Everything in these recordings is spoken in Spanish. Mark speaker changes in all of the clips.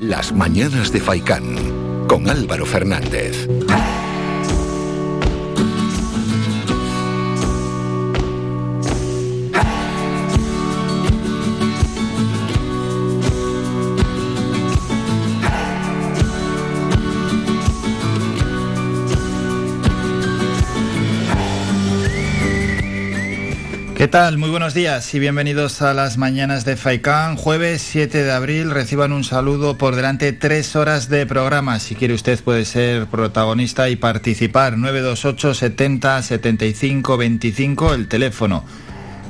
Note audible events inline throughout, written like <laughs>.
Speaker 1: Las mañanas de Faicán con Álvaro Fernández.
Speaker 2: ¿Qué tal? Muy buenos días y bienvenidos a las mañanas de Faicán. Jueves 7 de abril reciban un saludo por delante tres horas de programa. Si quiere usted puede ser protagonista y participar. 928 70 75 25 el teléfono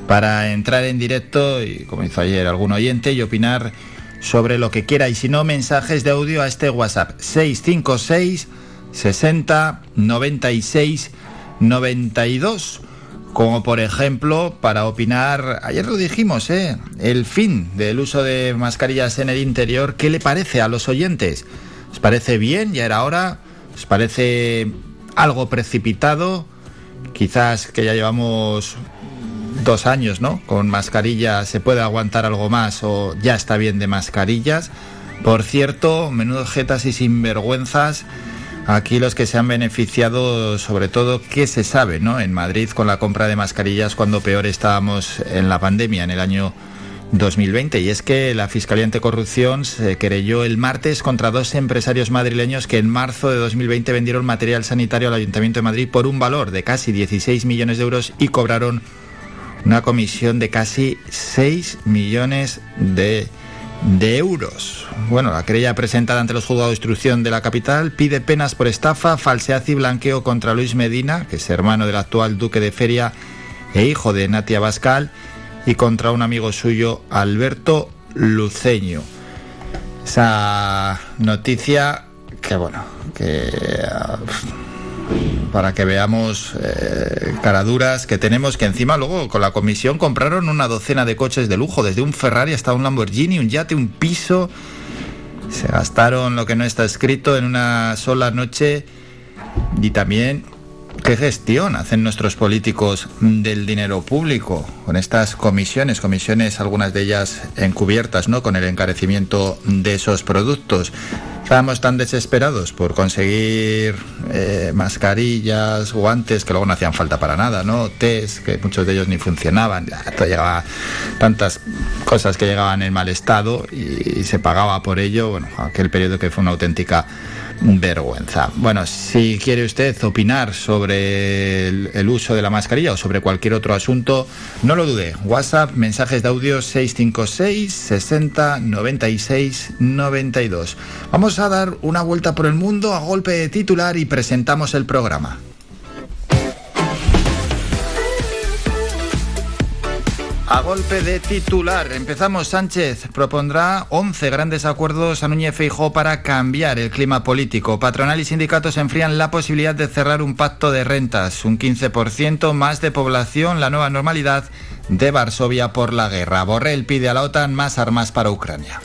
Speaker 2: para entrar en directo y como hizo ayer algún oyente y opinar sobre lo que quiera y si no mensajes de audio a este WhatsApp 656 60 96 92 como por ejemplo para opinar, ayer lo dijimos, ¿eh? el fin del uso de mascarillas en el interior, ¿qué le parece a los oyentes? ¿Os parece bien? ¿Ya era hora? ¿Os parece algo precipitado? Quizás que ya llevamos dos años, ¿no? Con mascarillas se puede aguantar algo más o ya está bien de mascarillas. Por cierto, menudo jetas y sinvergüenzas Aquí los que se han beneficiado, sobre todo, ¿qué se sabe ¿no? en Madrid con la compra de mascarillas cuando peor estábamos en la pandemia, en el año 2020. Y es que la Fiscalía Anticorrupción se querelló el martes contra dos empresarios madrileños que en marzo de 2020 vendieron material sanitario al Ayuntamiento de Madrid por un valor de casi 16 millones de euros y cobraron una comisión de casi 6 millones de euros de euros. Bueno, la querella presentada ante los juzgados de instrucción de la capital pide penas por estafa, falsedad y blanqueo contra Luis Medina, que es hermano del actual duque de Feria e hijo de Natia Bascal, y contra un amigo suyo, Alberto Luceño. Esa noticia que, bueno, que para que veamos eh, caraduras que tenemos, que encima luego con la comisión compraron una docena de coches de lujo, desde un Ferrari hasta un Lamborghini, un yate, un piso. Se gastaron lo que no está escrito en una sola noche y también qué gestión hacen nuestros políticos del dinero público con estas comisiones, comisiones algunas de ellas encubiertas, ¿no? Con el encarecimiento de esos productos. Estábamos tan desesperados por conseguir eh, mascarillas, guantes, que luego no hacían falta para nada, ¿no? Test, que muchos de ellos ni funcionaban. Llegaba tantas cosas que llegaban en mal estado y, y se pagaba por ello. Bueno, aquel periodo que fue una auténtica vergüenza. Bueno, si quiere usted opinar sobre el, uso de la mascarilla o sobre cualquier otro asunto, no lo dude. WhatsApp, mensajes de audio 656 60 96 92. Vamos a dar una vuelta por el mundo a golpe de titular y presentamos el programa. A golpe de titular, empezamos. Sánchez propondrá 11 grandes acuerdos a Núñez Feijó para cambiar el clima político. Patronal y sindicatos enfrían la posibilidad de cerrar un pacto de rentas. Un 15% más de población, la nueva normalidad de Varsovia por la guerra. Borrell pide a la OTAN más armas para Ucrania.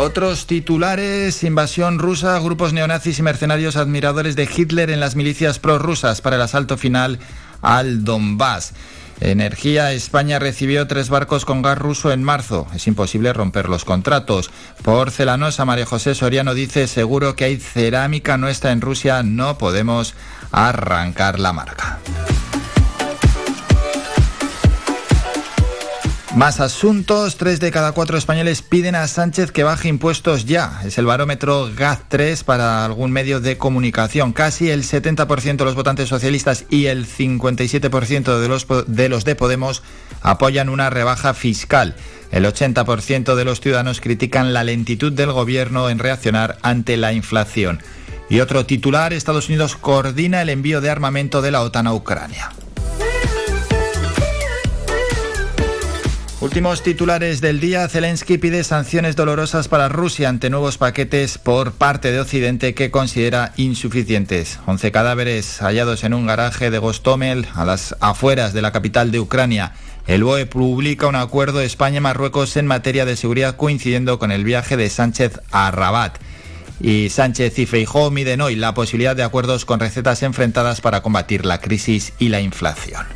Speaker 2: Otros titulares, invasión rusa, grupos neonazis y mercenarios admiradores de Hitler en las milicias prorrusas para el asalto final al Donbass. Energía, España recibió tres barcos con gas ruso en marzo. Es imposible romper los contratos. Porcelanosa, María José Soriano dice, seguro que hay cerámica nuestra en Rusia, no podemos arrancar la marca. Más asuntos, tres de cada cuatro españoles piden a Sánchez que baje impuestos ya. Es el barómetro GAZ3 para algún medio de comunicación. Casi el 70% de los votantes socialistas y el 57% de los, de los de Podemos apoyan una rebaja fiscal. El 80% de los ciudadanos critican la lentitud del gobierno en reaccionar ante la inflación. Y otro titular, Estados Unidos coordina el envío de armamento de la OTAN a Ucrania. Últimos titulares del día. Zelensky pide sanciones dolorosas para Rusia ante nuevos paquetes por parte de Occidente que considera insuficientes. 11 cadáveres hallados en un garaje de Gostomel a las afueras de la capital de Ucrania. El BOE publica un acuerdo España-Marruecos en materia de seguridad coincidiendo con el viaje de Sánchez a Rabat. Y Sánchez y Feijó miden hoy la posibilidad de acuerdos con recetas enfrentadas para combatir la crisis y la inflación.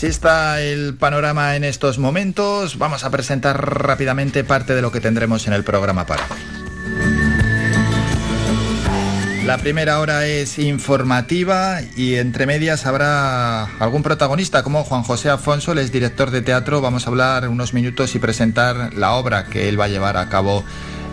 Speaker 2: Así está el panorama en estos momentos. Vamos a presentar rápidamente parte de lo que tendremos en el programa para hoy. La primera hora es informativa y entre medias habrá algún protagonista como Juan José Afonso, el es director de teatro. Vamos a hablar unos minutos y presentar la obra que él va a llevar a cabo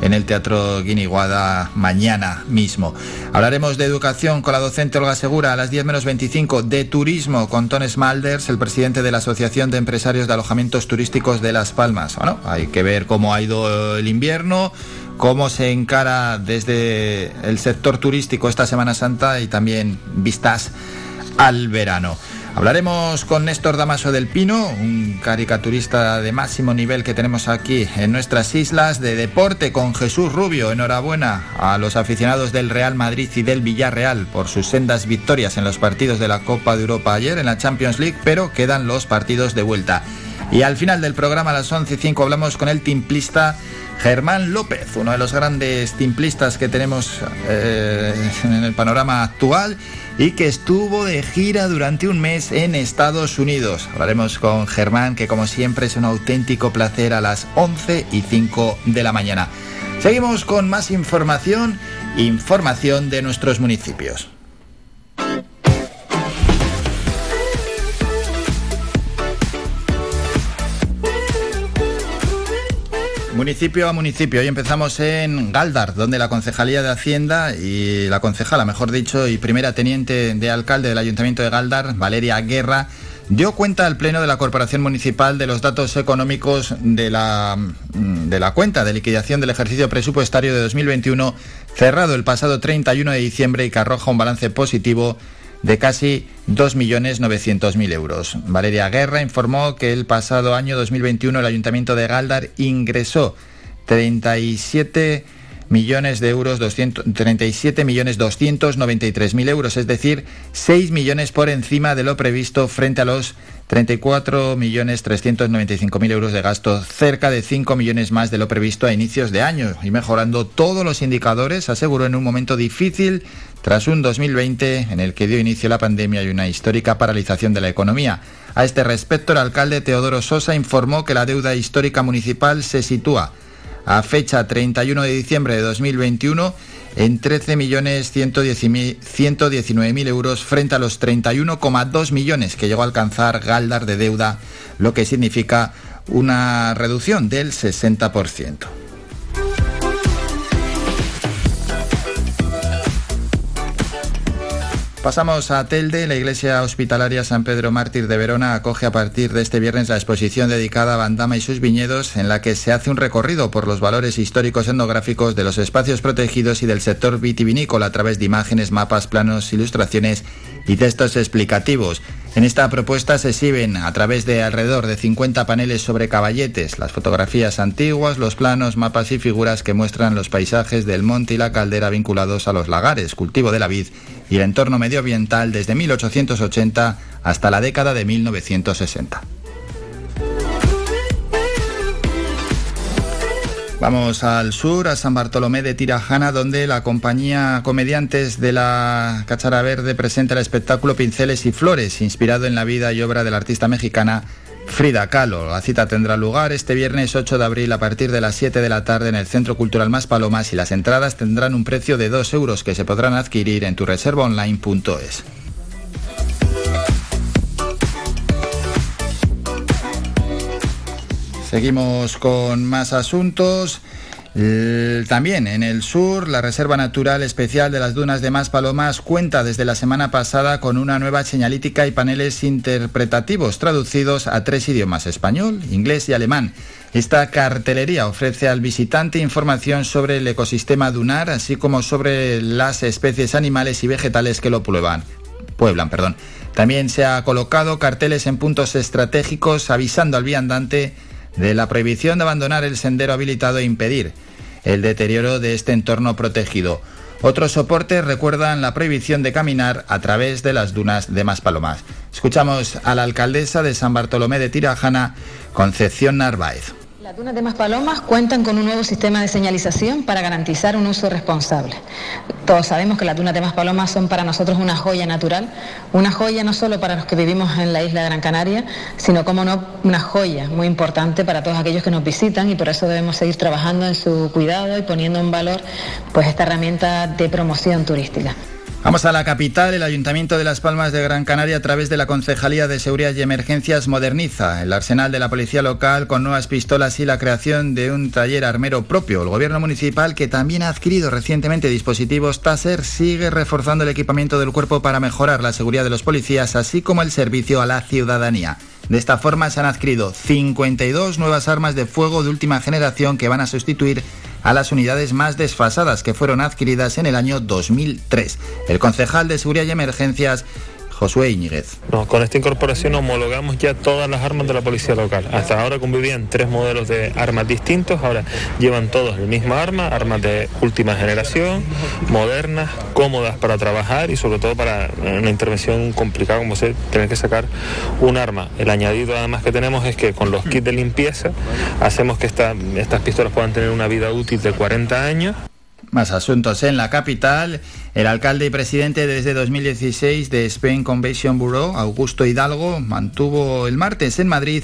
Speaker 2: en el Teatro Guiniguada mañana mismo. Hablaremos de educación con la docente Olga Segura a las 10 menos 25, de turismo con Ton Smalders, el presidente de la Asociación de Empresarios de Alojamientos Turísticos de Las Palmas. Bueno, hay que ver cómo ha ido el invierno, cómo se encara desde el sector turístico esta Semana Santa y también vistas al verano. Hablaremos con Néstor Damaso del Pino, un caricaturista de máximo nivel que tenemos aquí en nuestras islas, de deporte con Jesús Rubio. Enhorabuena a los aficionados del Real Madrid y del Villarreal por sus sendas victorias en los partidos de la Copa de Europa ayer en la Champions League, pero quedan los partidos de vuelta. Y al final del programa a las 11 y 5 hablamos con el timplista Germán López, uno de los grandes timplistas que tenemos eh, en el panorama actual y que estuvo de gira durante un mes en Estados Unidos. Hablaremos con Germán, que como siempre es un auténtico placer a las 11 y 5 de la mañana. Seguimos con más información, información de nuestros municipios. Municipio a municipio. Hoy empezamos en Galdar, donde la Concejalía de Hacienda y la concejala, mejor dicho, y primera teniente de alcalde del Ayuntamiento de Galdar, Valeria Guerra, dio cuenta al Pleno de la Corporación Municipal de los datos económicos de la, mm, de la cuenta de liquidación del ejercicio presupuestario de 2021, cerrado el pasado 31 de diciembre y que arroja un balance positivo de casi 2.900.000 euros. Valeria Guerra informó que el pasado año 2021 el Ayuntamiento de Galdar ingresó 37 millones de euros, 37 millones 293 mil euros, es decir, 6 millones por encima de lo previsto frente a los 34 millones 395 mil euros de gasto, cerca de 5 millones más de lo previsto a inicios de año y mejorando todos los indicadores, aseguró en un momento difícil tras un 2020 en el que dio inicio la pandemia y una histórica paralización de la economía. A este respecto, el alcalde Teodoro Sosa informó que la deuda histórica municipal se sitúa a fecha 31 de diciembre de 2021 en 13.119.000 euros frente a los 31,2 millones que llegó a alcanzar Galdar de deuda, lo que significa una reducción del 60%. Pasamos a Telde. La Iglesia Hospitalaria San Pedro Mártir de Verona acoge a partir de este viernes la exposición dedicada a Bandama y sus viñedos, en la que se hace un recorrido por los valores históricos etnográficos de los espacios protegidos y del sector vitivinícola a través de imágenes, mapas, planos, ilustraciones y textos explicativos. En esta propuesta se exhiben a través de alrededor de 50 paneles sobre caballetes, las fotografías antiguas, los planos, mapas y figuras que muestran los paisajes del monte y la caldera vinculados a los lagares, cultivo de la vid y el entorno medioambiental desde 1880 hasta la década de 1960. Vamos al sur, a San Bartolomé de Tirajana, donde la compañía Comediantes de la Cachara Verde presenta el espectáculo Pinceles y Flores, inspirado en la vida y obra de la artista mexicana Frida Kahlo. La cita tendrá lugar este viernes 8 de abril a partir de las 7 de la tarde en el Centro Cultural Más Palomas y las entradas tendrán un precio de 2 euros que se podrán adquirir en tu reservaonline.es. Seguimos con más asuntos. También en el sur, la Reserva Natural Especial de las Dunas de Maspalomas cuenta desde la semana pasada con una nueva señalítica y paneles interpretativos traducidos a tres idiomas, español, inglés y alemán. Esta cartelería ofrece al visitante información sobre el ecosistema dunar, así como sobre las especies animales y vegetales que lo pueblan. pueblan perdón. También se ha colocado carteles en puntos estratégicos avisando al viandante de la prohibición de abandonar el sendero habilitado e impedir el deterioro de este entorno protegido. Otros soportes recuerdan la prohibición de caminar a través de las dunas de Maspalomas. Escuchamos a la alcaldesa de San Bartolomé de Tirajana, Concepción Narváez
Speaker 3: Las dunas de Maspalomas cuentan con un nuevo sistema de señalización para garantizar un uso responsable. Todos sabemos que las dunas de Maspalomas son para nosotros una joya natural, una joya no solo para los que vivimos en la isla de Gran Canaria, sino como no una joya muy importante para todos aquellos que nos visitan y por eso debemos seguir trabajando en su cuidado y poniendo en valor pues esta herramienta de promoción turística.
Speaker 2: Vamos a la capital. El Ayuntamiento de Las Palmas de Gran Canaria, a través de la Concejalía de Seguridad y Emergencias, moderniza el arsenal de la policía local con nuevas pistolas y la creación de un taller armero propio. El gobierno municipal, que también ha adquirido recientemente dispositivos Taser, sigue reforzando el equipamiento del cuerpo para mejorar la seguridad de los policías, así como el servicio a la ciudadanía. De esta forma se han adquirido 52 nuevas armas de fuego de última generación que van a sustituir a las unidades más desfasadas que fueron adquiridas en el año 2003. El concejal de Seguridad y Emergencias Josué Íñiguez.
Speaker 4: con esta incorporación homologamos ya todas las armas de la policía local. Hasta ahora convivían tres modelos de armas distintos, ahora llevan todos el mismo arma, armas de última generación, modernas, cómodas para trabajar y sobre todo para una intervención complicada como ser tener que sacar un arma. El añadido además que tenemos es que con los kits de limpieza hacemos que estas pistolas puedan tener una vida útil de 40 años.
Speaker 2: Más asuntos en la capital. El alcalde y presidente desde 2016 de Spain Convention Bureau, Augusto Hidalgo, mantuvo el martes en Madrid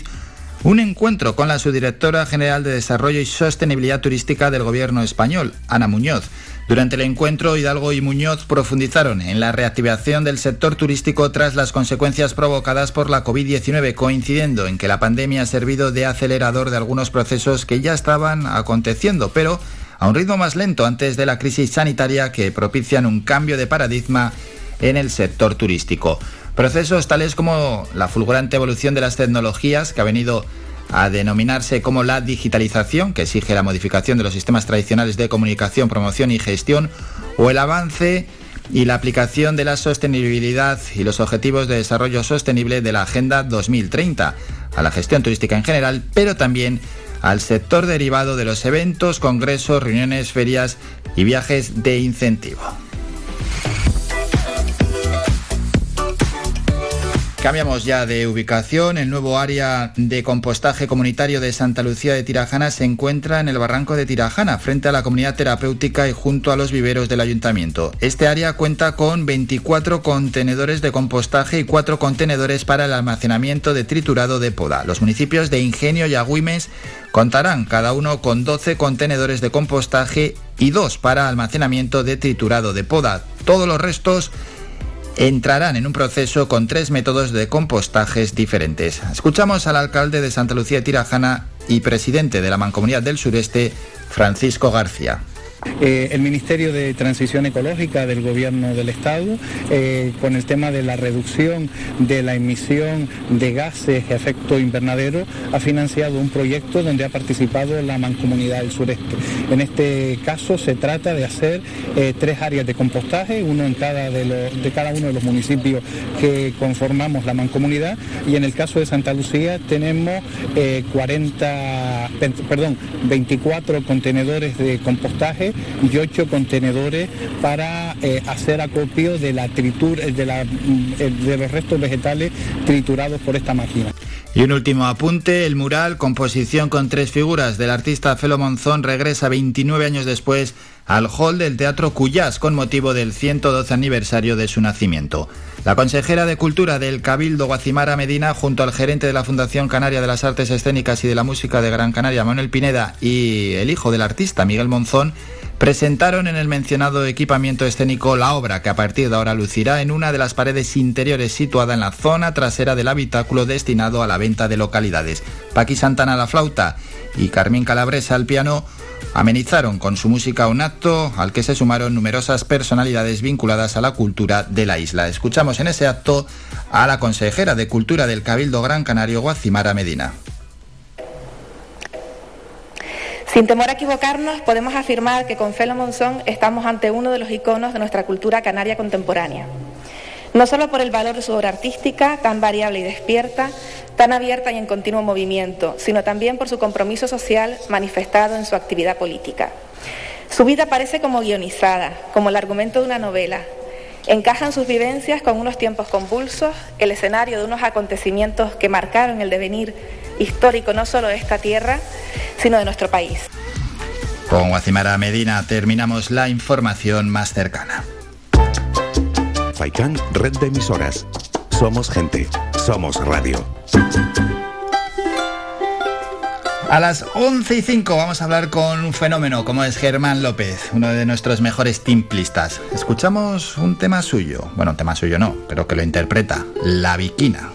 Speaker 2: un encuentro con la subdirectora general de Desarrollo y Sostenibilidad Turística del Gobierno español, Ana Muñoz. Durante el encuentro, Hidalgo y Muñoz profundizaron en la reactivación del sector turístico tras las consecuencias provocadas por la COVID-19, coincidiendo en que la pandemia ha servido de acelerador de algunos procesos que ya estaban aconteciendo, pero a un ritmo más lento antes de la crisis sanitaria que propician un cambio de paradigma en el sector turístico. Procesos tales como la fulgurante evolución de las tecnologías que ha venido a denominarse como la digitalización, que exige la modificación de los sistemas tradicionales de comunicación, promoción y gestión, o el avance y la aplicación de la sostenibilidad y los objetivos de desarrollo sostenible de la Agenda 2030 a la gestión turística en general, pero también al sector derivado de los eventos, congresos, reuniones, ferias y viajes de incentivo. Cambiamos ya de ubicación. El nuevo área de compostaje comunitario de Santa Lucía de Tirajana se encuentra en el barranco de Tirajana, frente a la comunidad terapéutica y junto a los viveros del ayuntamiento. Este área cuenta con 24 contenedores de compostaje y 4 contenedores para el almacenamiento de triturado de poda. Los municipios de Ingenio y Agüimes contarán cada uno con 12 contenedores de compostaje y 2 para almacenamiento de triturado de poda. Todos los restos entrarán en un proceso con tres métodos de compostajes diferentes. Escuchamos al alcalde de Santa Lucía de Tirajana y presidente de la Mancomunidad del Sureste, Francisco García.
Speaker 5: Eh, el Ministerio de Transición Ecológica del Gobierno del Estado, eh, con el tema de la reducción de la emisión de gases de efecto invernadero, ha financiado un proyecto donde ha participado la Mancomunidad del Sureste. En este caso se trata de hacer eh, tres áreas de compostaje, uno en cada de, de cada uno de los municipios que conformamos la Mancomunidad y en el caso de Santa Lucía tenemos 40, perdón, 24 contenedores de compostaje y ocho contenedores para eh, hacer acopio de la tritura, de, la, mm, de los restos vegetales triturados por esta máquina.
Speaker 2: Y un último apunte, el mural, composición con tres figuras del artista Felo Monzón, regresa 29 años después al hall del Teatro Cuyás con motivo del 112 aniversario de su nacimiento. La consejera de Cultura del Cabildo Guacimara Medina, junto al gerente de la Fundación Canaria de las Artes Escénicas y de la Música de Gran Canaria, Manuel Pineda, y el hijo del artista, Miguel Monzón, presentaron en el mencionado equipamiento escénico la obra que a partir de ahora lucirá en una de las paredes interiores situada en la zona trasera del habitáculo destinado a la venta de localidades. Paqui Santana la flauta y Carmín Calabresa al piano amenizaron con su música un acto al que se sumaron numerosas personalidades vinculadas a la cultura de la isla. Escuchamos en ese acto a la consejera de Cultura del Cabildo Gran Canario, Guacimara Medina.
Speaker 6: Sin temor a equivocarnos, podemos afirmar que con Felo Monzón estamos ante uno de los iconos de nuestra cultura canaria contemporánea. No solo por el valor de su obra artística, tan variable y despierta, tan abierta y en continuo movimiento, sino también por su compromiso social manifestado en su actividad política. Su vida parece como guionizada, como el argumento de una novela, encajan sus vivencias con unos tiempos convulsos, el escenario de unos acontecimientos que marcaron el devenir histórico no solo de esta tierra, sino de nuestro país.
Speaker 2: Con Guacimara Medina terminamos la información más cercana.
Speaker 1: Faikán, red de emisoras. Somos gente, somos radio.
Speaker 2: A las 11 y 5 vamos a hablar con un fenómeno como es Germán López, uno de nuestros mejores timplistas. Escuchamos un tema suyo, bueno, tema suyo no, pero que lo interpreta, La Viquina.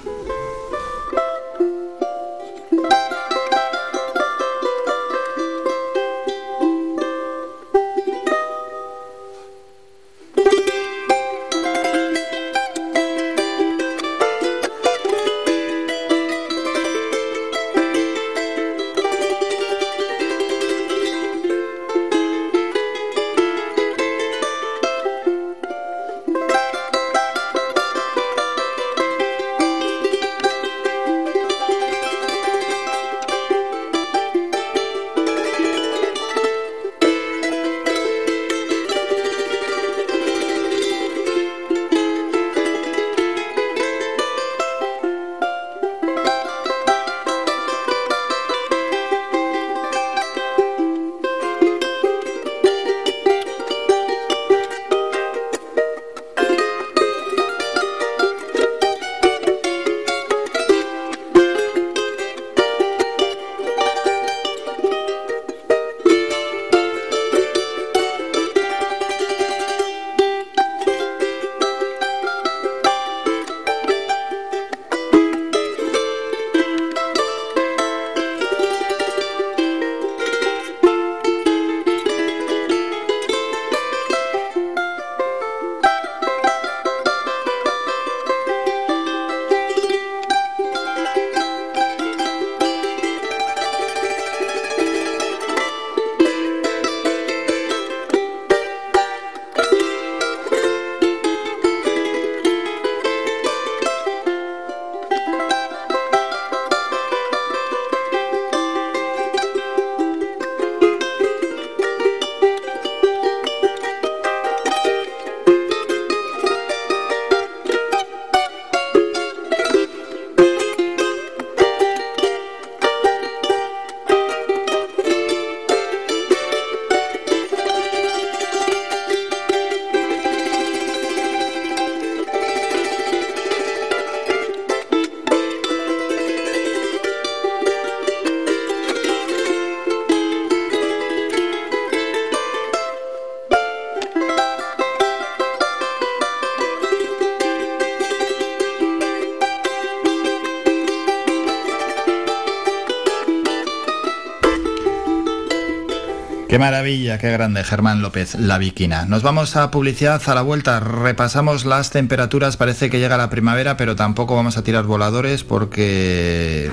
Speaker 2: Qué maravilla, qué grande Germán López, la viquina. Nos vamos a publicidad a la vuelta, repasamos las temperaturas, parece que llega la primavera, pero tampoco vamos a tirar voladores porque,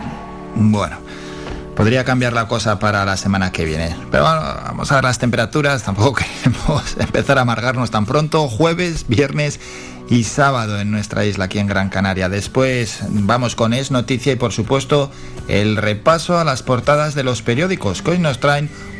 Speaker 2: bueno, podría cambiar la cosa para la semana que viene. Pero bueno, vamos a ver las temperaturas, tampoco <laughs> queremos empezar a amargarnos tan pronto, jueves, viernes y sábado en nuestra isla aquí en Gran Canaria. Después vamos con Es Noticia y por supuesto el repaso a las portadas de los periódicos que hoy nos traen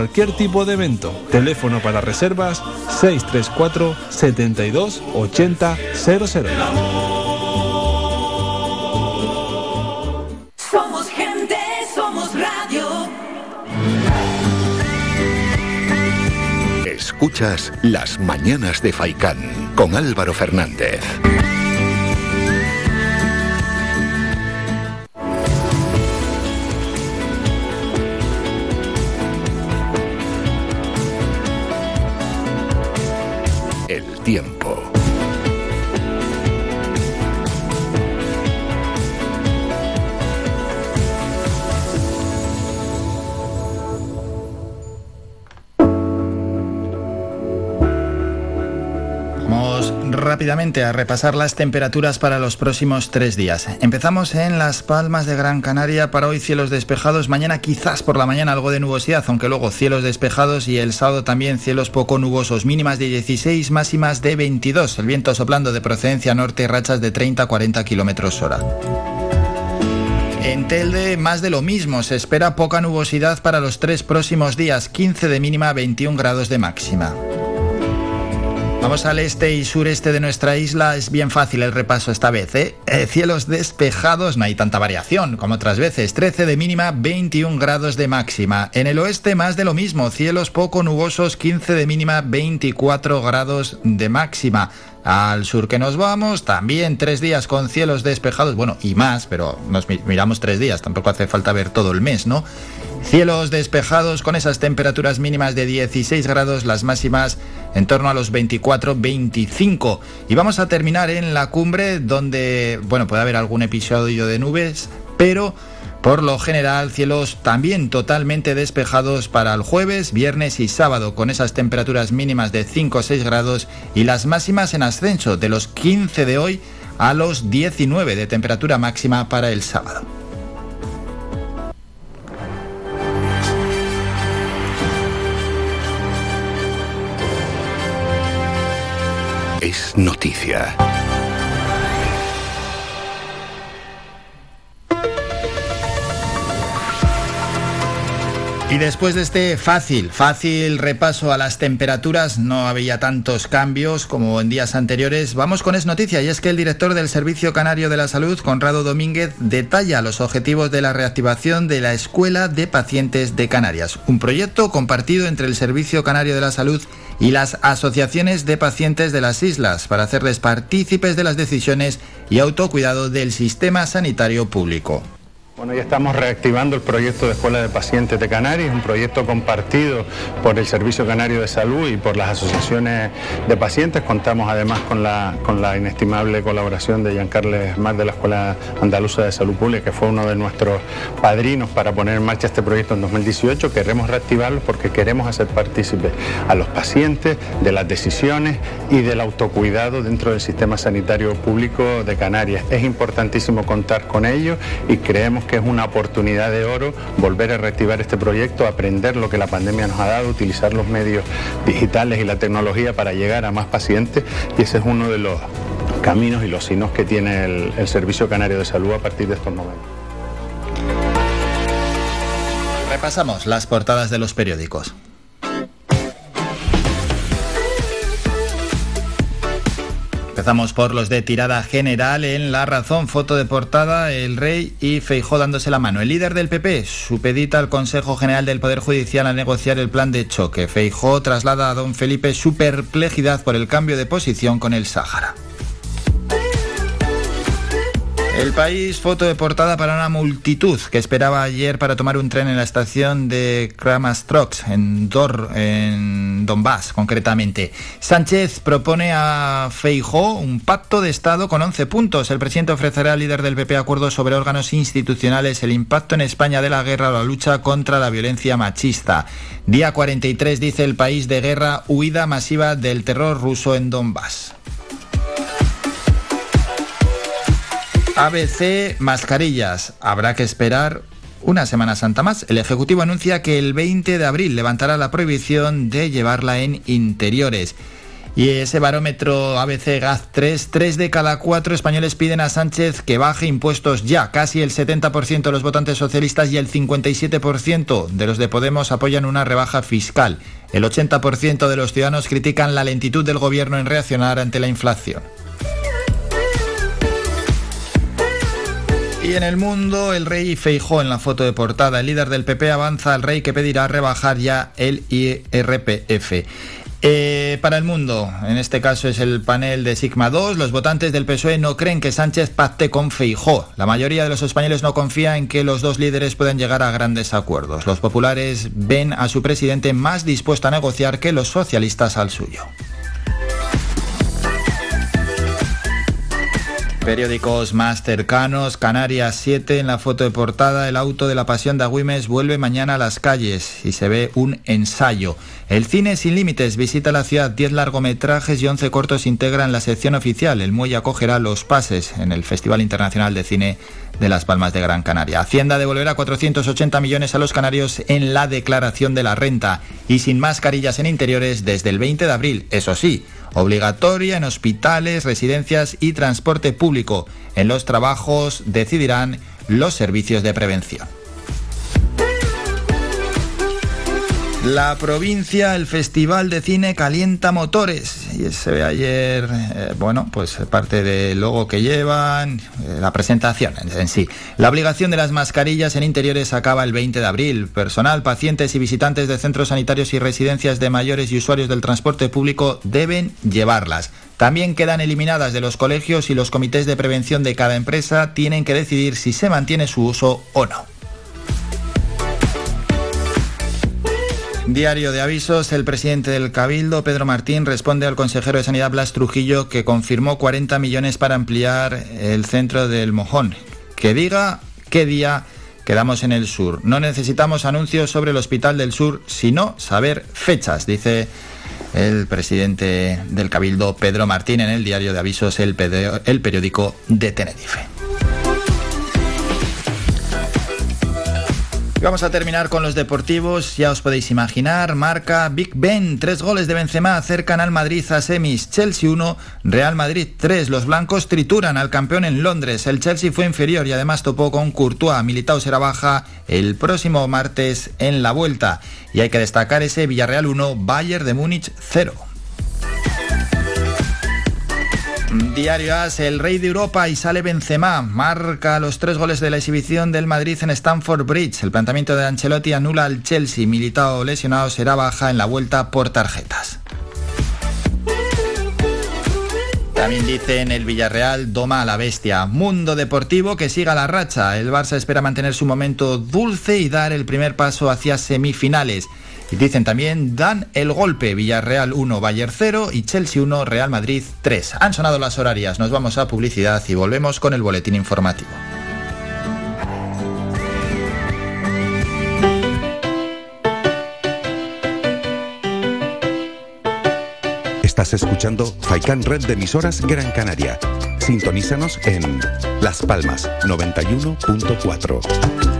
Speaker 7: cualquier tipo de evento. Teléfono para reservas 634 72 80 00.
Speaker 8: Somos gente, somos radio.
Speaker 9: Escuchas Las Mañanas de Faicán con Álvaro Fernández. Tiempo.
Speaker 2: Rápidamente a repasar las temperaturas para los próximos tres días. Empezamos en Las Palmas de Gran Canaria. Para hoy cielos despejados. Mañana quizás por la mañana algo de nubosidad, aunque luego cielos despejados y el sábado también cielos poco nubosos. Mínimas de 16, máximas de 22. El viento soplando de procedencia norte, rachas de 30 a 40 kilómetros hora. En Telde, más de lo mismo. Se espera poca nubosidad para los tres próximos días. 15 de mínima, 21 grados de máxima. Vamos al este y sureste de nuestra isla. Es bien fácil el repaso esta vez. ¿eh? Eh, cielos despejados, no hay tanta variación como otras veces. 13 de mínima, 21 grados de máxima. En el oeste más de lo mismo. Cielos poco nubosos, 15 de mínima, 24 grados de máxima. Al sur que nos vamos, también tres días con cielos despejados, bueno, y más, pero nos mi- miramos tres días, tampoco hace falta ver todo el mes, ¿no? Cielos despejados con esas temperaturas mínimas de 16 grados, las máximas en torno a los 24-25. Y vamos a terminar en la cumbre donde, bueno, puede haber algún episodio de nubes, pero por lo general cielos también totalmente despejados para el jueves, viernes y sábado con esas temperaturas mínimas de 5 o 6 grados y las máximas en ascenso de los 15 de hoy a los 19 de temperatura máxima para el sábado.
Speaker 9: Es noticia.
Speaker 2: Y después de este fácil, fácil repaso a las temperaturas, no había tantos cambios como en días anteriores. Vamos con Es Noticia y es que el director del Servicio Canario de la Salud, Conrado Domínguez, detalla los objetivos de la reactivación de la Escuela de Pacientes de Canarias, un proyecto compartido entre el Servicio Canario de la Salud y las asociaciones de pacientes de las islas para hacerles partícipes de las decisiones y autocuidado del sistema sanitario público.
Speaker 5: Bueno, ya estamos reactivando el proyecto de Escuela de Pacientes de Canarias, un proyecto compartido por el Servicio Canario de Salud y por las asociaciones de pacientes. Contamos además con la, con la inestimable colaboración de Giancarles Mar de la Escuela Andaluza de Salud Pública, que fue uno de nuestros padrinos para poner en marcha este proyecto en 2018. Queremos reactivarlo porque queremos hacer partícipes a los pacientes de las decisiones y del autocuidado dentro del sistema sanitario público de Canarias. Es importantísimo contar con ellos y creemos que es una oportunidad de oro volver a reactivar este proyecto, aprender lo que la pandemia nos ha dado, utilizar los medios digitales y la tecnología para llegar a más pacientes y ese es uno de los caminos y los signos que tiene el, el Servicio Canario de Salud a partir de estos momentos.
Speaker 2: Repasamos las portadas de los periódicos. Empezamos por los de tirada general en La Razón, foto de portada, el rey y Feijó dándose la mano. El líder del PP supedita al Consejo General del Poder Judicial a negociar el plan de choque. Feijó traslada a don Felipe su perplejidad por el cambio de posición con el Sáhara. El país, foto de portada para una multitud que esperaba ayer para tomar un tren en la estación de Kramastrok, en, en Donbass concretamente. Sánchez propone a Feijó un pacto de Estado con 11 puntos. El presidente ofrecerá al líder del PP acuerdos sobre órganos institucionales, el impacto en España de la guerra la lucha contra la violencia machista. Día 43 dice el país de guerra, huida masiva del terror ruso en Donbass. ABC mascarillas. Habrá que esperar una Semana Santa más. El Ejecutivo anuncia que el 20 de abril levantará la prohibición de llevarla en interiores. Y ese barómetro ABC GAZ 3, 3 de cada 4 españoles piden a Sánchez que baje impuestos ya. Casi el 70% de los votantes socialistas y el 57% de los de Podemos apoyan una rebaja fiscal. El 80% de los ciudadanos critican la lentitud del gobierno en reaccionar ante la inflación. Y en el mundo, el rey Feijó en la foto de portada. El líder del PP avanza al rey que pedirá rebajar ya el IRPF. Eh, para el mundo, en este caso es el panel de Sigma 2, los votantes del PSOE no creen que Sánchez pacte con Feijó. La mayoría de los españoles no confía en que los dos líderes puedan llegar a grandes acuerdos. Los populares ven a su presidente más dispuesto a negociar que los socialistas al suyo. Periódicos más cercanos, Canarias 7 en la foto de portada, el auto de la pasión de Agüimes vuelve mañana a las calles y se ve un ensayo. El cine sin límites visita la ciudad, 10 largometrajes y 11 cortos integran la sección oficial. El muelle acogerá los pases en el Festival Internacional de Cine de Las Palmas de Gran Canaria. Hacienda devolverá 480 millones a los canarios en la declaración de la renta y sin mascarillas en interiores desde el 20 de abril, eso sí obligatoria en hospitales, residencias y transporte público. En los trabajos decidirán los servicios de prevención. La provincia, el Festival de Cine calienta motores. Y se ve ayer, eh, bueno, pues parte del logo que llevan, eh, la presentación en, sí. La obligación de las mascarillas en interiores acaba el 20 de abril. Personal, pacientes y visitantes de centros sanitarios y residencias de mayores y usuarios del transporte público deben llevarlas. También quedan eliminadas de los colegios y los comités de prevención de cada empresa tienen que decidir si se mantiene su uso o no. Diario de avisos, el presidente del Cabildo, Pedro Martín, responde al consejero de Sanidad Blas Trujillo que confirmó 40 millones para ampliar el centro del Mojón. Que diga qué día quedamos en el sur. No necesitamos anuncios sobre el Hospital del Sur, sino saber fechas, dice el presidente del Cabildo, Pedro Martín, en el diario de avisos, el, el periódico de Tenerife. Vamos a terminar con los deportivos. Ya os podéis imaginar, marca Big Ben, tres goles de Benzema acercan al Madrid a semis. Chelsea 1, Real Madrid 3. Los blancos trituran al campeón en Londres. El Chelsea fue inferior y además topó con Courtois. Militao será baja el próximo martes en la vuelta. Y hay que destacar ese Villarreal 1, Bayern de Múnich 0. Diario AS, el rey de Europa y sale Benzema, marca los tres goles de la exhibición del Madrid en Stamford Bridge. El planteamiento de Ancelotti anula al Chelsea, militado lesionado será baja en la vuelta por tarjetas. También dice en el Villarreal, doma a la bestia. Mundo deportivo que siga la racha. El Barça espera mantener su momento dulce y dar el primer paso hacia semifinales. Y dicen también, dan el golpe, Villarreal 1, Bayern 0 y Chelsea 1, Real Madrid 3. Han sonado las horarias, nos vamos a publicidad y volvemos con el boletín informativo.
Speaker 1: Estás escuchando Faikan Red de emisoras Gran Canaria. Sintonízanos en Las Palmas 91.4.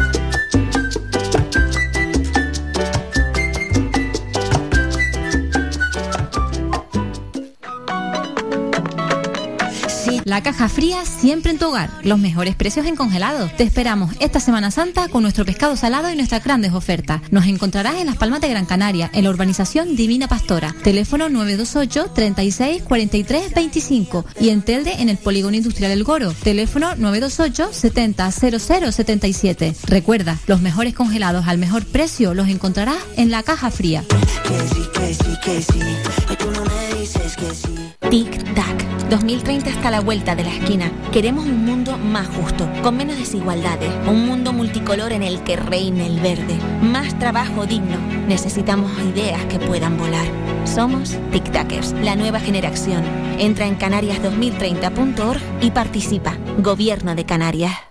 Speaker 10: La caja fría siempre en tu hogar. Los mejores precios en congelados. Te esperamos esta Semana Santa con nuestro pescado salado y nuestras grandes ofertas. Nos encontrarás en las Palmas de Gran Canaria, en la urbanización Divina Pastora. Teléfono 928 36 43 25 y en Telde en el Polígono Industrial El Goro. Teléfono 928 70 00 77. Recuerda, los mejores congelados al mejor precio los encontrarás en la caja fría. Que sí, que sí, que sí. Dices que sí.
Speaker 11: Tic-tac. 2030 está a la vuelta de la esquina. Queremos un mundo más justo, con menos desigualdades, un mundo multicolor en el que reine el verde, más trabajo digno. Necesitamos ideas que puedan volar. Somos Tic-Tacers, la nueva generación. Entra en canarias2030.org y participa. Gobierno de Canarias.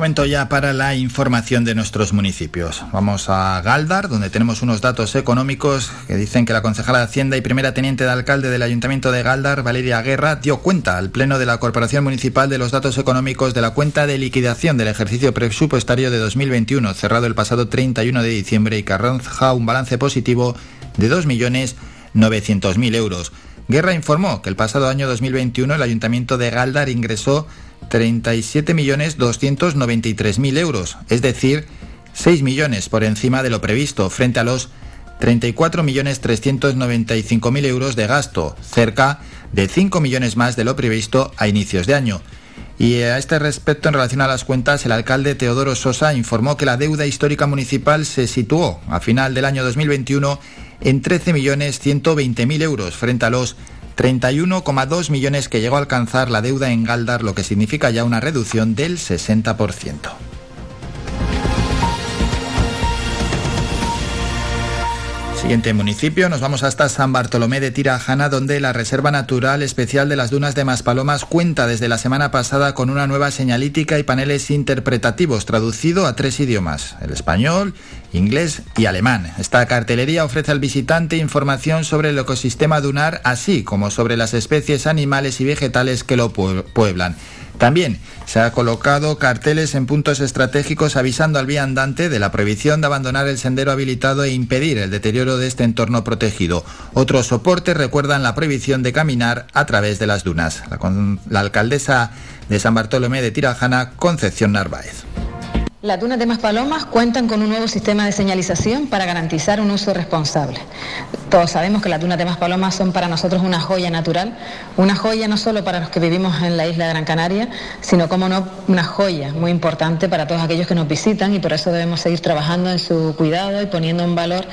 Speaker 2: Momento ya para la información de nuestros municipios. Vamos a Galdar, donde tenemos unos datos económicos que dicen que la concejala de Hacienda y primera teniente de alcalde del Ayuntamiento de Galdar, Valeria Guerra, dio cuenta al Pleno de la Corporación Municipal de los datos económicos de la cuenta de liquidación del ejercicio presupuestario de 2021, cerrado el pasado 31 de diciembre y que arroja un balance positivo de 2.900.000 euros. Guerra informó que el pasado año 2021 el Ayuntamiento de Galdar ingresó 37.293.000 euros, es decir, 6 millones por encima de lo previsto, frente a los 34.395.000 euros de gasto, cerca de 5 millones más de lo previsto a inicios de año. Y a este respecto, en relación a las cuentas, el alcalde Teodoro Sosa informó que la deuda histórica municipal se situó a final del año 2021 en 13.120.000 euros, frente a los 31,2 millones que llegó a alcanzar la deuda en Galdar, lo que significa ya una reducción del 60%. Siguiente municipio, nos vamos hasta San Bartolomé de Tirajana, donde la Reserva Natural Especial de las Dunas de Maspalomas cuenta desde la semana pasada con una nueva señalítica y paneles interpretativos traducido a tres idiomas, el español, inglés y alemán. Esta cartelería ofrece al visitante información sobre el ecosistema dunar, así como sobre las especies animales y vegetales que lo pueblan. También se ha colocado carteles en puntos estratégicos avisando al viandante de la prohibición de abandonar el sendero habilitado e impedir el deterioro de este entorno protegido. Otros soportes recuerdan la prohibición de caminar a través de las dunas. La, la alcaldesa de San Bartolomé de Tirajana, Concepción Narváez.
Speaker 3: Las dunas de Maspalomas cuentan con un nuevo sistema de señalización para garantizar un uso responsable. Todos sabemos que las dunas de Maspalomas son para nosotros una joya natural, una joya no solo para los que vivimos en la isla de Gran Canaria, sino como no una joya muy importante para todos aquellos que nos visitan y por eso debemos seguir trabajando en su cuidado y poniendo en valor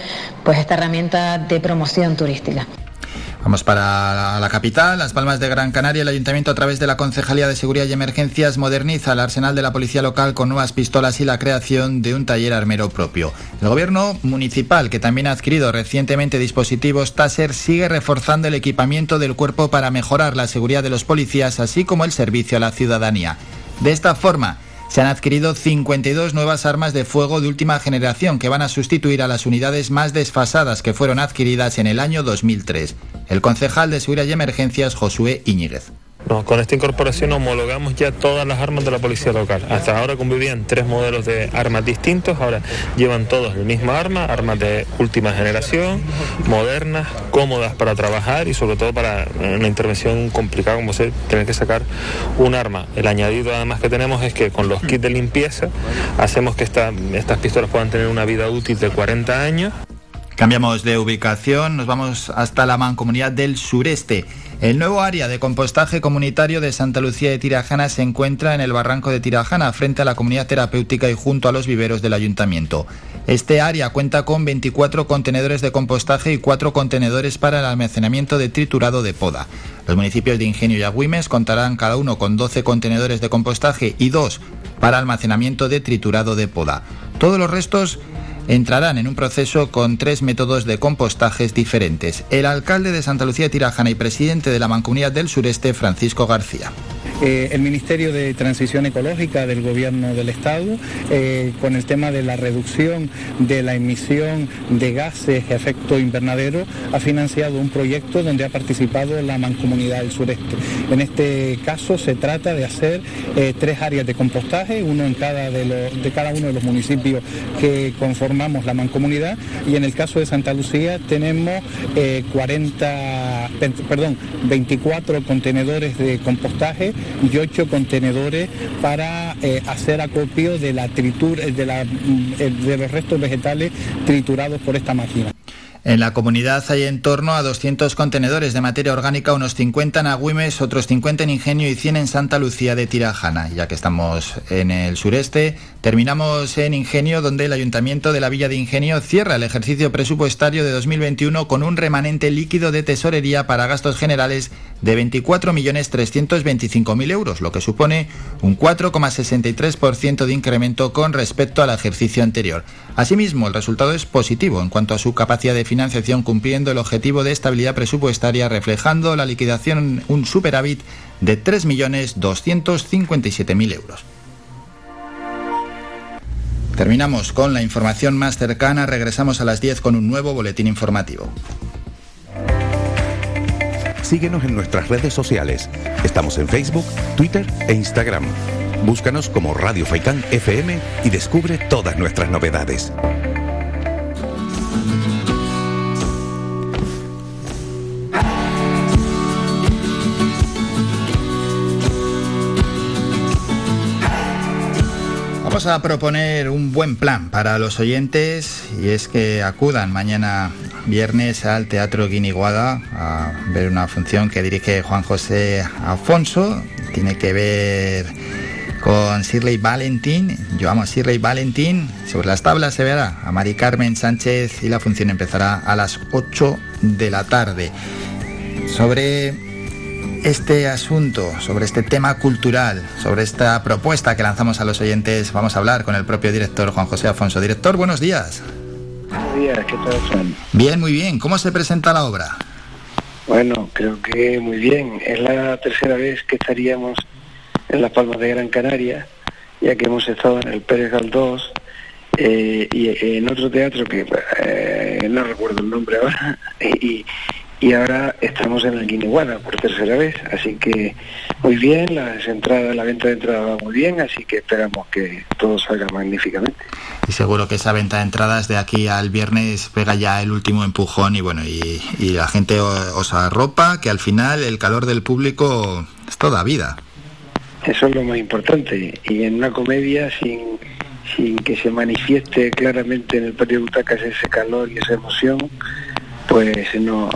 Speaker 3: pues esta herramienta de promoción turística.
Speaker 2: Vamos para la capital, Las Palmas de Gran Canaria. El ayuntamiento, a través de la Concejalía de Seguridad y Emergencias, moderniza el arsenal de la policía local con nuevas pistolas y la creación de un taller armero propio. El gobierno municipal, que también ha adquirido recientemente dispositivos Taser, sigue reforzando el equipamiento del cuerpo para mejorar la seguridad de los policías, así como el servicio a la ciudadanía. De esta forma, se han adquirido 52 nuevas armas de fuego de última generación que van a sustituir a las unidades más desfasadas que fueron adquiridas en el año 2003. El concejal de Seguridad y Emergencias, Josué Iñiguez.
Speaker 4: Con esta incorporación homologamos ya todas las armas de la policía local. Hasta ahora convivían tres modelos de armas distintos, ahora llevan todos el mismo arma, armas de última generación, modernas, cómodas para trabajar y sobre todo para una intervención complicada como ser tener que sacar un arma. El añadido además que tenemos es que con los kits de limpieza hacemos que estas pistolas puedan tener una vida útil de 40 años.
Speaker 2: Cambiamos de ubicación, nos vamos hasta la mancomunidad del sureste. El nuevo área de compostaje comunitario de Santa Lucía de Tirajana se encuentra en el barranco de Tirajana, frente a la comunidad terapéutica y junto a los viveros del ayuntamiento. Este área cuenta con 24 contenedores de compostaje y 4 contenedores para el almacenamiento de triturado de poda. Los municipios de Ingenio y Agüimes contarán cada uno con 12 contenedores de compostaje y 2 para almacenamiento de triturado de poda. Todos los restos entrarán en un proceso con tres métodos de compostajes diferentes. El alcalde de Santa Lucía Tirajana y presidente de la Mancomunidad del Sureste, Francisco García.
Speaker 5: Eh, el Ministerio de Transición Ecológica del Gobierno del Estado, eh, con el tema de la reducción de la emisión de gases de efecto invernadero, ha financiado un proyecto donde ha participado la Mancomunidad del Sureste. En este caso se trata de hacer eh, tres áreas de compostaje, uno en cada de, de cada uno de los municipios que conformamos la mancomunidad y en el caso de Santa Lucía tenemos 40, perdón, 24 contenedores de compostaje y ocho contenedores para eh, hacer acopio de la tritur, de, la, mm, de los restos vegetales triturados por esta máquina.
Speaker 2: En la comunidad hay en torno a 200 contenedores de materia orgánica, unos 50 en Agüimes, otros 50 en Ingenio y 100 en Santa Lucía de Tirajana. Ya que estamos en el sureste, terminamos en Ingenio, donde el Ayuntamiento de la Villa de Ingenio cierra el ejercicio presupuestario de 2021 con un remanente líquido de tesorería para gastos generales de 24.325.000 euros, lo que supone un 4,63% de incremento con respecto al ejercicio anterior. Asimismo, el resultado es positivo en cuanto a su capacidad de financiación cumpliendo el objetivo de estabilidad presupuestaria reflejando la liquidación un superávit de 3.257.000 euros. Terminamos con la información más cercana, regresamos a las 10 con un nuevo boletín informativo.
Speaker 1: Síguenos en nuestras redes sociales. Estamos en Facebook, Twitter e Instagram. Búscanos como Radio Faicán FM y descubre todas nuestras novedades.
Speaker 2: Vamos a proponer un buen plan para los oyentes y es que acudan mañana viernes al Teatro Guiniguada a ver una función que dirige Juan José Afonso. Tiene que ver con Shirley Valentín. Yo amo a Shirley Valentín. Sobre las tablas se verá a Mari Carmen Sánchez y la función empezará a las 8 de la tarde. Sobre este asunto, sobre este tema cultural, sobre esta propuesta que lanzamos a los oyentes, vamos a hablar con el propio director Juan José Afonso. Director, buenos días.
Speaker 12: Buenos días, ¿qué tal son?
Speaker 2: Bien, muy bien. ¿Cómo se presenta la obra?
Speaker 12: Bueno, creo que muy bien. Es la tercera vez que estaríamos en Las Palmas de Gran Canaria, ya que hemos estado en el Pérez Galdós eh, y en otro teatro que eh, no recuerdo el nombre ahora, <laughs> y, y ahora estamos en el Guiniguana por tercera vez, así que muy bien, las entradas, la venta de entradas va muy bien, así que esperamos que todo salga magníficamente.
Speaker 2: Y seguro que esa venta de entradas de aquí al viernes pega ya el último empujón y bueno, y, la gente os arropa, que al final el calor del público es toda vida.
Speaker 12: Eso es lo más importante, y en una comedia sin, sin que se manifieste claramente en el patio de butacas ese calor y esa emoción, pues no,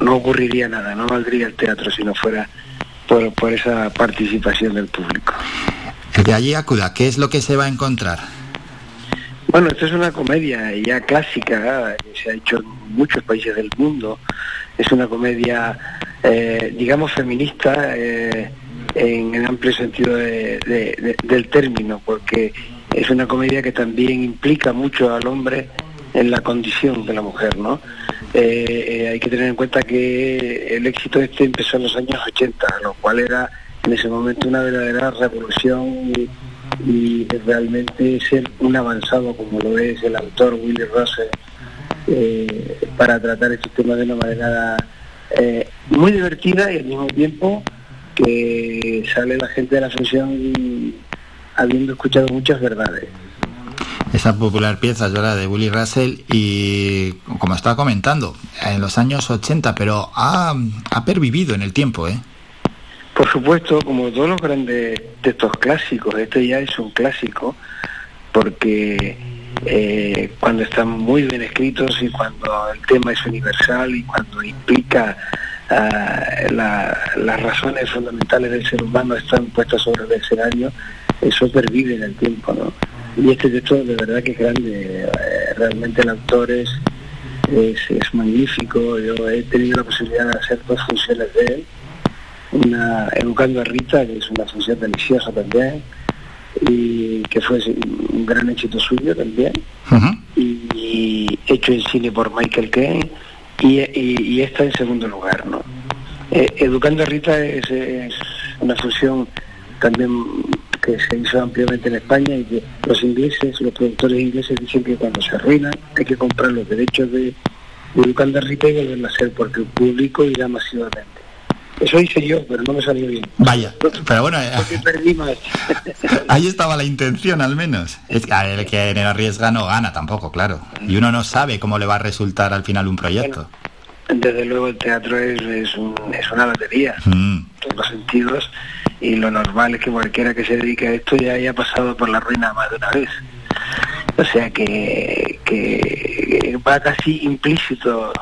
Speaker 12: no, ocurriría nada, no valdría el teatro si no fuera por, por esa participación del público.
Speaker 2: De allí acuda, ¿qué es lo que se va a encontrar?
Speaker 12: Bueno, esto es una comedia ya clásica, que se ha hecho en muchos países del mundo. Es una comedia, eh, digamos, feminista eh, en el amplio sentido del término, porque es una comedia que también implica mucho al hombre en la condición de la mujer, ¿no? Eh, eh, hay que tener en cuenta que el éxito este empezó en los años 80, lo cual era en ese momento una verdadera revolución y, realmente ser un avanzado como lo es el autor Willy Russell eh, para tratar este tema de una manera muy divertida y al mismo tiempo que sale la gente de la función habiendo escuchado muchas verdades
Speaker 2: esa popular pieza la de Willy Russell y como estaba comentando, en los años 80, pero ha, ha pervivido en el tiempo, ¿eh?
Speaker 12: Por supuesto, como todos los grandes textos clásicos, este ya es un clásico porque eh, cuando están muy bien escritos y cuando el tema es universal y cuando implica ah, las razones fundamentales del ser humano están puestas sobre el escenario, eso pervive en el tiempo, ¿no? Y este texto de verdad que es grande, eh, realmente el autor es, es, magnífico, yo he tenido la posibilidad de hacer dos funciones de él, una Educando a Rita, que es una función deliciosa también, y que fue un gran éxito suyo también, y, hecho en cine por Michael Caine, y, esta en segundo lugar, ¿no? Eh, Educando a Rita es, una fusión también que se hizo ampliamente en España y que los ingleses, los productores ingleses dicen que cuando se arruinan hay que comprar los derechos de, Educando a Rita y volverla a hacer porque el público irá masivamente. Eso hice yo, pero no me salió bien.
Speaker 2: Vaya, pero bueno, <laughs> <laughs> ahí estaba la intención al menos. Es que el que arriesga no gana tampoco, claro. Y uno no sabe cómo le va a resultar al final un proyecto.
Speaker 12: desde luego el teatro es, es, una batería, mm. en todos los sentidos, y lo normal es que cualquiera que se dedique a esto ya haya pasado por la ruina más de una vez. O sea que, que va casi implícito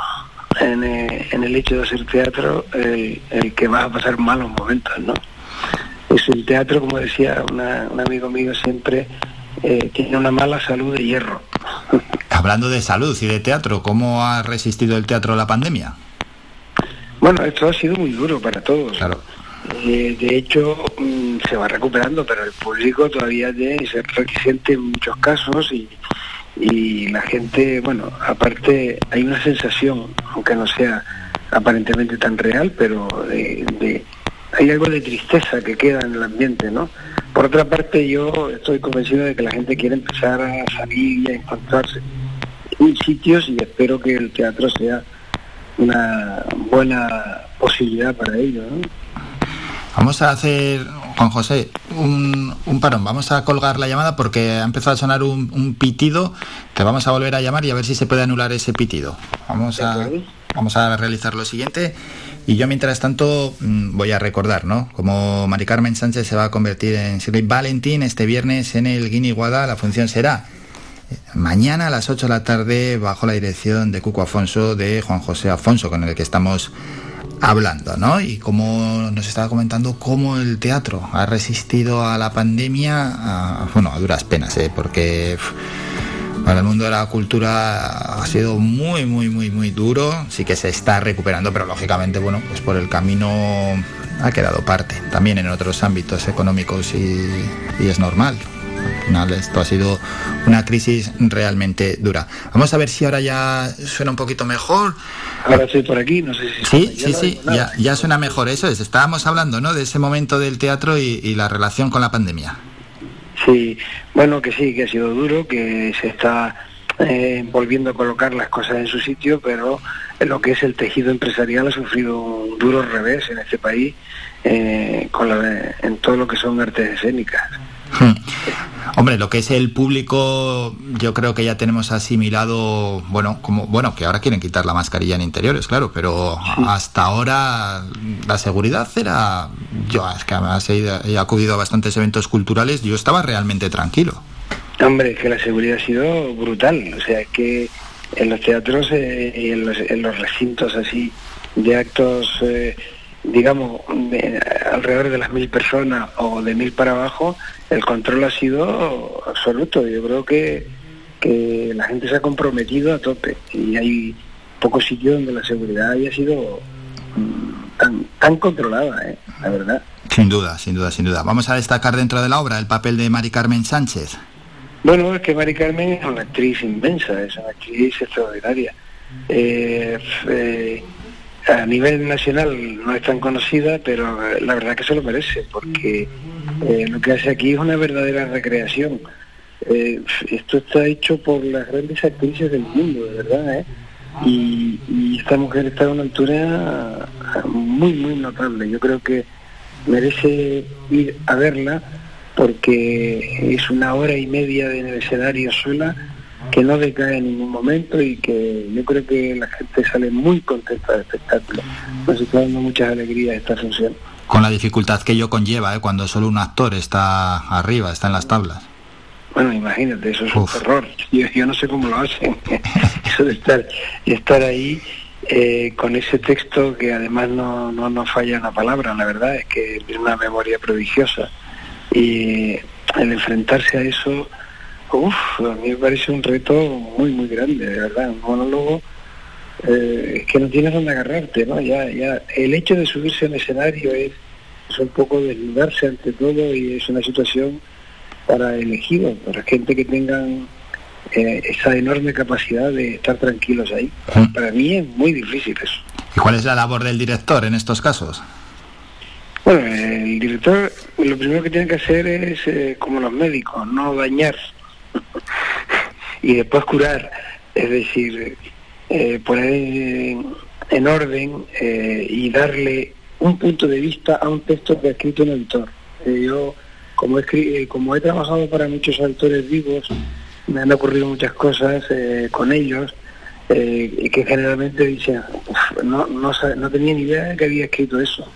Speaker 12: eh, en, el hecho de hacer teatro el, que va a pasar malos momentos, ¿no? Es el teatro, como decía un amigo mío siempre, eh, tiene una mala salud de hierro. <laughs>
Speaker 2: Hablando de salud y de teatro, ¿cómo ha resistido el teatro a la pandemia?
Speaker 12: Bueno, esto ha sido muy duro para todos. Claro. Eh, de hecho, mm, se va recuperando, pero el público todavía tiene ser reticente en muchos casos y, y la gente, bueno, aparte hay una sensación, aunque no sea aparentemente tan real, pero de, hay algo de tristeza que queda en el ambiente, ¿no? Por otra parte, yo estoy convencido de que la gente quiere empezar a salir y a encontrarse en sitios y espero que el teatro sea una buena posibilidad para ello, ¿no?
Speaker 2: Vamos a hacer, Juan José, un, un, parón. Vamos a colgar la llamada porque ha empezado a sonar un, pitido. Te vamos a volver a llamar y a ver si se puede anular ese pitido. Vamos a, vamos a realizar lo siguiente. Y yo, mientras tanto, mm, voy a recordar, ¿no? Como Mari Carmen Sánchez se va a convertir en Shirley Valentín este viernes en el Guiniguada, la función será eh, mañana a las 8 de la tarde bajo la dirección de Cuco Afonso, de Juan José Afonso, con el que estamos hablando, ¿no? Y como nos estaba comentando, cómo el teatro ha resistido a la pandemia, bueno, a duras penas, ¿eh? Porque para el mundo de la cultura ha sido muy, muy, muy, muy duro. Sí que se está recuperando, pero lógicamente, bueno, pues por el camino ha quedado parte. También en otros ámbitos económicos y es normal. Al final esto ha sido una crisis realmente dura. Vamos a ver si ahora ya suena un poquito mejor.
Speaker 12: Ahora estoy por aquí, no sé si...
Speaker 2: Sí, sí, sí, ya, ya, suena mejor. Eso es, estábamos hablando ¿no? de ese momento del teatro y, la relación con la pandemia.
Speaker 12: Sí, bueno, que sí, que ha sido duro, que se está eh, volviendo a colocar las cosas en su sitio, pero lo que es el tejido empresarial ha sufrido un duro revés en este país eh, con en todo lo que son artes escénicas. Hmm.
Speaker 2: Hombre, lo que es el público, yo creo que ya tenemos asimilado, bueno, como bueno, que ahora quieren quitar la mascarilla en interiores, claro, pero hasta ahora la seguridad era, yo es que además he, acudido a bastantes eventos culturales, yo estaba realmente tranquilo.
Speaker 12: Hombre, es que la seguridad ha sido brutal, o sea, que en los teatros eh, y en los, recintos así de actos eh, digamos, alrededor de las mil personas o de mil para abajo, el control ha sido absoluto. Yo creo que, que la gente se ha comprometido a tope y hay pocos sitios donde la seguridad haya sido mm, tan, tan controlada, ¿eh? la verdad.
Speaker 2: Sin duda, sin duda, sin duda. Vamos a destacar dentro de la obra el papel de Mari Carmen Sánchez.
Speaker 12: Bueno, es que Mari Carmen es una actriz inmensa, es una actriz extraordinaria. Eh, eh, a nivel nacional no es tan conocida, pero la verdad que se lo merece, porque eh, lo que hace aquí es una verdadera recreación. Eh, esto está hecho por las grandes actrices del mundo, de verdad, ¿eh? y, esta mujer está a una altura muy, muy notable. Yo creo que merece ir a verla porque es una hora y media en el escenario sola que no decae en ningún momento y que yo creo que la gente sale muy contenta del espectáculo. Nos está dando muchas alegrías esta función.
Speaker 2: Con la dificultad que ello conlleva, ¿eh? cuando solo un actor está arriba, está en las tablas.
Speaker 12: Bueno, imagínate, eso es un terror. Yo, no sé cómo lo hacen. <laughs> eso de estar, estar ahí eh, con ese texto que además no, no, no falla una palabra, la verdad es que tiene una memoria prodigiosa. Y el enfrentarse a eso Uf, a mí me parece un reto muy, muy grande, de verdad. Un monólogo eh, es que no tienes dónde agarrarte, ¿no? Ya, ya, el hecho de subirse al escenario es, un poco desnudarse ante todo y es una situación para elegidos, para gente que tengan eh, esa enorme capacidad de estar tranquilos ahí. Para mí es muy difícil eso.
Speaker 2: ¿Y cuál es la labor del director en estos casos?
Speaker 12: Bueno, el director lo primero que tiene que hacer es, eh, como los médicos, no dañar <laughs> y después curar. Es decir, eh, poner en, orden eh, y darle un punto de vista a un texto que ha escrito un autor. yo, como he, como he trabajado para muchos autores vivos, me han ocurrido muchas cosas con ellos y que generalmente dicen, no, no, no tenía ni idea de que había escrito eso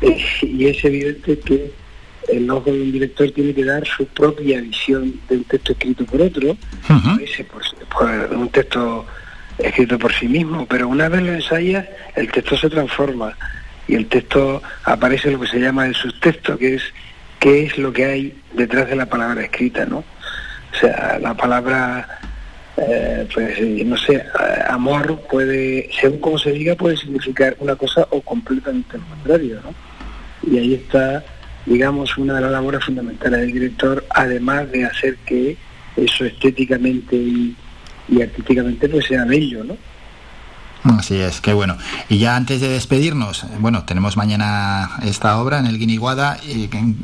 Speaker 12: <laughs> y es evidente que el ojo de un director tiene que dar su propia visión de un texto escrito por otro, un texto escrito por sí mismo, pero una vez lo ensayas, el texto se transforma y el texto aparece lo que se llama el subtexto, que es qué es lo que hay detrás de la palabra escrita, ¿no? O sea, la palabra, eh, pues no sé, amor puede, según como se diga, puede significar una cosa o completamente lo contrario, ¿no? y ahí está, digamos, una de las labores fundamentales del director, además de hacer que eso estéticamente y, artísticamente pues sea bello, ¿no?
Speaker 2: Así es, qué bueno. Y ya antes de despedirnos, bueno, tenemos mañana esta obra en el Guiniguada.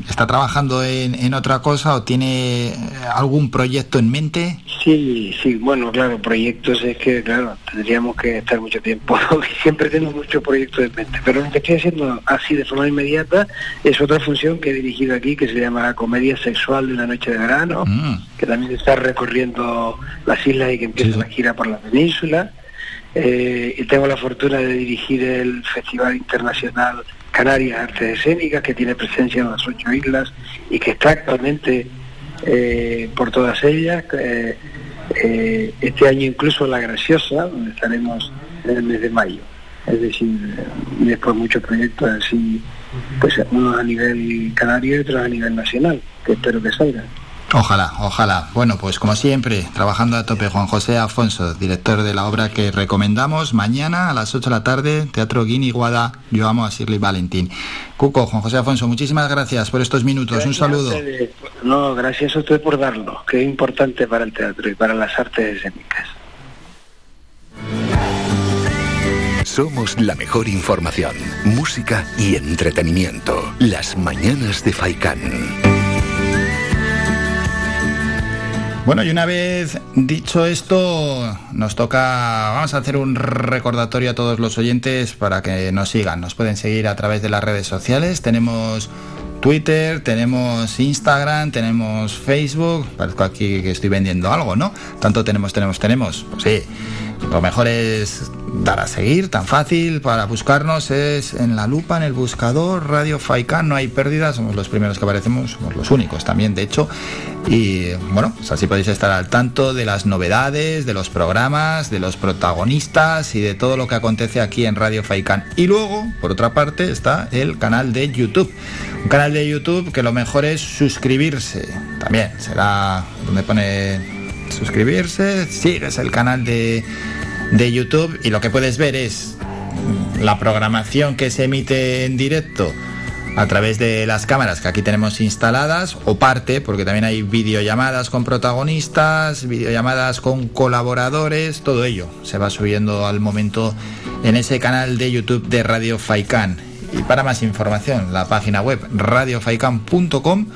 Speaker 2: ¿Está trabajando en, otra cosa o tiene eh, algún proyecto en mente?
Speaker 12: Sí, sí, bueno, claro, proyectos es que, claro, tendríamos que estar mucho tiempo. <laughs> Siempre tengo muchos proyectos en mente, pero lo que estoy haciendo así de forma inmediata es otra función que he dirigido aquí que se llama Comedia Sexual de una Noche de Verano, mm. que también está recorriendo las islas y que empieza la gira por la península eh, y tengo la fortuna de dirigir el Festival Internacional Canarias Artes Escénicas, que tiene presencia en las ocho islas y que está actualmente eh, por todas ellas. Eh, este año incluso La Graciosa, donde estaremos en el mes de mayo. Es decir, después muchos proyectos así, pues unos a nivel canario y otros a nivel nacional, que espero que salgan.
Speaker 2: Ojalá, ojalá. Bueno, pues como siempre, trabajando a tope Juan José Afonso, director de la obra que recomendamos mañana a las 8 de la tarde, Teatro Guiniguada, Yo amo a Shirley Valentín. Cuco, Juan José Afonso, muchísimas gracias por estos minutos. Un saludo.
Speaker 12: No, gracias a usted por darlo, que es importante para el teatro y para las artes escénicas.
Speaker 9: Somos la mejor información, música y entretenimiento. Las mañanas de Faikán.
Speaker 2: Bueno, y una vez dicho esto, nos toca, vamos a hacer un recordatorio a todos los oyentes para que nos sigan. Nos pueden seguir a través de las redes sociales. Tenemos Twitter, tenemos Instagram, tenemos Facebook. Parezco aquí que estoy vendiendo algo, ¿no? Tanto tenemos, tenemos, tenemos. Pues sí. Lo mejor es dar a seguir, tan fácil para buscarnos es en la lupa, en el buscador, Radio Faikan, no hay pérdidas, somos los primeros que aparecemos, somos los únicos también, de hecho. Y bueno, pues así podéis estar al tanto de las novedades, de los programas, de los protagonistas y de todo lo que acontece aquí en Radio Faikan. Y luego, por otra parte, está el canal de YouTube. Un canal de YouTube que lo mejor es suscribirse. También será donde pone suscribirse, sigues el canal de, de YouTube y lo que puedes ver es la programación que se emite en directo a través de las cámaras que aquí tenemos instaladas o parte, porque también hay videollamadas con protagonistas, videollamadas con colaboradores, todo ello se va subiendo al momento en ese canal de YouTube de Radio Faikan. Y para más información, la página web radiofaikan.com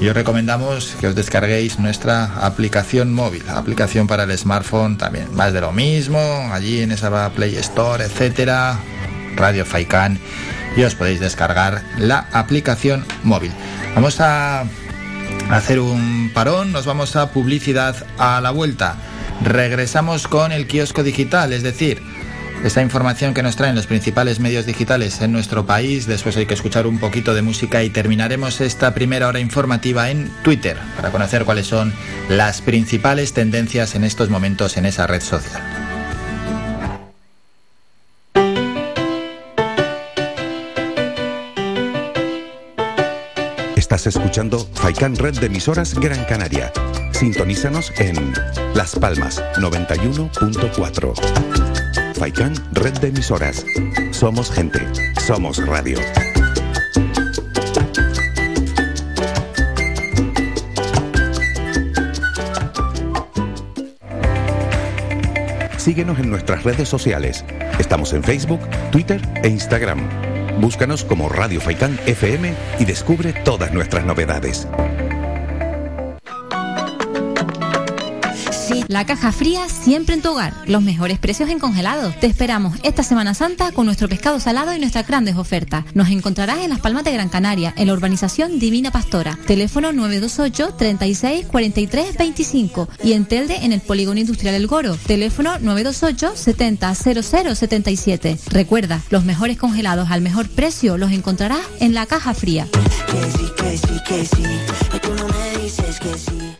Speaker 2: y os recomendamos que os descarguéis nuestra aplicación móvil, aplicación para el smartphone también. Más de lo mismo, allí en esa Play Store, etcétera, Radio Faikan y os podéis descargar la aplicación móvil. Vamos a hacer un parón, nos vamos a publicidad a la vuelta. Regresamos con el kiosco digital, es decir, esta información que nos traen los principales medios digitales en nuestro país. Después hay que escuchar un poquito de música y terminaremos esta primera hora informativa en Twitter para conocer cuáles son las principales tendencias en estos momentos en esa red social.
Speaker 1: Estás escuchando Faikan Red de emisoras Gran Canaria. Sintonízanos en Las Palmas 91.4. Faikan, red de emisoras. Somos gente, somos radio. Síguenos en nuestras redes sociales. Estamos en Facebook, Twitter e Instagram. Búscanos como Radio Faicán FM y descubre todas nuestras novedades.
Speaker 10: La caja fría siempre en tu hogar. Los mejores precios en congelado. Te esperamos esta Semana Santa con nuestro pescado salado y nuestras grandes ofertas. Nos encontrarás en Las Palmas de Gran Canaria, en la urbanización Divina Pastora. Teléfono 928 36 43 25 y en Telde en el Polígono Industrial El Goro. Teléfono 928 70 00 77. Recuerda, los mejores congelados al mejor precio los encontrarás en la caja fría.
Speaker 11: Tic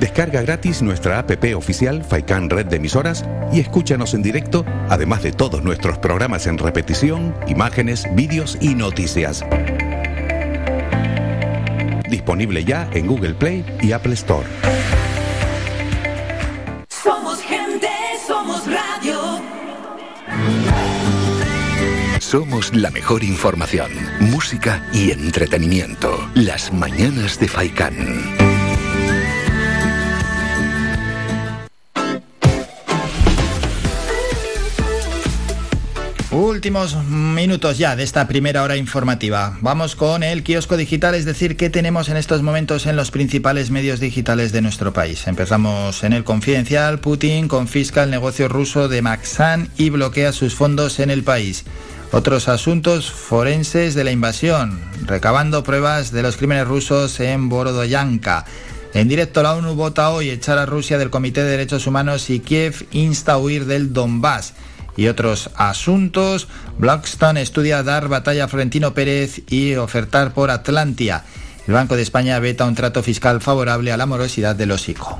Speaker 1: Descarga gratis nuestra app oficial Faikan Red de Emisoras y escúchanos en directo, además de todos nuestros programas en repetición, imágenes, vídeos y noticias. Disponible ya en Google Play y Apple Store.
Speaker 8: Somos gente, somos radio.
Speaker 9: Somos la mejor información, música y entretenimiento. Las mañanas de Faikán.
Speaker 2: Últimos minutos ya de esta primera hora informativa. Vamos con el kiosco digital, es decir, qué tenemos en estos momentos en los principales medios digitales de nuestro país. Empezamos en el confidencial. Putin confisca el negocio ruso de Maxan y bloquea sus fondos en el país. Otros asuntos forenses de la invasión, recabando pruebas de los crímenes rusos en Borodoyanka. En directo, la ONU vota hoy echar a Rusia del Comité de Derechos Humanos y Kiev insta a huir del Donbass y otros asuntos. Blackstone estudia dar batalla a Florentino Pérez y ofertar por Atlantia. El Banco de España veta un trato fiscal favorable a la morosidad de los ICO.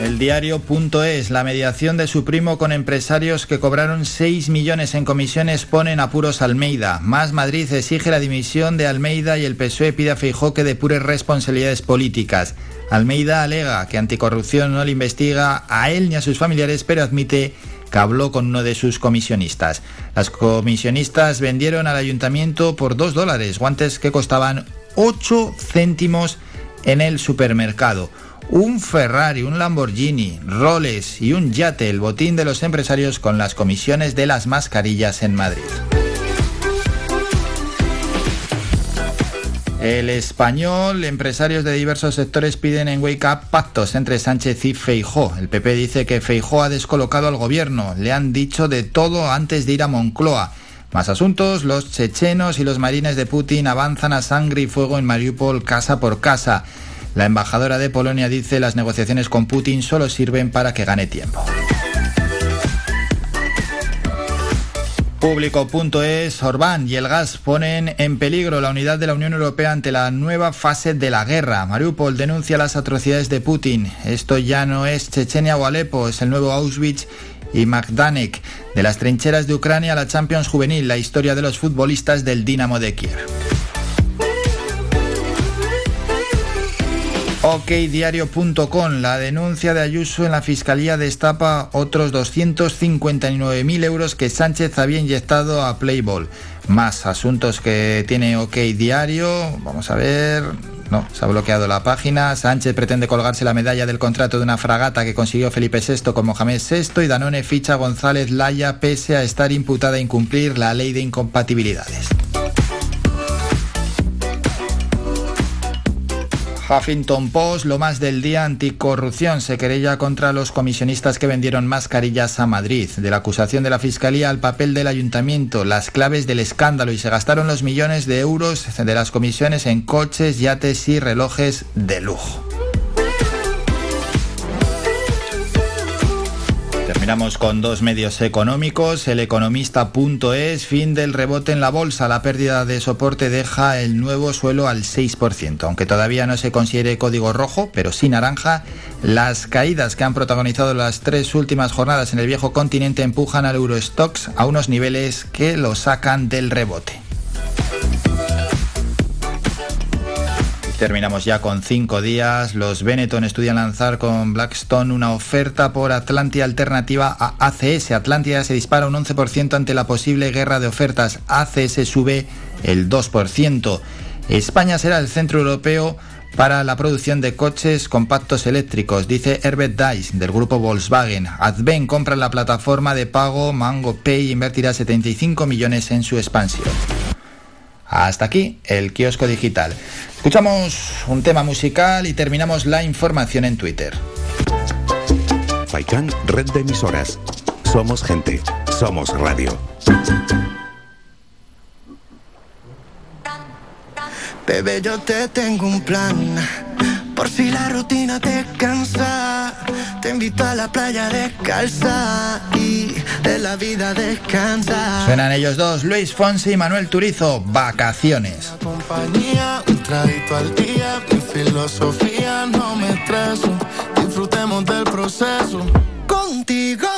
Speaker 2: El diario.es, la mediación de su primo con empresarios que cobraron 6 millones en comisiones ponen apuros Almeida. Más Madrid exige la dimisión de Almeida y el PSOE pide a Feijó que depure responsabilidades políticas. Almeida alega que anticorrupción no le investiga a él ni a sus familiares, pero admite que habló con uno de sus comisionistas. Las comisionistas vendieron al ayuntamiento por 2 dólares guantes que costaban 8 céntimos en el supermercado un Ferrari, un Lamborghini, Rolex y un yate, el botín de los empresarios con las comisiones de las mascarillas en Madrid. El español, empresarios de diversos sectores piden en Wake Up pactos entre Sánchez y Feijó. El PP dice que Feijó ha descolocado al gobierno. Le han dicho de todo antes de ir a Moncloa. Más asuntos, los chechenos y los marines de Putin avanzan a sangre y fuego en Mariupol casa por casa. La embajadora de Polonia dice las negociaciones con Putin solo sirven para que gane tiempo. Público.es, Orbán y el gas ponen en peligro la unidad de la Unión Europea ante la nueva fase de la guerra. Mariupol denuncia las atrocidades de Putin. Esto ya no es Chechenia o Alepo, es el nuevo Auschwitz y Magdanek. De las trincheras de Ucrania a la Champions Juvenil, la historia de los futbolistas del Dinamo de Kiev. OKDiario.com. La denuncia de Ayuso en la Fiscalía destapa otros 259.000 euros que Sánchez había inyectado a Playboy. Más asuntos que tiene OK Diario. Vamos a ver. No, se ha bloqueado la página. Sánchez pretende colgarse la medalla del contrato de una fragata que consiguió Felipe VI con Mohamed VI y Danone ficha a González Laya pese a estar imputada a incumplir la ley de incompatibilidades. Huffington Post, lo más del día anticorrupción, se querella contra los comisionistas que vendieron mascarillas a Madrid. De la acusación de la Fiscalía al papel del Ayuntamiento, las claves del escándalo y se gastaron los millones de euros de las comisiones en coches, yates y relojes de lujo. Terminamos con dos medios económicos. El economista.es, fin del rebote en la bolsa. La pérdida de soporte deja el nuevo suelo al 6%. Aunque todavía no se considere código rojo, pero sí naranja, las caídas que han protagonizado las tres últimas jornadas en el viejo continente empujan al Eurostox a unos niveles que lo sacan del rebote. Terminamos ya con cinco días. Los Benetton estudian lanzar con Blackstone una oferta por Atlantia alternativa a ACS. Atlantia se dispara un 11% ante la posible guerra de ofertas. ACS sube el 2%. España será el centro europeo para la producción de coches compactos eléctricos, dice Herbert Dice del grupo Volkswagen. Adven compra la plataforma de pago Mango Pay e invertirá 75 millones en su expansión. Hasta aquí el kiosco digital. Escuchamos un tema musical y terminamos la información en Twitter.
Speaker 1: Faikan, red de emisoras. Somos gente, somos radio.
Speaker 13: Bebé, yo te tengo un plan. Por si la rutina te cansa, te invito a la playa descalza y de la vida descansa.
Speaker 2: Suenan ellos dos, Luis Fonsi y Manuel Turizo, vacaciones.
Speaker 13: Compañía, un traguito al día, mi filosofía no me estreso. Disfrutemos del proceso. Contigo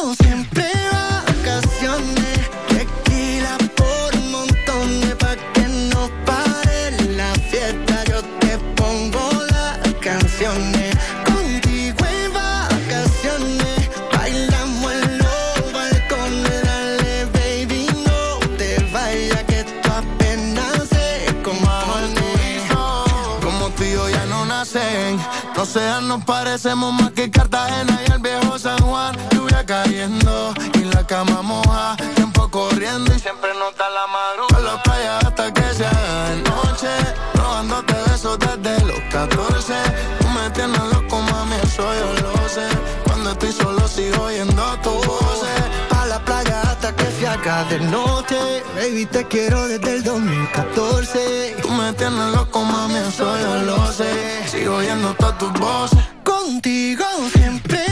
Speaker 13: No
Speaker 14: sean, nos parecemos más que Cartagena y el viejo San Juan. Lluvia cayendo y la cama moja. Tiempo corriendo y siempre nota la madrugada. A la playa hasta que se haga de noche. Robándote besos desde los 14. Tú me tienes loco, mami, eso yo lo sé. Cuando estoy solo sigo oyendo tu voz.
Speaker 13: De noche. Baby, te quiero desde el 2014.
Speaker 14: Tú me tienes loco, mami, eso yo lo sé. Sigo oyendo todas tus voces.
Speaker 13: Contigo siempre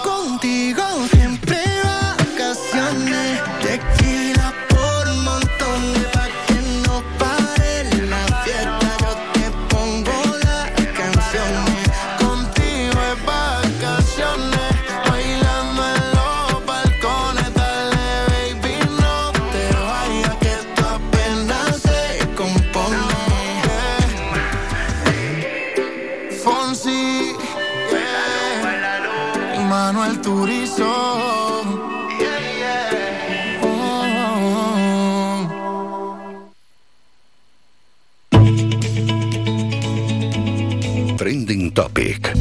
Speaker 9: Topic.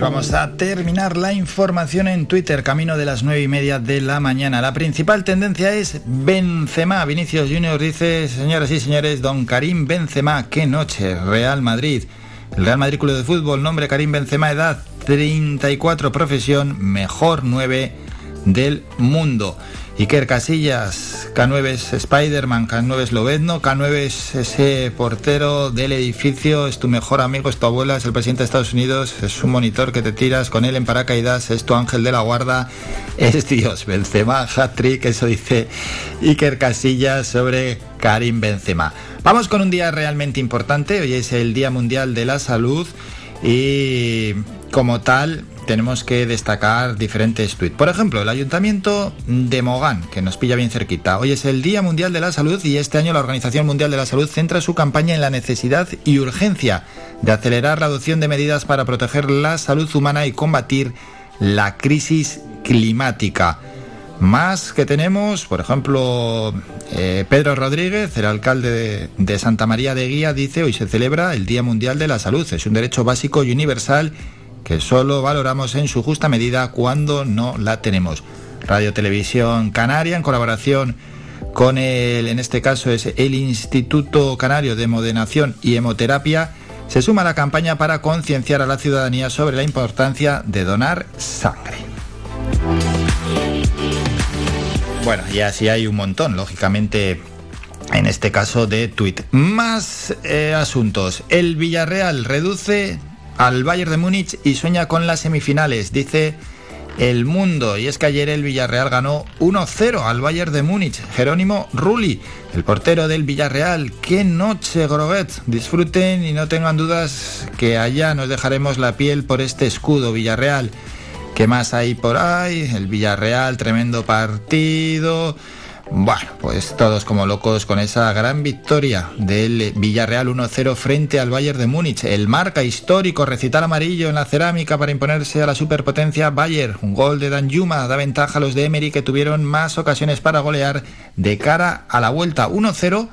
Speaker 2: Vamos a terminar la información en Twitter, camino de las nueve y media de la mañana. La principal tendencia es Benzema. Vinicius Junior dice, señoras y señores, don Karim Benzema, qué noche, Real Madrid. El Real Madrid Club de Fútbol, nombre Karim Benzema, edad 34, profesión, mejor 9 del mundo. Iker Casillas, K9 es Spider-Man, K9 es Lobezno, K9 es ese portero del edificio, es tu mejor amigo, es tu abuela, es el presidente de Estados Unidos, es un monitor que te tiras con él en paracaídas, es tu ángel de la guarda, es Dios, Benzema, hat-trick, eso dice Iker Casillas sobre Karim Benzema. Vamos con un día realmente importante, hoy es el Día Mundial de la Salud y como tal tenemos que destacar diferentes tweets. Por ejemplo, el Ayuntamiento de Mogán, que nos pilla bien cerquita. Hoy es el Día Mundial de la Salud y este año la Organización Mundial de la Salud centra su campaña en la necesidad y urgencia de acelerar la adopción de medidas para proteger la salud humana y combatir la crisis climática. Más que tenemos, por ejemplo, eh, Pedro Rodríguez, el alcalde de, Santa María de Guía, dice hoy se celebra el Día Mundial de la Salud. Es un derecho básico y universal que solo valoramos en su justa medida cuando no la tenemos. Radio Televisión Canaria, en colaboración con el, en este caso es el Instituto Canario de Modenación y Hemoterapia, se suma a la campaña para concienciar a la ciudadanía sobre la importancia de donar sangre. Bueno, y así hay un montón, lógicamente, en este caso de tweet. Más eh, asuntos. El Villarreal reduce al Bayern de Múnich y sueña con las semifinales, dice el mundo. Y es que ayer el Villarreal ganó 1-0 al Bayern de Múnich. Jerónimo Rulli, el portero del Villarreal. ¡Qué noche, Groguet! Disfruten y no tengan dudas que allá nos dejaremos la piel por este escudo Villarreal. ¿Qué más hay por ahí? El Villarreal, tremendo partido. Bueno, pues todos como locos con esa gran victoria del Villarreal 1-0 frente al Bayern de Múnich. El marca histórico, recital amarillo en la cerámica para imponerse a la superpotencia Bayern. Un gol de Dan Yuma da ventaja a los de Emery que tuvieron más ocasiones para golear de cara a la vuelta 1-0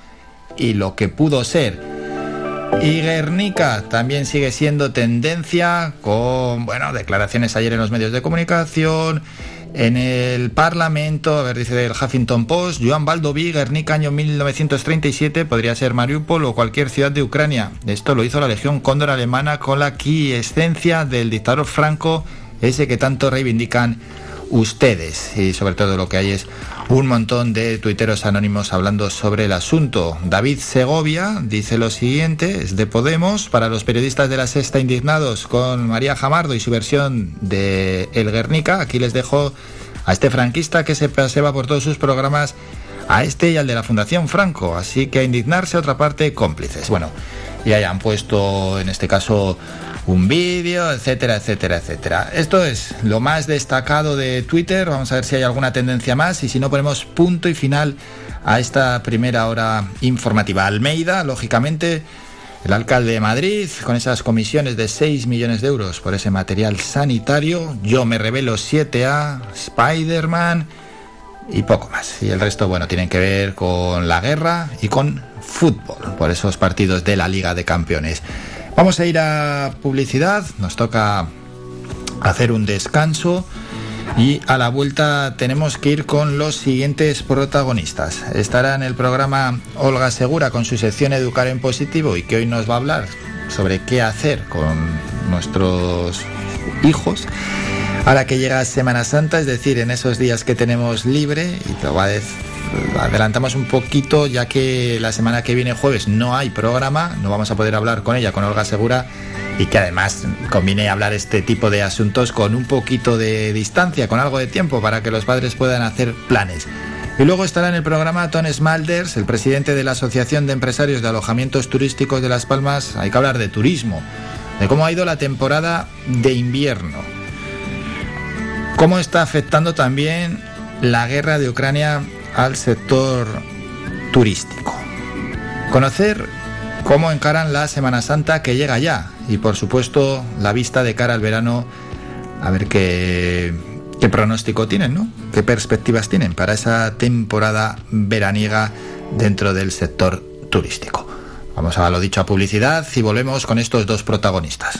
Speaker 2: y lo que pudo ser. Y Guernica también sigue siendo tendencia con, bueno, declaraciones ayer en los medios de comunicación en el Parlamento, a ver, dice el Huffington Post, Joan Baldoví, Guernica, año 1937, podría ser Mariupol o cualquier ciudad de Ucrania. Esto lo hizo la Legión Cóndor alemana con la quiescencia del dictador Franco, ese que tanto reivindican ustedes. Y sobre todo lo que hay es un montón de tuiteros anónimos hablando sobre el asunto. David Segovia dice lo siguiente, es de Podemos, para los periodistas de la Sexta indignados con María Jamardo y su versión de El Guernica, aquí les dejo a este franquista que se paseba por todos sus programas, a este y al de la Fundación Franco, así que a indignarse otra parte cómplices. Bueno, y hayan puesto en este caso un vídeo, etcétera, etcétera, etcétera. Esto es lo más destacado de Twitter. Vamos a ver si hay alguna tendencia más y si no ponemos punto y final a esta primera hora informativa. Almeida, lógicamente, el alcalde de Madrid, con esas comisiones de 6 millones de euros por ese material sanitario. Yo me revelo 7A, Spider-Man y poco más. Y el resto, bueno, tienen que ver con la guerra y con fútbol, por esos partidos de la Liga de Campeones. Vamos a ir a publicidad, nos toca hacer un descanso y a la vuelta tenemos que ir con los siguientes protagonistas. Estará en el programa Olga Segura con su sección Educar en Positivo y que hoy nos va a hablar sobre qué hacer con nuestros hijos. Ahora que llega Semana Santa, es decir, en esos días que tenemos libre, y te adelantamos un poquito ya que la semana que viene jueves no hay programa, no vamos a poder hablar con ella, con Olga Segura, y que además conviene hablar este tipo de asuntos con un poquito de distancia, con algo de tiempo para que los padres puedan hacer planes. Y luego estará en el programa Ton Smalders, el presidente de la Asociación de Empresarios de Alojamientos Turísticos de Las Palmas. Hay que hablar de turismo, de cómo ha ido la temporada de invierno, cómo está afectando también la guerra de Ucrania al sector turístico. Conocer cómo encaran la Semana Santa que llega ya y por supuesto la vista de cara al verano a ver qué, pronóstico tienen, ¿no? ¿Qué perspectivas tienen para esa temporada veraniega dentro del sector turístico? Vamos a lo dicho a publicidad y volvemos con estos dos protagonistas.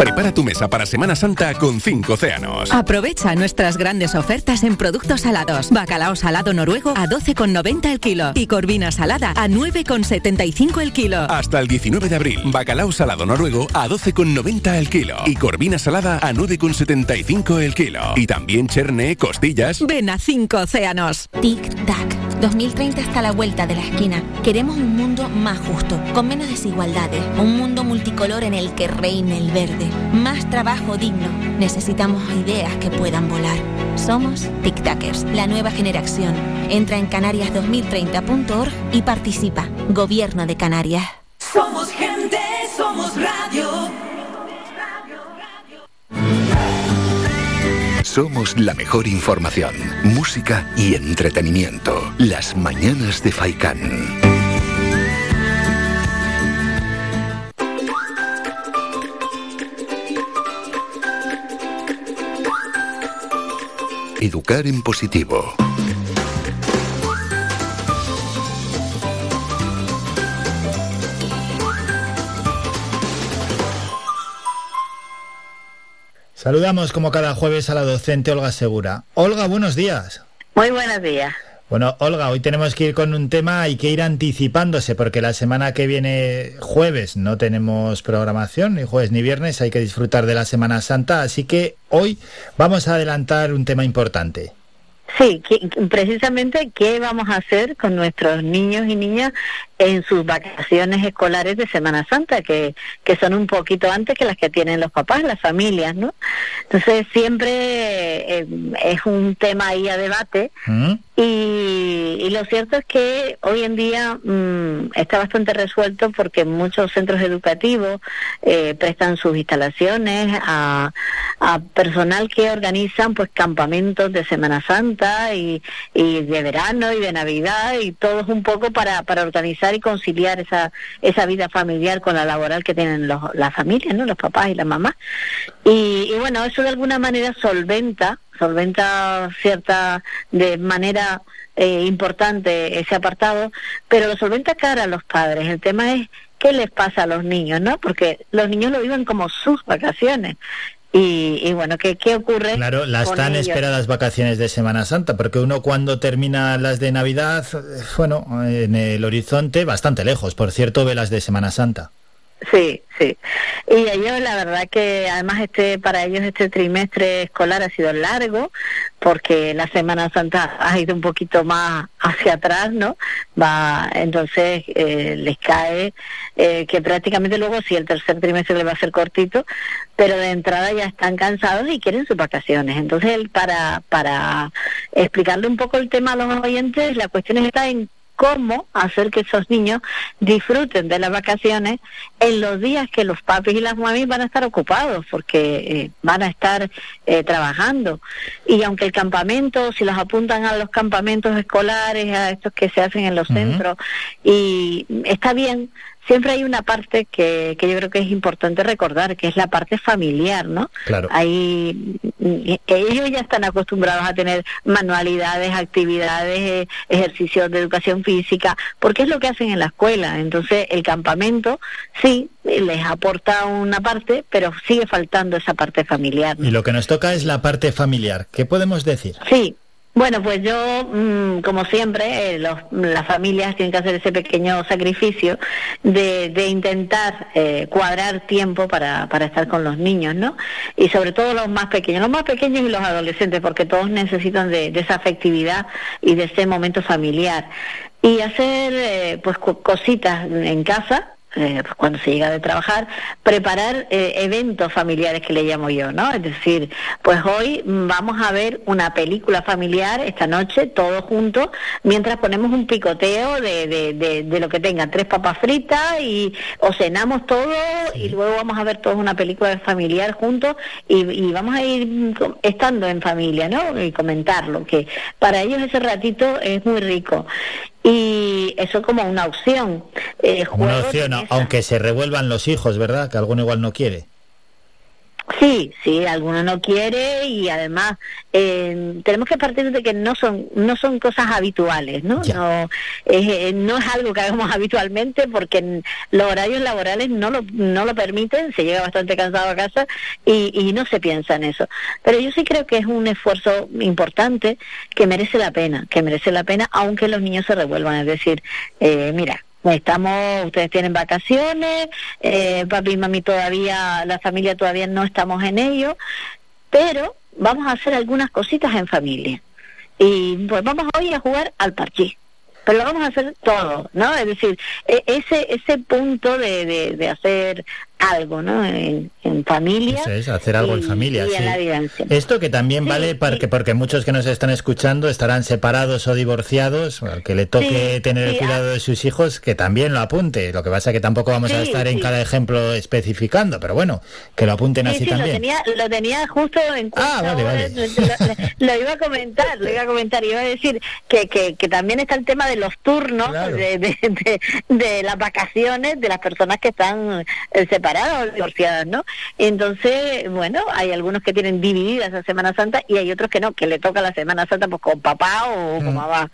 Speaker 1: Prepara tu mesa para Semana Santa con cinco océanos.
Speaker 15: Aprovecha nuestras grandes ofertas en productos salados. Bacalao salado noruego a 12,90 el kilo y corvina salada a 9,75 el kilo.
Speaker 1: Hasta el 19 de abril, bacalao salado noruego a 12,90 el kilo y corvina salada a 9,75 el kilo. Y también cherne, costillas.
Speaker 15: Ven a cinco océanos.
Speaker 11: Tic tac. 2030 está a la vuelta de la esquina. Queremos un mundo más justo, con menos desigualdades, un mundo multicolor en el que reine el verde, más trabajo digno. Necesitamos ideas que puedan volar. Somos Tic Tackers, la nueva generación. Entra en canarias2030.org y participa. Gobierno de Canarias.
Speaker 8: Somos gente, somos radio.
Speaker 9: Somos la mejor información, música y entretenimiento. Las mañanas de Faikán. Educar en positivo.
Speaker 2: Saludamos como cada jueves a la docente Olga Segura. Olga, buenos días.
Speaker 16: Muy buenos días.
Speaker 2: Bueno, Olga, hoy tenemos que ir con un tema, hay que ir anticipándose, porque la semana que viene, jueves, no tenemos programación, ni jueves ni viernes, hay que disfrutar de la Semana Santa, así que hoy vamos a adelantar un tema importante.
Speaker 16: Sí, que- precisamente qué vamos a hacer con nuestros niños y niñas en sus vacaciones escolares de Semana Santa, que, que son un poquito antes que las que tienen los papás, las familias, ¿no? Entonces siempre eh, es un tema ahí a debate y, y lo cierto es que hoy en día mm, está bastante resuelto porque muchos centros educativos eh, prestan sus instalaciones a, a personal que organizan pues campamentos de Semana Santa y, y de verano y de Navidad y todos un poco para, para organizar y conciliar esa, esa vida familiar con la laboral que tienen los, las familias, ¿no? los papás y las mamás. Y, y bueno, eso de alguna manera solventa, solventa cierta, de manera eh, importante ese apartado, pero lo solventa cara a los padres. El tema es qué les pasa a los niños, ¿no? Porque los niños lo viven como sus vacaciones. Y, y bueno, ¿qué, qué ocurre?
Speaker 2: Claro, las tan
Speaker 16: ellos?
Speaker 2: esperadas vacaciones de Semana Santa, porque uno cuando termina las de Navidad, eh, bueno, en el horizonte, bastante lejos, por cierto, ve las de Semana Santa.
Speaker 16: Sí, sí. Y ellos, la verdad que además este para ellos este trimestre escolar ha sido largo porque la Semana Santa ha ido un poquito más hacia atrás, ¿no? Va, entonces eh, les cae eh, que prácticamente luego sí el tercer trimestre le va a ser cortito, pero de entrada ya están cansados y quieren sus vacaciones. Entonces para para explicarle un poco el tema a los oyentes, la cuestión está en cómo hacer que esos niños disfruten de las vacaciones en los días que los papis y las mamis van a estar ocupados porque eh, van a estar eh, trabajando. Y aunque el campamento si los apuntan a los campamentos escolares a estos que se hacen en los centros y está bien siempre hay una parte que, que yo creo que es importante recordar que es la parte familiar no
Speaker 2: Claro.
Speaker 16: Ahí mm, ellos ya están acostumbrados a tener manualidades, actividades, eh, ejercicios de educación física, porque es lo que hacen en la escuela. Entonces, el campamento sí les aporta una parte, pero sigue faltando esa parte familiar.
Speaker 2: Y lo que nos toca es la parte familiar. ¿Qué podemos decir?
Speaker 16: Sí. Bueno, pues yo, mm, como siempre, eh, los- las familias tienen que hacer ese pequeño sacrificio de, de intentar eh, cuadrar tiempo para, para estar con los niños, ¿no? Y sobre todo los más pequeños, los más pequeños y los adolescentes, porque todos necesitan de, esa afectividad y de ese momento familiar. Y hacer, eh, pues, co- cositas en casa, eh, pues, cuando se llega de trabajar, preparar eh, eventos familiares que le llamo yo, ¿no? Es decir, pues hoy vamos a ver una película familiar esta noche, todos juntos, mientras ponemos un picoteo de, de, de, de lo que tengan, tres papas fritas y o cenamos todo y luego vamos a ver todos una película familiar juntos y, y vamos a ir estando en familia, ¿no? Y comentarlo, que para ellos ese ratito es muy rico. Y eso como una opción. Eh,
Speaker 2: una opción, aunque se revuelvan los hijos, ¿verdad? Que alguno igual no quiere.
Speaker 16: Sí, sí, alguno no quiere y además eh, tenemos que partir de que no son no son cosas habituales, ¿no? No, eh, no es algo que hagamos <laughs> habitualmente porque los horarios laborales no lo, no lo permiten, se llega bastante cansado a casa y, y no se piensa en eso. Pero yo sí creo que es un esfuerzo importante que merece la pena, que merece la pena aunque los niños se revuelvan. Es decir, eh, mira, Estamos, ustedes tienen vacaciones, eh, papi y mami todavía, la familia todavía no estamos en ello, pero vamos a hacer algunas cositas en familia. Y pues vamos hoy a jugar al parchís pero lo vamos a hacer todo, ¿no? Es decir, e, ese ese punto de, de hacer algo, ¿no? En, familia.
Speaker 2: Eso es, hacer algo en familia. sí. Esto que también vale porque, porque muchos que nos están escuchando estarán separados o divorciados, al que le toque tener el cuidado ah. de sus hijos, que también lo apunte. Lo que pasa es que tampoco vamos a estar en cada ejemplo especificando, pero bueno, que lo apunten así también.
Speaker 16: Lo tenía, lo tenía justo en cuenta. Ah, vale, vale. Lo, iba a comentar, lo iba a comentar. Iba a decir que, que, que también está el tema de los turnos, de, de, de, las vacaciones de las personas que están eh, separadas o divorciadas, ¿no? Entonces, bueno, hay algunos que tienen dividida esa Semana Santa y hay otros que no, que le toca la Semana Santa pues con papá o con mm. mamá.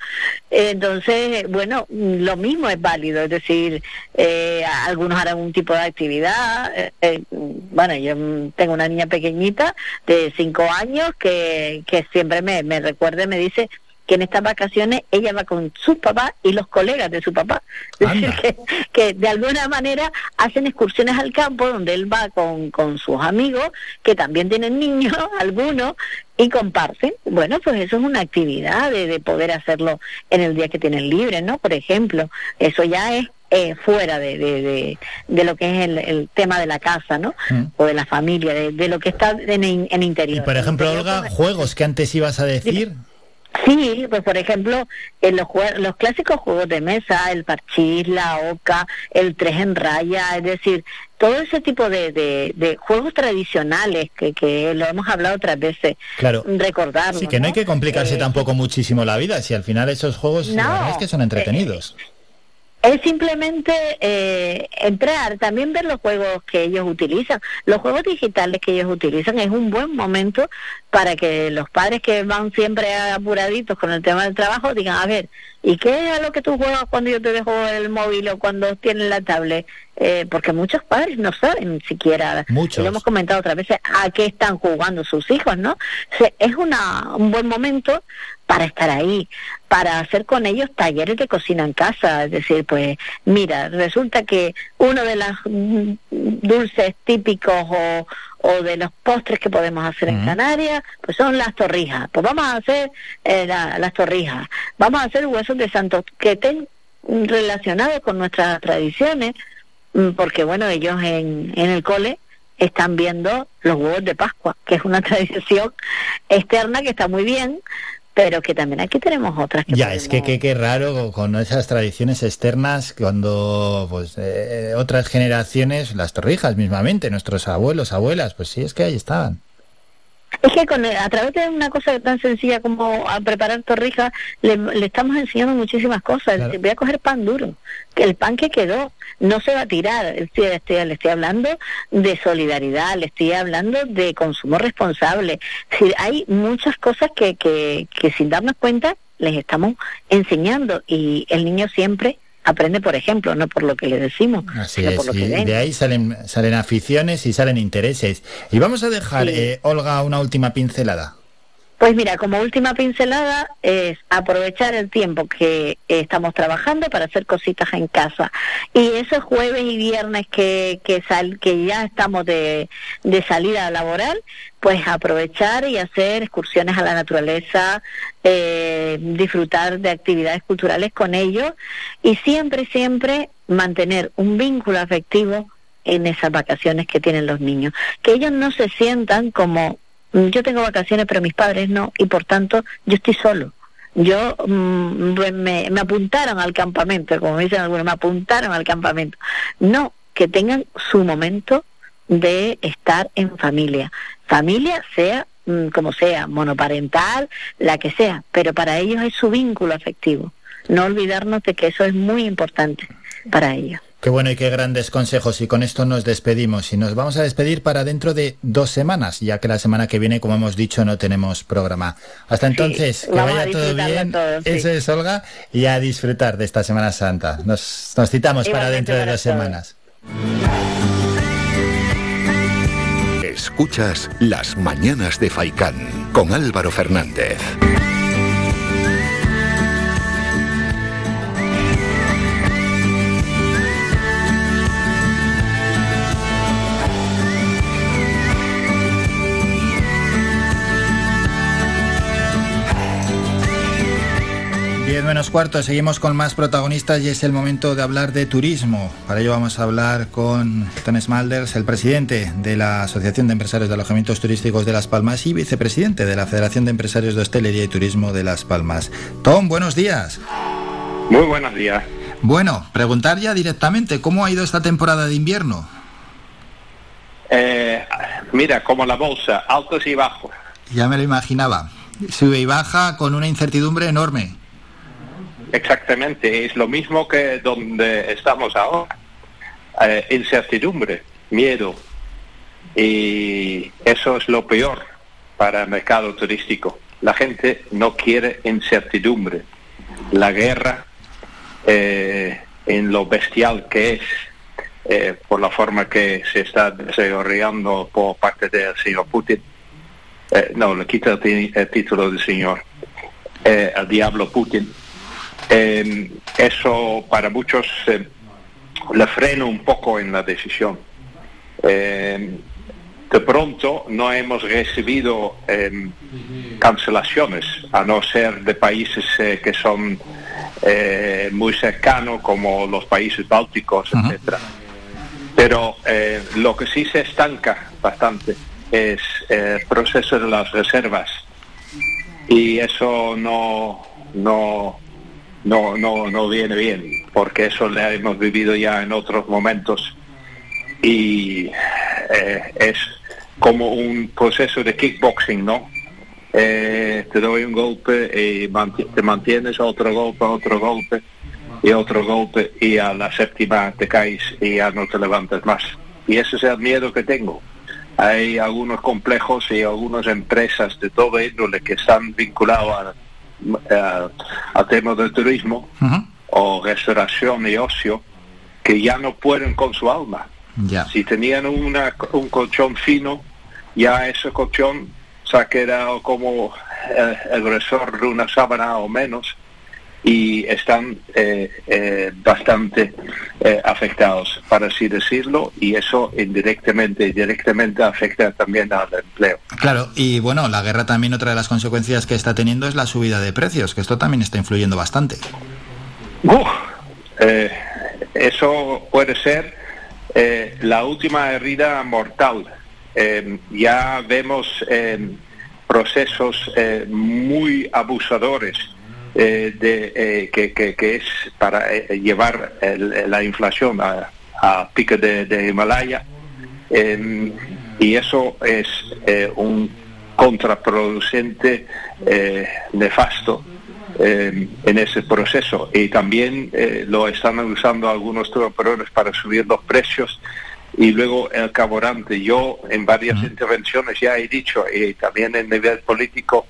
Speaker 16: Entonces, bueno, lo mismo es válido, es decir, eh, algunos harán un tipo de actividad. Eh, eh, bueno, yo tengo una niña pequeñita de cinco años que, que siempre me, me recuerda y me dice, que en estas vacaciones ella va con sus papás y los colegas de su papá. Es decir, que, que, de alguna manera hacen excursiones al campo donde él va con, con sus amigos, que también tienen <laughs> niños, algunos, y comparten. Bueno, pues eso es una actividad de, de poder hacerlo en el día que tienen libre, ¿no? Por ejemplo, eso ya es eh, fuera de, de, de, lo que es el, el, tema de la casa, ¿no? Mm. O de la familia, de, lo que está en, en interior.
Speaker 2: Y por ejemplo, Olga, juegos que antes ibas a decir.
Speaker 16: Sí, pues por ejemplo, en los, los clásicos juegos de mesa, el parchís, la oca, el tres en raya, es decir, todo ese tipo de, de, juegos tradicionales que, que lo hemos hablado otras veces,
Speaker 2: claro.
Speaker 16: recordarlo.
Speaker 2: Sí, que no, hay que complicarse eh, tampoco muchísimo la vida, si al final esos juegos no, es que son entretenidos.
Speaker 16: Eh, es simplemente eh, entrar, también ver los juegos que ellos utilizan. Los juegos digitales que ellos utilizan es un buen momento para que los padres que van siempre apuraditos con el tema del trabajo digan, a ver, ¿y qué es lo que tú juegas cuando yo te dejo el móvil o cuando tienes la tablet? Eh, porque muchos padres no saben siquiera,
Speaker 2: muchos.
Speaker 16: lo hemos comentado otras veces, a qué están jugando sus hijos, ¿no? es una, un buen momento para estar ahí, para hacer con ellos talleres de cocina en casa, es decir, pues mira, resulta que uno de los dulces típicos o, o de los postres que podemos hacer en Canarias, pues son las torrijas. Pues vamos a hacer eh, las torrijas, vamos a hacer huesos de santo que estén relacionados con nuestras tradiciones, mm, porque bueno, ellos en, en el cole están viendo los huevos de Pascua, que es una <laughs> tradición externa que está muy bien, pero que también aquí tenemos otras
Speaker 2: que ya es que qué raro con esas tradiciones externas cuando pues eh, otras generaciones las torrijas mismamente nuestros abuelos abuelas pues sí es que ahí estaban
Speaker 16: es que con, a través de una cosa tan sencilla como a preparar torrijas, le, estamos enseñando muchísimas cosas. Voy a coger pan duro, que el pan que quedó no se va a tirar. Estoy, estoy, le estoy hablando de solidaridad, le estoy hablando de consumo responsable. hay muchas cosas que, que, que sin darnos cuenta les estamos enseñando y el niño siempre aprende por ejemplo, no por lo que le decimos,
Speaker 2: sino por lo que ven. De ahí salen, salen aficiones y salen intereses. Y vamos a dejar, eh, Olga, una última pincelada.
Speaker 16: Pues mira, como última pincelada es aprovechar el tiempo que estamos trabajando para hacer cositas en casa. Y esos jueves y viernes que, que, sal, que ya estamos de, de salida laboral, pues aprovechar y hacer excursiones a la naturaleza, eh, disfrutar de actividades culturales con ellos y siempre, siempre mantener un vínculo afectivo en esas vacaciones que tienen los niños. Que ellos no se sientan como yo tengo vacaciones, pero mis padres no, y por tanto yo estoy solo. Yo mm, me, me apuntaron al campamento, como dicen algunos, me apuntaron al campamento. No, que tengan su momento de estar en familia. Familia sea mm, como sea, monoparental, la que sea, pero para ellos es su vínculo afectivo. No olvidarnos de que eso es muy importante para ellos.
Speaker 2: Qué bueno y qué grandes consejos. Y con esto nos despedimos. Y nos vamos a despedir para dentro de dos semanas, ya que la semana que viene, como hemos dicho, no tenemos programa. Hasta entonces, que vaya todo bien. Eso es, Olga. Y a disfrutar de esta Semana Santa. Nos, nos citamos para dentro de dos semanas.
Speaker 9: Escuchas Las Mañanas de Faicán con Álvaro Fernández.
Speaker 2: Menos cuarto, seguimos con más protagonistas y es el momento de hablar de turismo. Para ello vamos a hablar con Tom Smalders, el presidente de la Asociación de Empresarios de Alojamientos Turísticos de Las Palmas y vicepresidente de la Federación de Empresarios de Hostelería y Turismo de Las Palmas. Tom, buenos días.
Speaker 17: Muy buenos días.
Speaker 2: Bueno, preguntar ya directamente, ¿cómo ha ido esta temporada de invierno?
Speaker 17: Eh, mira, como la bolsa, altos y bajos.
Speaker 2: Ya me lo imaginaba. Sube y baja con una incertidumbre enorme.
Speaker 17: Exactamente, es lo mismo que donde estamos ahora. Eh, incertidumbre, miedo. Y eso es lo peor para el mercado turístico. La gente no quiere incertidumbre. La guerra, eh, en lo bestial que es, eh, por la forma que se está desarrollando por parte del señor Putin, no, le quita el, título del señor, el diablo Putin, eh, eso para muchos eh, le frena un poco en la decisión. Eh, de pronto no hemos recibido em, cancelaciones, a no ser de países eh, que son muy cercanos como los países bálticos, etcétera. Pero lo que sí se estanca bastante es el proceso de las reservas y eso no no no, no, no viene bien, porque eso lo hemos vivido ya en otros momentos y eh, es como un proceso de kickboxing, ¿no? Eh, te doy un golpe y te mantienes otro golpe, otro golpe y otro golpe y a la séptima te caes y ya no te levantas más. Y ese es el miedo que tengo. Hay algunos complejos y algunas empresas de todo índole que están vinculados a eh, a temas de turismo o restauración y ocio que ya no pueden con su alma. Si tenían una, un colchón fino, ya ese colchón se ha quedado como eh, el grosor de una sábana o menos y están eh, eh, bastante eh, afectados, para así decirlo, y eso indirectamente y directamente afecta también al empleo.
Speaker 2: Claro, y bueno, la guerra también otra de las consecuencias que está teniendo es la subida de precios, que esto también está influyendo bastante.
Speaker 17: eso puede ser la última herida mortal. ya vemos procesos muy abusadores eh, de, eh, que, que, es para eh, llevar la inflación a, a pico de, Himalaya. Em, y eso es un contraproducente nefasto em, en ese proceso. Y también lo están usando algunos turoperadores para subir los precios y luego el carburante. Yo en varias intervenciones ya he dicho, y también en nivel político,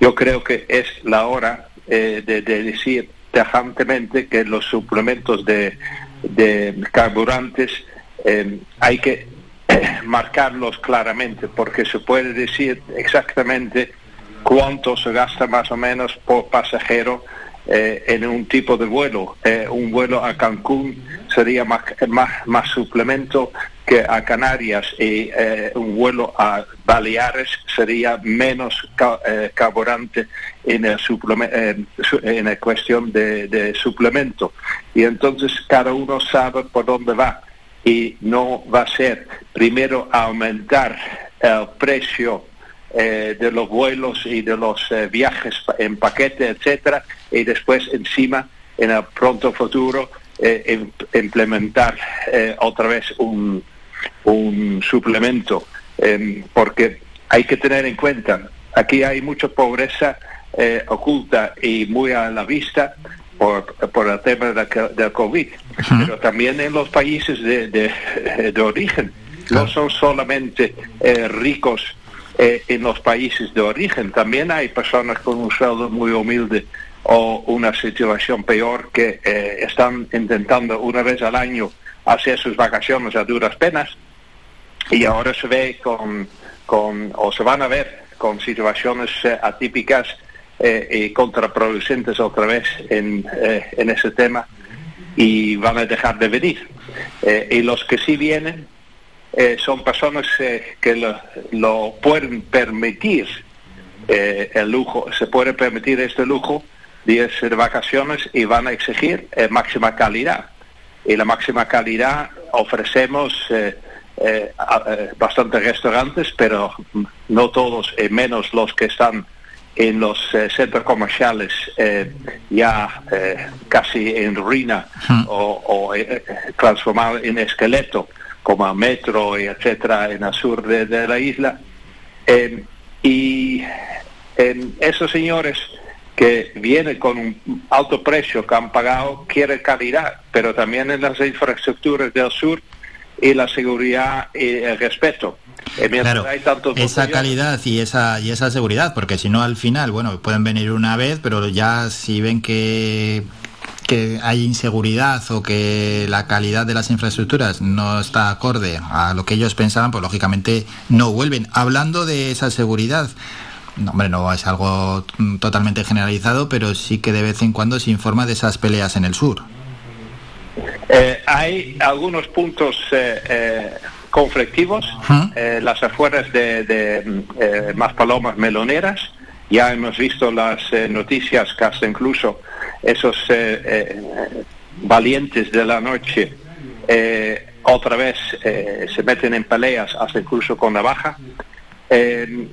Speaker 17: yo creo que es la hora eh, de, decir tajantemente que los suplementos de, carburantes eh, hay que <clears throat> marcarlos claramente porque se puede decir exactamente cuánto se gasta más o menos por pasajero eh, en un tipo de vuelo. un vuelo a Cancún sería más, más, más suplemento que a Canarias y eh, un vuelo a Baleares sería menos eh, carburante en el eh, en la cuestión de, suplemento y entonces cada uno sabe por dónde va y no va a ser primero aumentar el precio de los vuelos y de los viajes en paquete etcétera y después encima en el pronto futuro implementar otra vez un un suplemento, em, porque hay que tener en cuenta, aquí hay mucha pobreza eh, oculta y muy a la vista, por, el tema del, COVID, pero también en los países de, de, origen. No son solamente eh, ricos eh, en los países de origen, también hay personas con un sueldo muy humilde o una situación peor que eh, están intentando una vez al año hacer sus vacaciones a duras penas. Y ahora se ve con, con o se van a ver con situaciones atípicas eh, y contraproducentes otra vez en, eh, en, ese tema. Y van a dejar de venir. Eh, y los que sí vienen son personas que lo, pueden permitir, el lujo, se puede permitir este lujo, días de vacaciones y van a exigir máxima calidad. Y la máxima calidad ofrecemos bastantes restaurantes, pero no todos, menos los que están en los eh, centros comerciales eh, ya eh, casi en ruina hmm. o, transformado en esqueleto, como a Metro y etcétera en el sur de, la isla. y esos señores que vienen con un alto precio que han pagado quieren calidad, pero también en las infraestructuras del sur y la seguridad y el respeto.
Speaker 2: Eh, claro, esa calidad y esa y esa seguridad, porque si no al final, bueno, pueden venir una vez, pero ya si ven que que hay inseguridad o que la calidad de las infraestructuras no está acorde a lo que ellos pensaban, pues lógicamente no vuelven. Hablando de esa seguridad, no, hombre, no es algo totalmente generalizado, pero sí que de vez en cuando se informa de esas peleas en el sur.
Speaker 17: Eh, hay algunos puntos eh, eh, conflictivos, las afueras de, Más Palomas Meloneras. Ya hemos visto las noticias que hasta incluso esos valientes de la noche otra vez se meten en peleas, hasta incluso con navaja. Eh,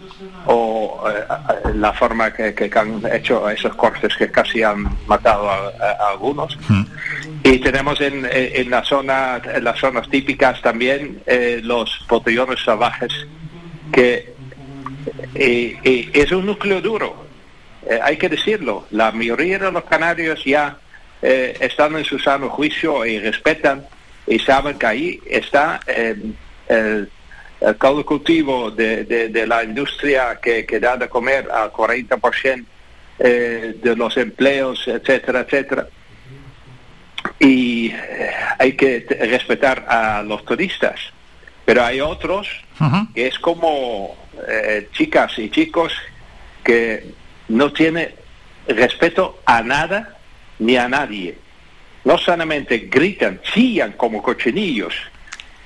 Speaker 17: o eh, la forma que, han hecho esos cortes que casi han matado a, algunos. Hmm. Y tenemos en, en, la zona, en las zonas típicas también eh, los botellones salvajes, que es un núcleo duro, hay que decirlo. La mayoría de los canarios ya están en su sano juicio y respetan y saben que ahí está el el caldo cultivo de, la industria que, que, da de comer al 40% eh, de los empleos, etcétera, etcétera. Y eh, hay que respetar a los turistas. Pero hay otros que es como eh, chicas y chicos que no tienen respeto a nada ni a nadie. No solamente gritan, chillan como cochinillos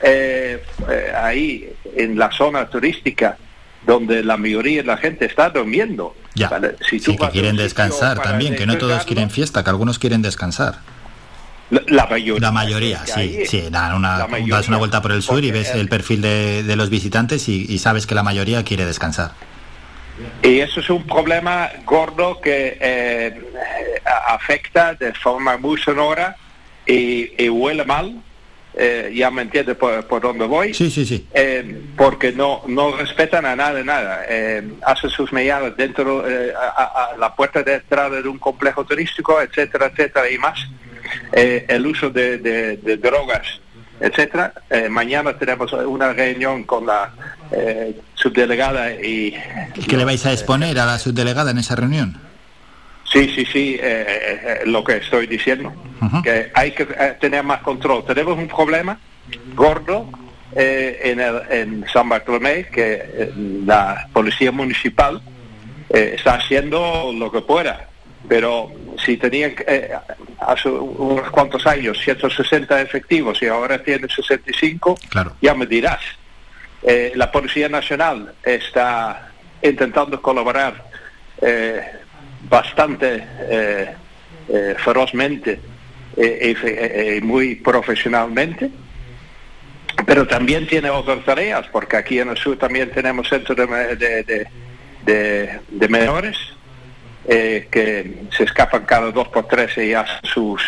Speaker 17: eh, eh, ahí en la zona turística donde la mayoría de la gente está durmiendo.
Speaker 2: Ya, Si sí, que quieren descansar también, que no todos quieren fiesta, que algunos quieren descansar.
Speaker 17: La, mayoría.
Speaker 2: La mayoría, sí, sí. una, das una vuelta por el sur y ves el perfil de, los visitantes y, sabes que la mayoría quiere descansar.
Speaker 17: Y eso es un problema gordo que eh, afecta de forma muy sonora y huele mal eh, ya me entiende por, dónde voy.
Speaker 2: Sí, sí, sí.
Speaker 17: Eh, porque no, no respetan a nada, nada. Eh, hacen sus medidas dentro, a, la puerta de entrada de un complejo turístico, etcétera, etcétera, y más. el uso de, drogas, etcétera. mañana tenemos una reunión con la subdelegada y...
Speaker 2: ¿Qué le vais a exponer a la subdelegada en esa reunión?
Speaker 17: Sí, sí, sí, eh, eh, lo que estoy diciendo, que hay que eh, tener más control. Tenemos un problema gordo en, el, en San Bartolomé, que la policía municipal está haciendo lo que pueda, pero si tenía hace unos cuantos años 160 efectivos y ahora tiene 65,
Speaker 2: claro.
Speaker 17: ya me dirás. la Policía Nacional está intentando colaborar bastante eh, eh, ferozmente eh, y muy profesionalmente, pero también tiene otras tareas, porque aquí en el sur también tenemos centros de, de, menores que se escapan cada dos por tres y hacen sus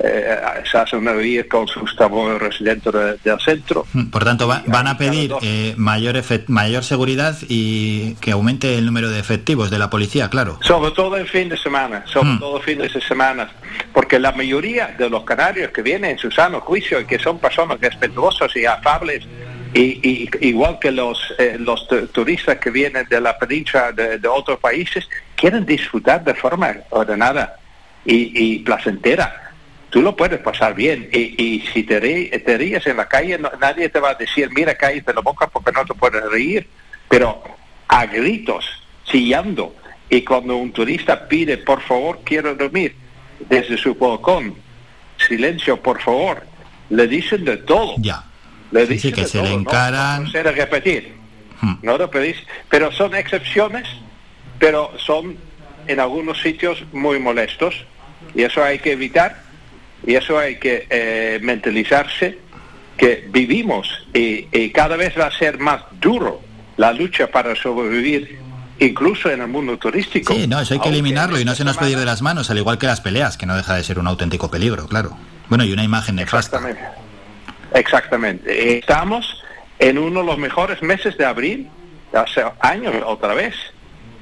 Speaker 17: eh, se hacen oír con sus tambores dentro del centro.
Speaker 2: Mm, por tanto, van a pedir eh, mayor, mayor seguridad y que aumente el número de efectivos de la policía, claro.
Speaker 17: Sobre todo en fin de semana, sobre mm. todo fines de semana, porque la mayoría de los canarios que vienen en su sano juicio y que son personas respetuosas y afables, y, igual que los, eh, los turistas que vienen de la península de, otros países, quieren disfrutar de forma ordenada y, y placentera. Tú lo puedes pasar bien. Y, si te, ríes en la calle nadie te va a decir mira cállate la boca porque no te puedes reír pero a gritos chillando y cuando un turista pide por favor quiero dormir desde su balcón silencio por favor le dicen de todo le dicen
Speaker 2: que se le encaran
Speaker 17: no, no repetir hmm. no lo pedís pero son excepciones pero son en algunos sitios muy molestos y eso hay que evitar y eso hay que eh, mentalizarse que vivimos y, cada vez va a ser más duro la lucha para sobrevivir incluso en el mundo turístico.
Speaker 2: Sí, no, eso hay que eliminarlo y no se nos puede ir de las manos, al igual que las peleas, que no deja de ser un auténtico peligro, claro. Bueno, y una imagen nefasta.
Speaker 17: Exactamente. Exactamente. Estamos en uno de los mejores meses de abril, hace años otra vez.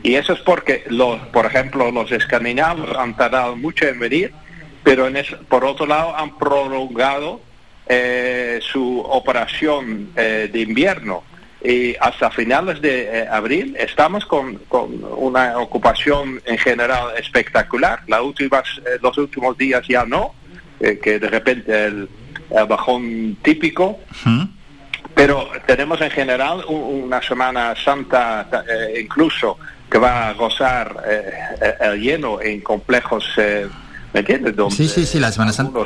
Speaker 17: Y eso es porque, los, por ejemplo, los escandinavos han tardado mucho en venir pero en por otro lado han prolongado eh, su operación eh, de invierno y hasta finales de eh, abril estamos con, una ocupación en general espectacular. Las últimas, los últimos días ya no, que de repente el, bajón típico. Pero tenemos en general una Semana Santa incluso que va a gozar el lleno en complejos ¿Me entiendes? Donde
Speaker 2: sí, sí, sí, la Semana Santa.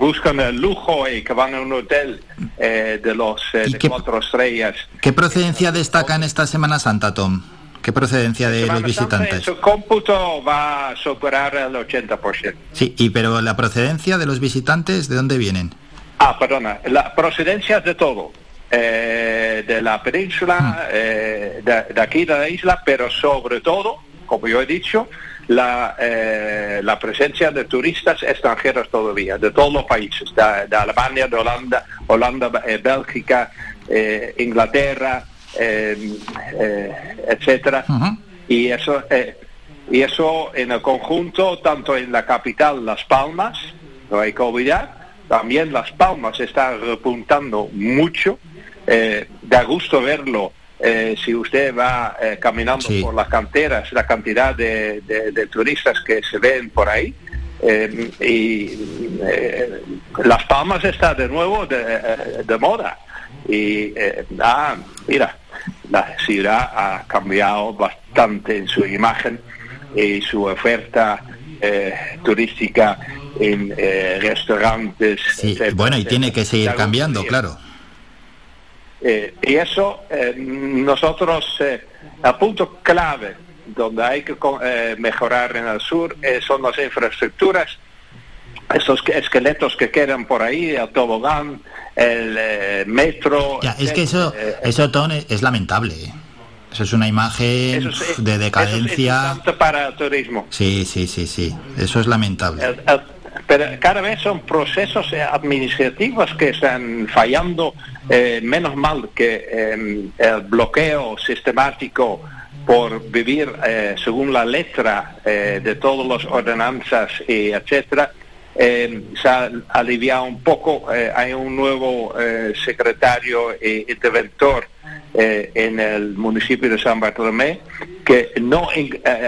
Speaker 17: buscan el lujo y que van a un hotel eh, de los eh, de cuatro estrellas.
Speaker 2: ¿Qué procedencia destaca en esta Semana Santa, Tom? ¿Qué procedencia de los visitantes?
Speaker 17: su cómputo va a superar el 80%.
Speaker 2: Sí, y pero la procedencia de los visitantes, ¿de dónde vienen?
Speaker 17: Ah, perdona, la procedencia de todo. Eh, de la península, hmm. de, aquí de la isla, pero sobre todo, como yo he dicho, la, eh, la presencia de turistas extranjeros todavía, de todos los países, de, Alemania, de Holanda, Holanda, eh, Bélgica, eh, Inglaterra, etcétera. Y eso, y eso en el conjunto, tanto en la capital, Las Palmas, no hay que olvidar, también Las Palmas está repuntando mucho. da gusto verlo eh, si usted va eh, caminando por las canteras, la cantidad de, turistas que se ven por ahí, eh, y Las Palmas está de nuevo de, moda. Y, ah, mira, la ciudad ha cambiado bastante en su imagen y su oferta turística en restaurantes.
Speaker 2: bueno, y tiene que seguir cambiando, claro.
Speaker 17: Eh, y eso eh, nosotros, eh, el punto clave donde hay que mejorar en el sur son las infraestructuras, esos esqueletos que quedan por ahí, el tobogán, el metro.
Speaker 2: Ya, es que eso, eso es lamentable. Eso es una imagen de decadencia.
Speaker 17: para el turismo.
Speaker 2: Sí, sí, sí, sí. Eso es lamentable
Speaker 17: pero cada vez son procesos administrativos que están fallando, eh, menos mal que em, el bloqueo sistemático por vivir eh, según la letra eh, de todas las ordenanzas y etcétera em, se ha aliviado un poco hay un nuevo secretario e interventor en el municipio de San Bartolomé que no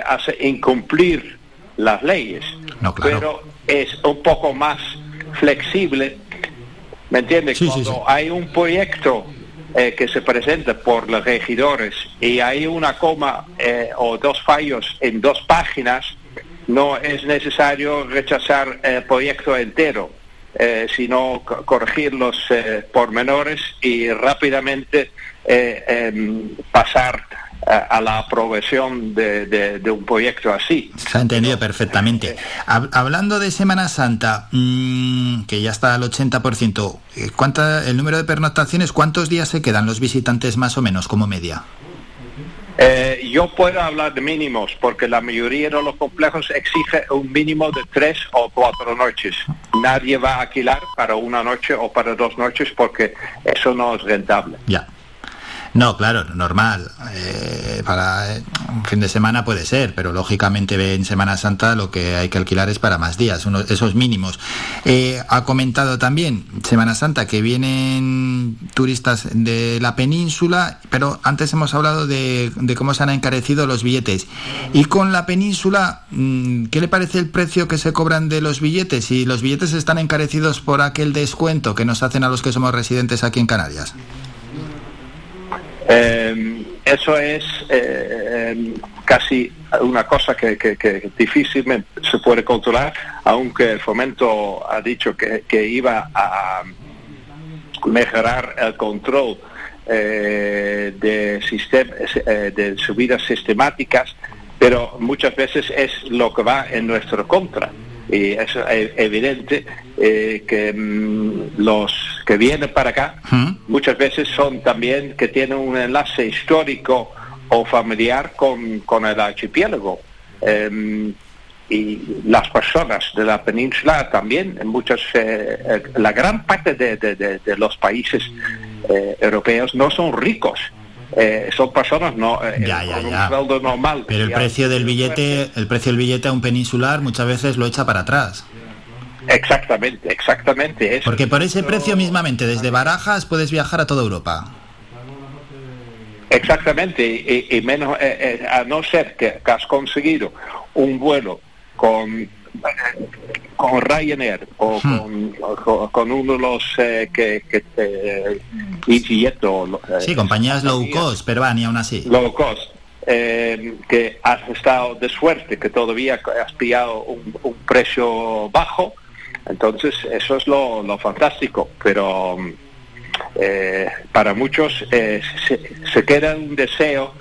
Speaker 17: hace incumplir las leyes pero es un poco más flexible, ¿me entiendes? Cuando hay un proyecto eh, que se presenta por los regidores y hay una coma eh, o dos fallos en dos páginas, no es necesario rechazar el proyecto entero, eh, sino corregir los pormenores y rápidamente em, pasar a, la aprobación de, un proyecto así.
Speaker 2: Se ha entendido perfectamente. hablando de Semana Santa, mm, que ya está al 80%, eh, ¿cuánta, el número de pernoctaciones, cuántos días se quedan los visitantes más o menos como media?
Speaker 17: Eh, yo puedo hablar de mínimos porque la mayoría de los complejos exige un mínimo de tres o cuatro noches. Nadie va a alquilar para una noche o para dos noches porque eso no es rentable.
Speaker 2: Ya. No, claro, normal. Eh, para eh, un fin de semana puede ser, pero lógicamente en Semana Santa lo que hay que alquilar es para más días, esos mínimos. Eh, ha comentado también Semana Santa que vienen turistas de la península, pero antes hemos hablado de, cómo se han encarecido los billetes. Y con la península, mm, ¿qué le parece el precio que se cobran de los billetes? Y los billetes están encarecidos por aquel descuento que nos hacen a los que somos residentes aquí en Canarias.
Speaker 17: Eh, eso es eh, casi una cosa que, difícilmente se puede controlar, aunque el fomento ha dicho que, iba a mejorar el control eh, de, de subidas sistemáticas, pero muchas veces es lo que va en nuestra contra y es evidente eh, que mm, los que vienen para acá muchas veces son también que tienen un enlace histórico o familiar con, con el archipiélago. Em, y las personas de la península también, en muchas, eh, eh, la gran parte de, de, los países europeos no son ricos. Son personas no con un sueldo normal.
Speaker 2: Pero el precio del billete, el precio del billete a un peninsular muchas veces lo echa para atrás.
Speaker 17: Exactamente, exactamente.
Speaker 2: Porque por ese precio mismamente, desde Barajas puedes viajar a toda Europa.
Speaker 17: Exactamente, y, menos, eh, eh, a no ser que, has conseguido un vuelo con con Ryanair o hmm. con, uno de los eh, que, que eh,
Speaker 2: sí, compañías low cost, pero van y aún así.
Speaker 17: Low cost. que has estado de suerte, que todavía has pillado un precio bajo, entonces, eso es lo, fantástico, pero eh, para muchos eh, se, queda un deseo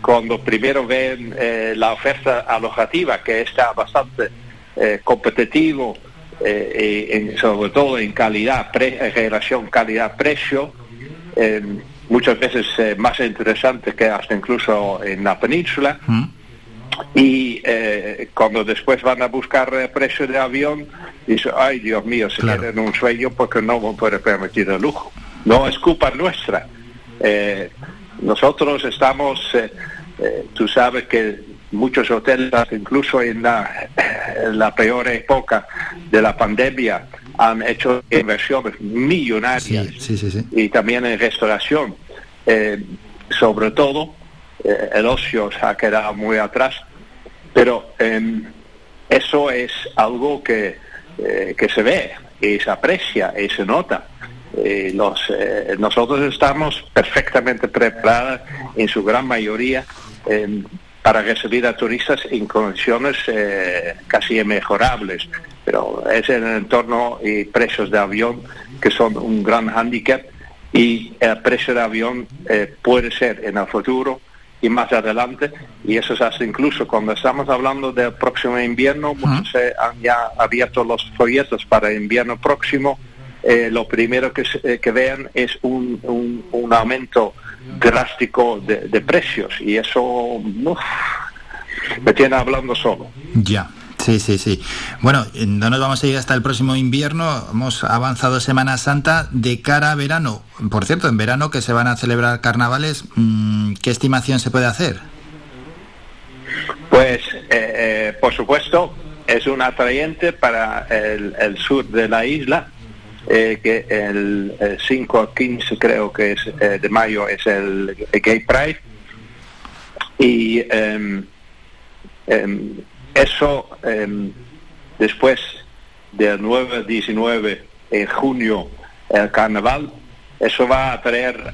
Speaker 17: cuando primero ven eh, la oferta alojativa, que está bastante competitivo, y sobre todo en calidad, relación calidad-precio, muchas veces más interesante que hasta incluso en la península. Y eh, cuando después van a buscar el precio de avión, dice, ay Dios mío, se claro. en un sueño porque no me puede permitir el lujo. No es culpa nuestra. Eh, nosotros estamos, eh, tú sabes que muchos hoteles, incluso en la, en la, peor época de la pandemia, han hecho inversiones millonarias y también en restauración. sobre todo, el ocio se ha quedado muy atrás pero em, eso es algo que, eh, que se ve y se aprecia y se nota. Eh, eh, nosotros estamos perfectamente preparados en su gran mayoría em, para recibir a turistas en condiciones casi inmejorables, pero es en el entorno y precios de avión que son un gran hándicap y el precio de avión puede ser en el futuro y más adelante, y eso se hace incluso cuando estamos hablando del próximo invierno, muchos se han ya abierto los folletos para el invierno próximo, eh, lo primero que, eh, que vean es un, un, aumento drástico de, precios, y eso me tiene hablando solo.
Speaker 2: Ya. Sí, sí, sí. Bueno, no nos vamos a ir hasta el próximo invierno. Hemos avanzado Semana Santa de cara a verano. Por cierto, en verano que se van a celebrar carnavales, mm, ¿qué estimación se puede hacer?
Speaker 17: Pues, eh, eh, por supuesto, es un atrayente para el, sur de la isla, eh, que el, 5 a 15 creo que es de mayo es el, Gay Pride. Y em, eso em, después del 9-19 en junio el carnaval, eso va a atraer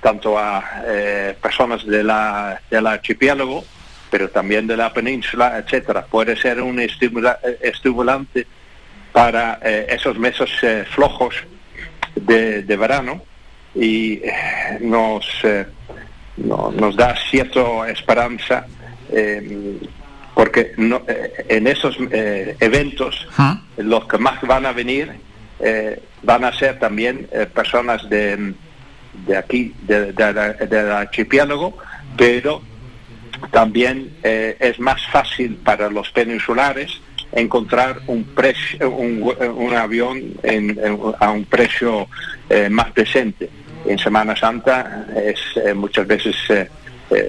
Speaker 17: tanto a eh, personas de la, del archipiélago, pero también de la península, etcétera. Puede ser un estimulante para eh, esos meses eh, flojos de, verano y nos, nos da cierta esperanza porque eh, en esos eh, eventos los que más van a venir eh, van a ser también personas de, de aquí, del archipiélago, pero también eh, es más fácil para los peninsulares encontrar un, precio, un, avión a un precio eh, más decente. En Semana Santa es eh, muchas veces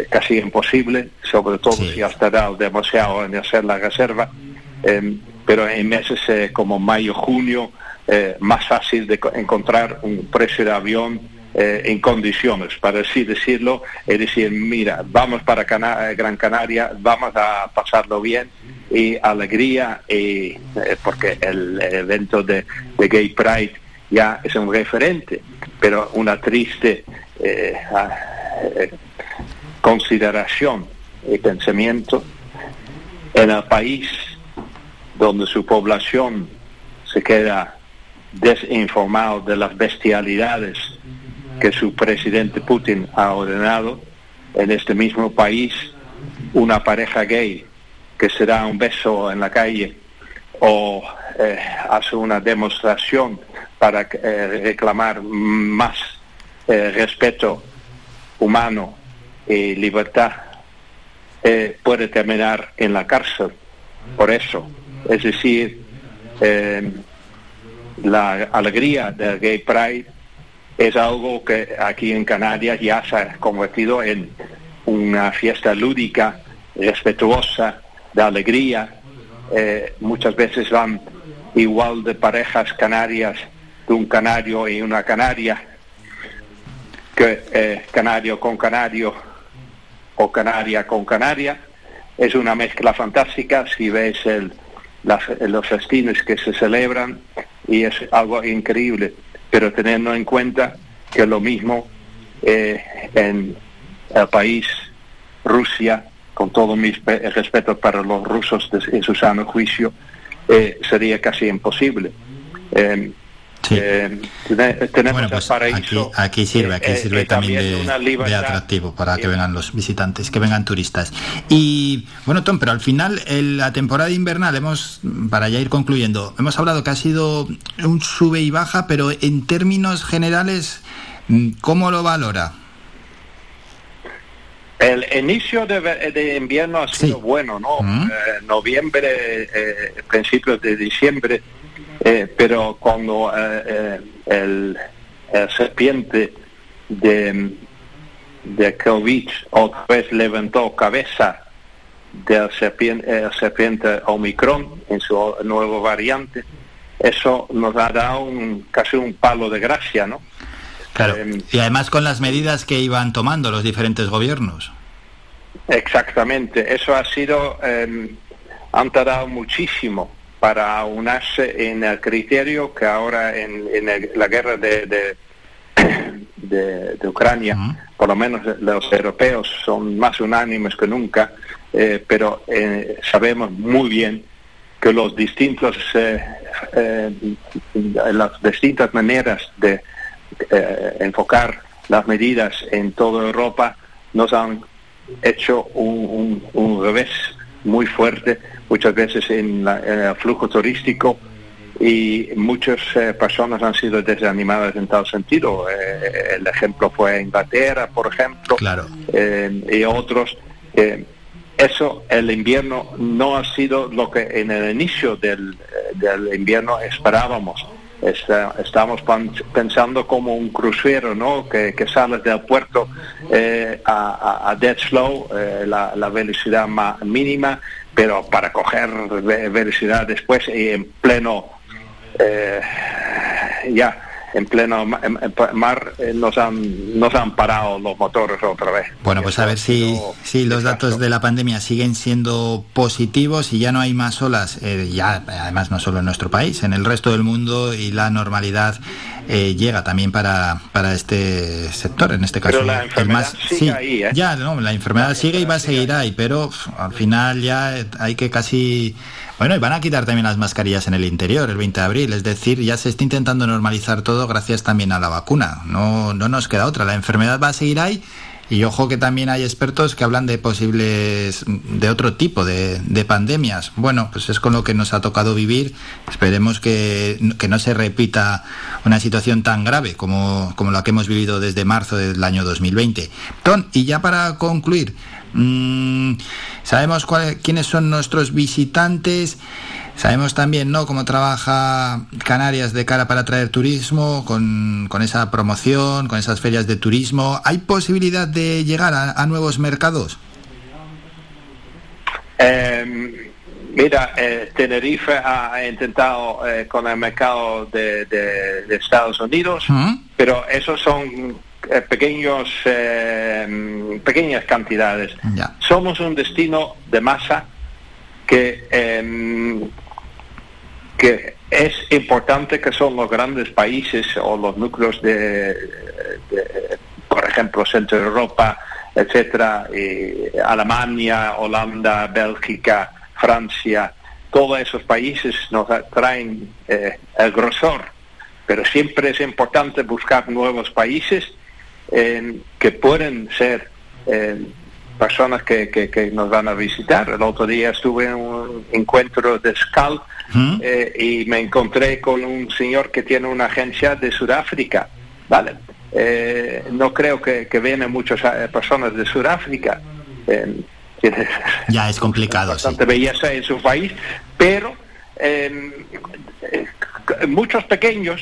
Speaker 17: casi imposible, sobre todo si has tardado demasiado en hacer la reserva, em, pero en meses como mayo, junio, más fácil de encontrar un precio de avión eh, en condiciones, para así decirlo, es decir, mira, vamos para eh, Gran Canaria, vamos a pasarlo bien y alegría, y, eh, porque el evento de, Gay Pride ya es un referente, pero una triste consideración y pensamiento en el país donde su población se queda desinformado de las bestialidades que su presidente Putin ha ordenado en este mismo país una pareja gay que se da un beso en la calle o eh, hace una demostración para eh, reclamar más eh, respeto humano y libertad, puede terminar en la cárcel por eso. Es decir, la alegría del Gay Pride es algo que aquí en Canarias ya se ha convertido en una fiesta lúdica, respetuosa, de alegría. Eh, muchas veces van igual de parejas canarias, de un canario y una canaria, que eh, canario con canario o canaria con canaria. Es una mezcla fantástica si ves el, los festines que se celebran y es algo increíble pero teniendo en cuenta que lo mismo eh, en el país Rusia, con todo mi respeto para los rusos en su sano juicio, eh, sería casi imposible. Eh,
Speaker 2: eh, tenemos bueno, pues aquí, sirve, aquí eh, sirve también, de, atractivo para que vengan los visitantes, que vengan turistas. Y bueno, Tom, pero al final la temporada invernal hemos, para ya ir concluyendo, hemos hablado que ha sido un sube y baja, pero en términos generales, mm, ¿cómo lo valora?
Speaker 17: El inicio de, invierno ha sido bueno, ¿no? Mm. noviembre, principios de diciembre eh, pero cuando eh, eh, el, serpiente de, de COVID otra vez levantó cabeza del serpiente, serpiente Omicron en su nuevo variante, eso nos ha dado un, casi un palo de gracia, ¿no?
Speaker 2: Claro, y además con las medidas que iban tomando los diferentes gobiernos.
Speaker 17: Exactamente, eso ha sido, han tardado muchísimo para unirse en el criterio que ahora en, la guerra de, de, <clears throat> Ucrania, por lo menos los europeos son más unánimes que nunca, eh, pero eh, sabemos muy bien que los distintos, eh, las distintas maneras de enfocar las medidas en toda Europa nos han hecho un, un revés muy fuerte muchas veces en, el flujo turístico y muchas eh, personas han sido desanimadas en tal sentido. Eh, el ejemplo fue Inglaterra, por ejemplo,
Speaker 2: claro.
Speaker 17: Eh, y otros. eso, el invierno no ha sido lo que en el inicio del, del invierno esperábamos. estamos pensando como un crucero, ¿no? Que, que sales del puerto a, a, dead slow, la, la, velocidad mínima, pero para coger velocidad después y en pleno eh, ya en pleno mar eh, nos han nos han parado los motores otra vez.
Speaker 2: Bueno, pues a ver si, si los datos de la pandemia siguen siendo positivos y ya no hay más olas, eh, ya además no solo en nuestro país, en el resto del mundo y la normalidad eh, llega también para, para este sector, en este caso.
Speaker 17: la enfermedad sigue ahí,
Speaker 2: Ya, no, la enfermedad sigue y va a seguir ahí, pero al final ya hay que casi bueno, y van a quitar también las mascarillas en el interior el 20 de abril, es decir, ya se está intentando normalizar todo gracias también a la vacuna. No, no nos queda otra, la enfermedad va a seguir ahí y ojo que también hay expertos que hablan de posibles, de otro tipo de, pandemias. Bueno, pues es con lo que nos ha tocado vivir. Esperemos que, que, no se repita una situación tan grave como, como la que hemos vivido desde marzo del año 2020. Ton, y ya para concluir, Mm, sabemos quiénes son nuestros visitantes. Sabemos también ¿no? cómo trabaja Canarias de cara para atraer turismo, con, esa promoción, con esas ferias de turismo. ¿Hay posibilidad de llegar a, nuevos mercados?
Speaker 17: Em, mira, eh, Tenerife ha intentado eh, con el mercado de, Estados Unidos, pero esos son eh, pequeños em, pequeñas cantidades. Somos un destino de masa que em, que es importante que son los grandes países o los núcleos de, por ejemplo, Centro Europa, etcétera, Alemania, Holanda, Bélgica, Francia, todos esos países nos traen eh, el grosor, pero siempre es importante buscar nuevos países que pueden ser personas que, que, nos van a visitar. El otro día estuve en un encuentro de SCAL eh, y me encontré con un señor que tiene una agencia de Sudáfrica. ¿vale? Eh, no creo que, que vienen muchas eh, personas de Sudáfrica. <laughs>
Speaker 2: ya es complicado.
Speaker 17: Bastante belleza en su país, pero muchos pequeños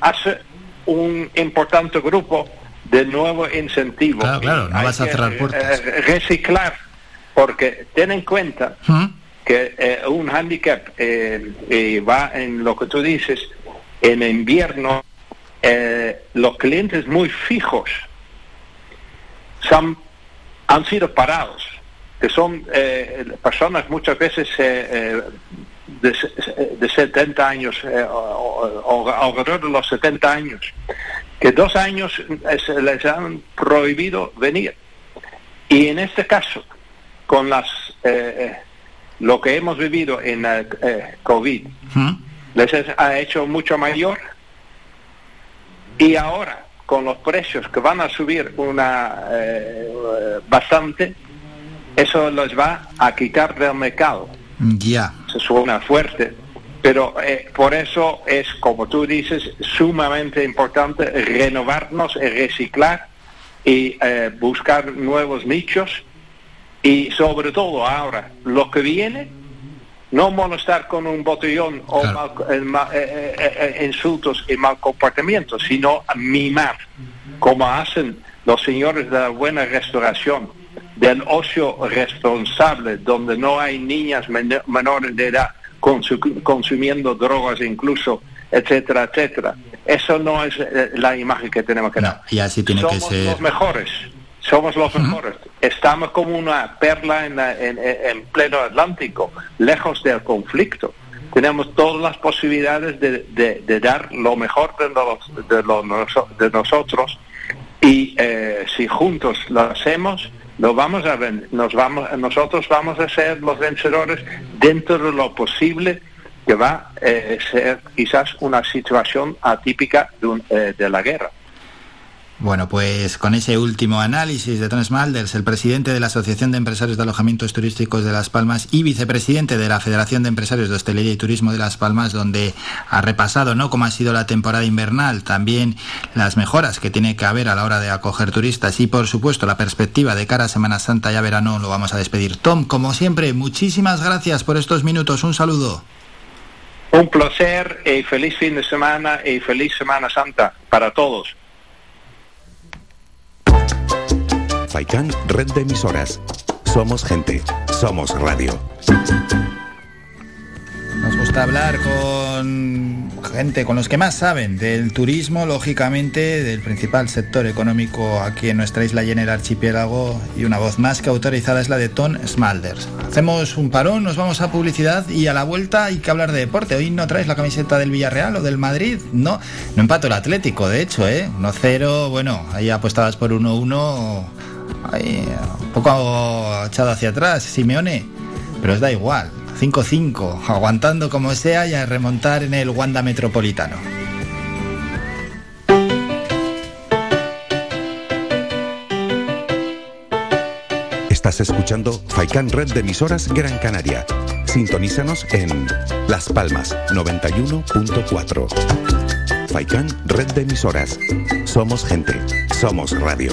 Speaker 17: hacen un importante grupo de nuevo incentivo.
Speaker 2: Claro, claro, no vas a cerrar puertas.
Speaker 17: reciclar, porque ten en cuenta que eh, un handicap eh, va en lo que tú dices, en invierno, eh, los clientes muy fijos son, han sido parados, que son personas muchas veces de, de, 70 años o, alrededor de los 70 años, que dos años se les han prohibido venir. Y en este caso, con las lo que hemos vivido en el eh, COVID les ha hecho mucho mayor. Y ahora con los precios que van a subir una eh, bastante eso les va a quitar del mercado.
Speaker 2: Ya.
Speaker 17: Se suena fuerte pero eh, por eso es como tú dices sumamente importante renovarnos reciclar y buscar nuevos nichos. Y sobre todo ahora, lo que viene, no molestar con un botellón o eh, eh, eh, insultos y mal comportamiento, sino mimar, como hacen los señores de la buena restauración, del ocio responsable, donde no hay niñas menores de edad consumiendo drogas incluso, etcétera, etcétera. Eso no es la imagen que tenemos que dar.
Speaker 2: y así tiene
Speaker 17: Somos
Speaker 2: que ser.
Speaker 17: los mejores somos los mejores. Estamos como una perla en, pleno Atlántico, lejos del conflicto. Tenemos todas las posibilidades de, dar lo mejor de, de, nosotros y eh, si juntos lo hacemos, nos vamos a nos vamos, nosotros vamos a ser los vencedores dentro de lo posible que va a eh, ser quizás una situación atípica de, eh, de la guerra.
Speaker 2: Bueno, pues con ese último análisis de Thomas Malders, el presidente de la Asociación de Empresarios de Alojamientos Turísticos de Las Palmas y vicepresidente de la Federación de Empresarios de Hostelería y Turismo de Las Palmas, donde ha repasado ¿no? cómo ha sido la temporada invernal, también las mejoras que tiene que haber a la hora de acoger turistas y, por supuesto, la perspectiva de cara a Semana Santa y a verano, lo vamos a despedir. Tom, como siempre, muchísimas gracias por estos minutos. Un saludo.
Speaker 17: Un placer y feliz fin de semana y feliz Semana Santa para todos.
Speaker 1: FAICAN, red de emisoras. Somos gente, somos radio.
Speaker 2: Nos gusta hablar con gente, con los que más saben del turismo, lógicamente, del principal sector económico aquí en nuestra isla y en el archipiélago, y una voz más que autorizada es la de Ton Smalders. Hacemos un parón, nos vamos a publicidad y a la vuelta hay que hablar de deporte. Hoy no traes la camiseta del Villarreal o del Madrid, no, no empato el Atlético, de hecho, ¿eh? 1-0, bueno, ahí apostadas por 1-1, un poco echado hacia atrás, Simeone, pero os da igual. 5-5, aguantando como sea y a remontar en el Wanda Metropolitano.
Speaker 1: Estás escuchando Faikan Red de emisoras Gran Canaria. Sintonízanos en Las Palmas 91.4. Faikan Red de emisoras. Somos gente, somos radio.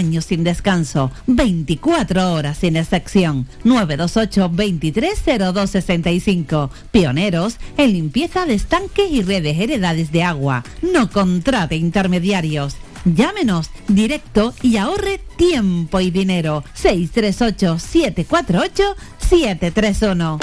Speaker 18: años sin descanso, 24 horas sin excepción. 928 230265. Pioneros en limpieza de estanques y redes heredades de agua. No contrate intermediarios. Llámenos directo y ahorre tiempo y dinero. 638 748 731.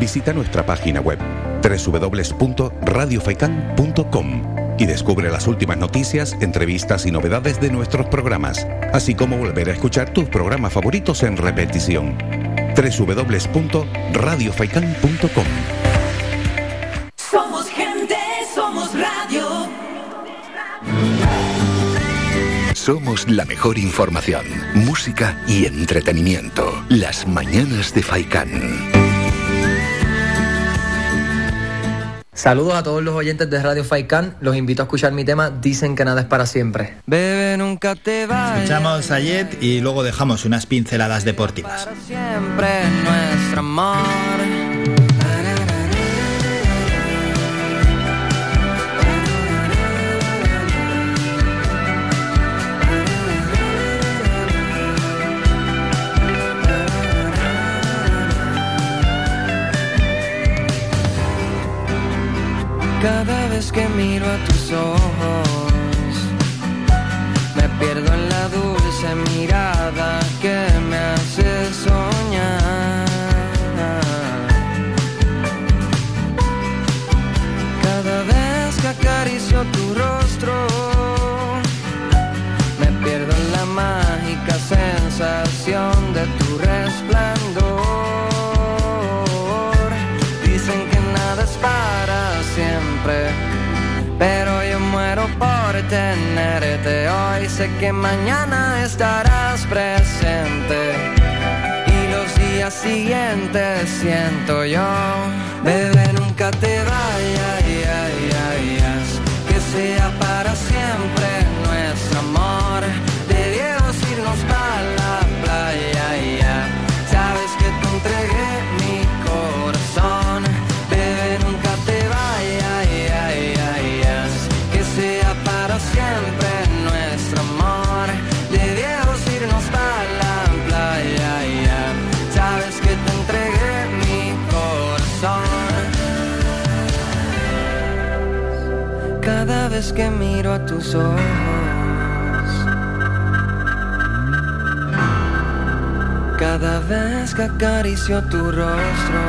Speaker 1: Visita nuestra página web www.radiofaikan.com y descubre las últimas noticias, entrevistas y novedades de nuestros programas, así como volver a escuchar tus programas favoritos en repetición. www.radiofaikan.com
Speaker 8: Somos gente, somos radio.
Speaker 9: Somos la mejor información, música y entretenimiento. Las mañanas de Faikán.
Speaker 19: Saludos a todos los oyentes de Radio Faikan. Los invito a escuchar mi tema Dicen que nada es para siempre.
Speaker 2: Bebe, nunca te vayas. Escuchamos a Jet y luego dejamos unas pinceladas deportivas.
Speaker 19: Para siempre nuestro amor. Cada vez que miro a tus ojos, me pierdo en la dulce mirada que me hace soñar. Cada vez que acaricio tu rostro, me pierdo en la mágica sensación hoy. Sé que mañana estarás presente y los días siguientes siento yo, bebé, nunca te vayas, vez que miro a tus ojos. Cada vez que acaricio tu rostro,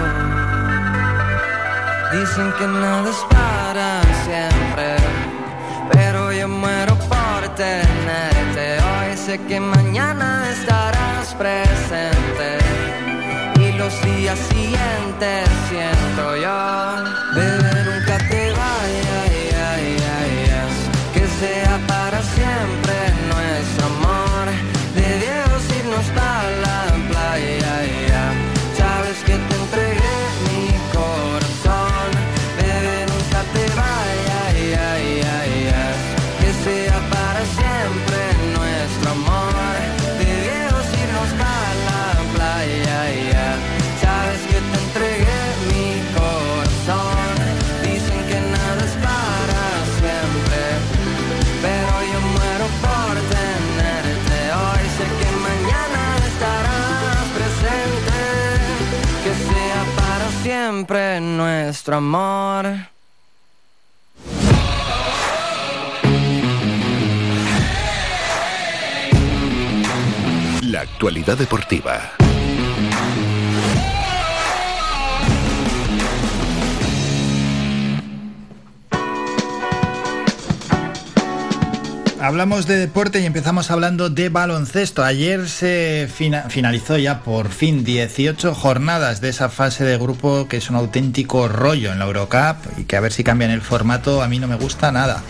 Speaker 19: dicen que nada es para siempre, pero yo muero por tenerte. Hoy sé que mañana estarás presente y los días siguientes siento yo, bebé, nuestro amor. La
Speaker 9: actualidad deportiva.
Speaker 2: Hablamos de deporte y empezamos hablando de baloncesto. Ayer se finalizó ya por fin 18 jornadas de esa fase de grupo que es un auténtico rollo en la Eurocup y que a ver si cambian el formato a mí no me gusta nada.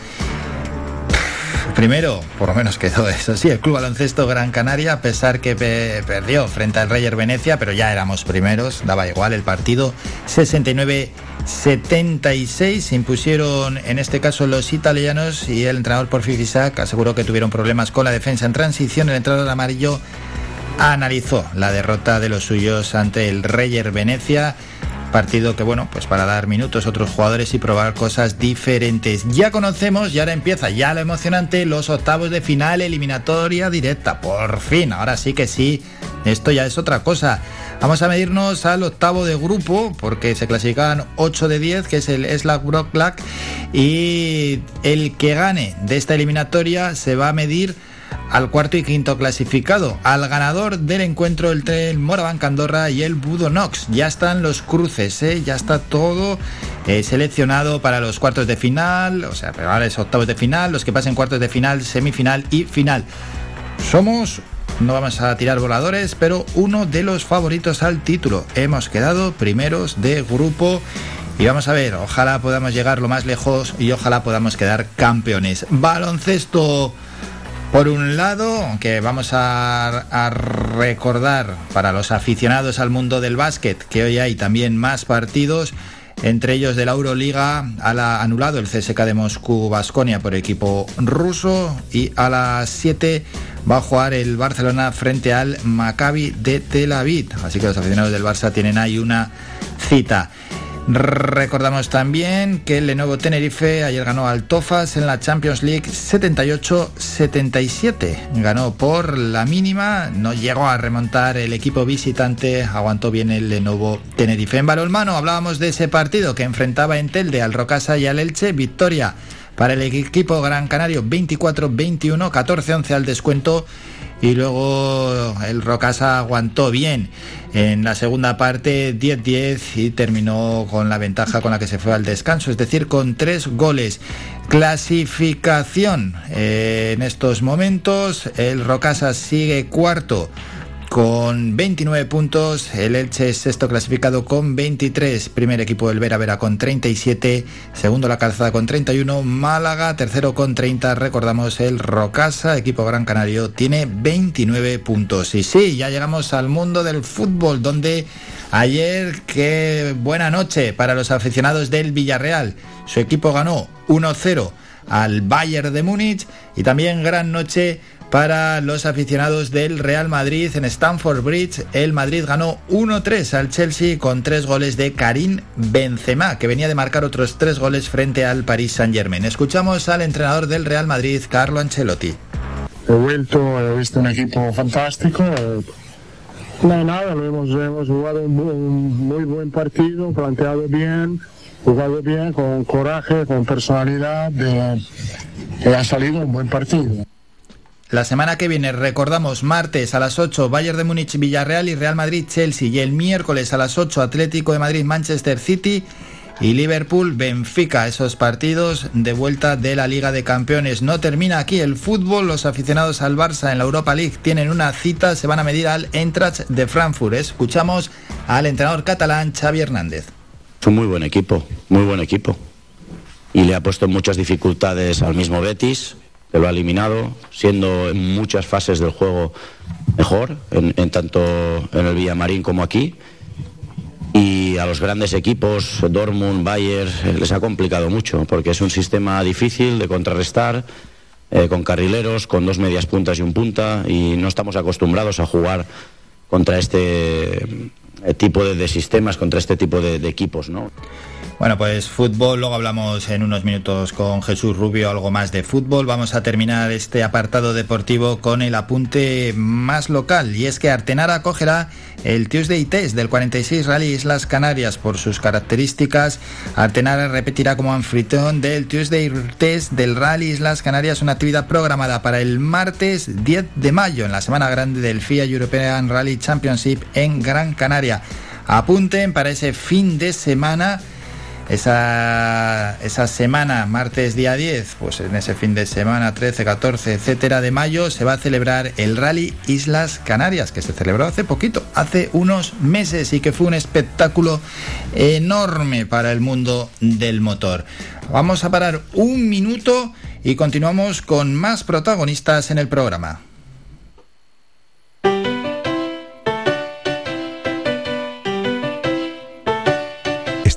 Speaker 2: Primero, por lo menos quedó eso sí, el Club Baloncesto Gran Canaria, a pesar que perdió frente al Reyer Venecia, pero ya éramos primeros, daba igual el partido. 69-76 se impusieron en este caso los italianos y el entrenador por Fifisac aseguró que tuvieron problemas con la defensa en transición. El entrenador amarillo analizó la derrota de los suyos ante el Reyer Venecia Partido que, bueno, pues para dar minutos a otros jugadores y probar cosas diferentes. Ya conocemos y ahora empieza ya lo emocionante, los octavos de final eliminatoria directa. Por fin, ahora sí que sí, esto ya es otra cosa. Vamos a medirnos al octavo de grupo, porque se clasifican 8 de 10, que es el Slack Brock Black. Y el que gane de esta eliminatoria se va a medir al cuarto y quinto clasificado, al ganador del encuentro el Moraván Candorra y el Budonox. Ya están los cruces, ¿eh? ya está todo eh, seleccionado para los cuartos de final, o sea, es octavos de final, los que pasen cuartos de final, semifinal y final. Somos, no vamos a tirar voladores, pero uno de los favoritos al título. Hemos quedado primeros de grupo. Y vamos a ver, ojalá podamos llegar lo más lejos y ojalá podamos quedar campeones. Baloncesto por un lado, que vamos a, recordar para los aficionados al mundo del básquet, que hoy hay también más partidos, entre ellos de la Euroliga, ha anulado el CSK de Moscú Basconia por equipo ruso y a las 7 va a jugar el Barcelona frente al Maccabi de Tel Aviv. Así que los aficionados del Barça tienen ahí una cita. Recordamos también que el Lenovo Tenerife ayer ganó al Tofas en la Champions League 78-77. Ganó por la mínima, no llegó a remontar el equipo visitante, aguantó bien el Lenovo Tenerife. En balonmano hablábamos de ese partido que enfrentaba en Telde al Rocasa y al Elche, victoria para el equipo Gran Canario 24-21, 14-11 al descuento y luego el Rocasa aguantó bien. En la segunda parte 10-10 y terminó con la ventaja con la que se fue al descanso, es decir, con tres goles. Clasificación. Eh, en estos momentos, el Rocasa sigue cuarto con 29 puntos, el Elche es sexto clasificado con 23, primer equipo del Vera Vera con 37, segundo la Calzada con 31, Málaga tercero con 30, recordamos el Rocasa, equipo Gran Canario, tiene 29 puntos. Y sí, ya llegamos al mundo del fútbol, donde ayer, qué buena noche para los aficionados del Villarreal, su equipo ganó 1-0 al Bayern de Múnich y también gran noche para los aficionados del Real Madrid en Stamford Bridge. El Madrid ganó 1-3 al Chelsea con tres goles de Karim Benzema, que venía de marcar otros tres goles frente al Paris Saint-Germain. Escuchamos al entrenador del Real Madrid, Carlo Ancelotti.
Speaker 20: He vuelto, he visto un equipo fantástico. No, nada, lo hemos, hemos jugado un, muy buen partido, planteado bien, jugado bien, con coraje, con personalidad. ha salido un buen partido.
Speaker 2: La semana que viene recordamos martes a las 8 Bayern de Múnich Villarreal y Real Madrid Chelsea y el miércoles a las 8 Atlético de Madrid Manchester City y Liverpool Benfica, esos partidos de vuelta de la Liga de Campeones. No termina aquí el fútbol, los aficionados al Barça en la Europa League tienen una cita, se van a medir al Eintracht de Frankfurt. Escuchamos al entrenador catalán Xavi Hernández.
Speaker 21: Es un muy buen equipo, muy buen equipo. Y le ha puesto muchas dificultades al mismo Betis, lo ha eliminado, siendo en muchas fases del juego mejor, en, tanto en el Villamarín como aquí. Y a los grandes equipos, Dortmund, Bayern, les ha complicado mucho, porque es un sistema difícil de contrarrestar, eh, con carrileros, con dos medias puntas y un punta, y no estamos acostumbrados a jugar contra este eh, tipo de, sistemas, contra este tipo de, de equipos, ¿no?
Speaker 2: Bueno, pues fútbol, luego hablamos en unos minutos con Jesús Rubio algo más de fútbol. Vamos a terminar este apartado deportivo con el apunte más local y es que Artenara acogerá el Tuesday Test del 46 Rally Islas Canarias por sus características. Artenara repetirá como anfitrión del Tuesday Test del Rally Islas Canarias una actividad programada para el martes 10 de mayo en la semana grande del FIA European Rally Championship en Gran Canaria. Apunten para ese fin de semana esa, esa semana, martes día 10, pues en ese fin de semana 13, 14, etcétera de mayo, se va a celebrar el Rally Islas Canarias, que se celebró hace poquito, hace unos meses y que fue un espectáculo enorme para el mundo del motor. Vamos a parar un minuto y continuamos con más protagonistas en el programa.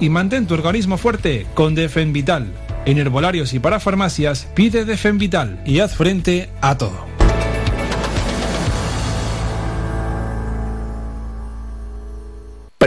Speaker 7: y mantén tu organismo fuerte con Defen Vital. En herbolarios y para farmacias pide Defen Vital y haz frente a todo.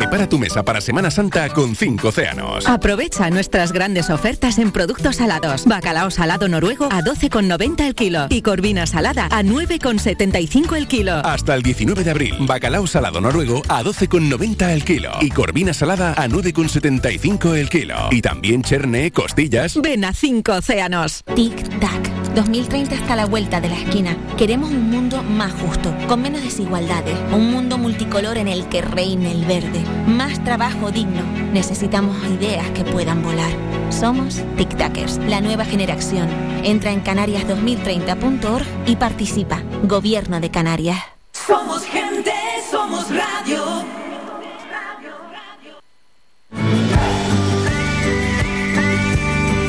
Speaker 22: Prepara tu mesa para Semana Santa con 5 océanos.
Speaker 15: Aprovecha nuestras grandes ofertas en productos salados. Bacalao salado noruego a 12,90 el kilo y corvina salada a 9,75 el kilo.
Speaker 22: Hasta el 19 de abril, bacalao salado noruego a 12,90 el kilo y corvina salada a 9,75 el kilo. Y también cherne, costillas.
Speaker 15: Ven a 5 océanos.
Speaker 11: Tic-tac. 2030 está a la vuelta de la esquina. Queremos un mundo más justo, con menos desigualdades, un mundo multicolor en el que reine el verde, más trabajo digno. Necesitamos ideas que puedan volar. Somos Tic-Tackers, la nueva generación. Entra en canarias2030.org y participa. Gobierno de Canarias.
Speaker 8: Somos gente, somos radio.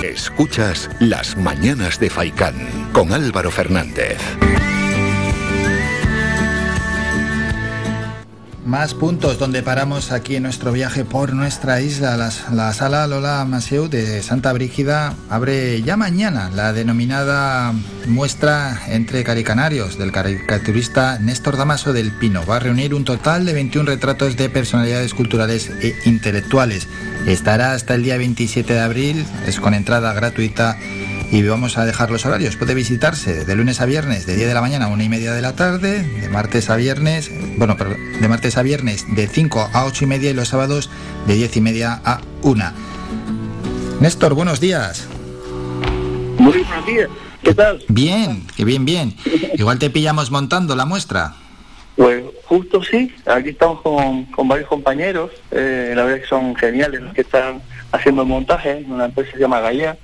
Speaker 9: Escuchas Las Mañanas de Faicán con Álvaro Fernández.
Speaker 2: Más puntos donde paramos aquí en nuestro viaje por nuestra isla. La sala Lola Maseu de Santa Brígida abre ya mañana la denominada muestra entre caricanarios del caricaturista Néstor Damaso del Pino. Va a reunir un total de 21 retratos de personalidades culturales e intelectuales. Estará hasta el día 27 de abril, es con entrada gratuita y vamos a dejar los horarios. Puede visitarse de lunes a viernes de 10 de la mañana a 1 y media de la tarde, de martes a viernes, bueno, perdón, de martes a viernes de 5 a 8 y media y los sábados de 10 y media a 1. Néstor, buenos días.
Speaker 23: Muy buenos días. ¿Qué tal?
Speaker 2: Bien, que bien, bien. Igual te pillamos montando la muestra.
Speaker 23: Pues justo sí, aquí estamos con, con varios compañeros, eh, la verdad que son geniales los que están haciendo el montaje, en una empresa que se llama Gaia,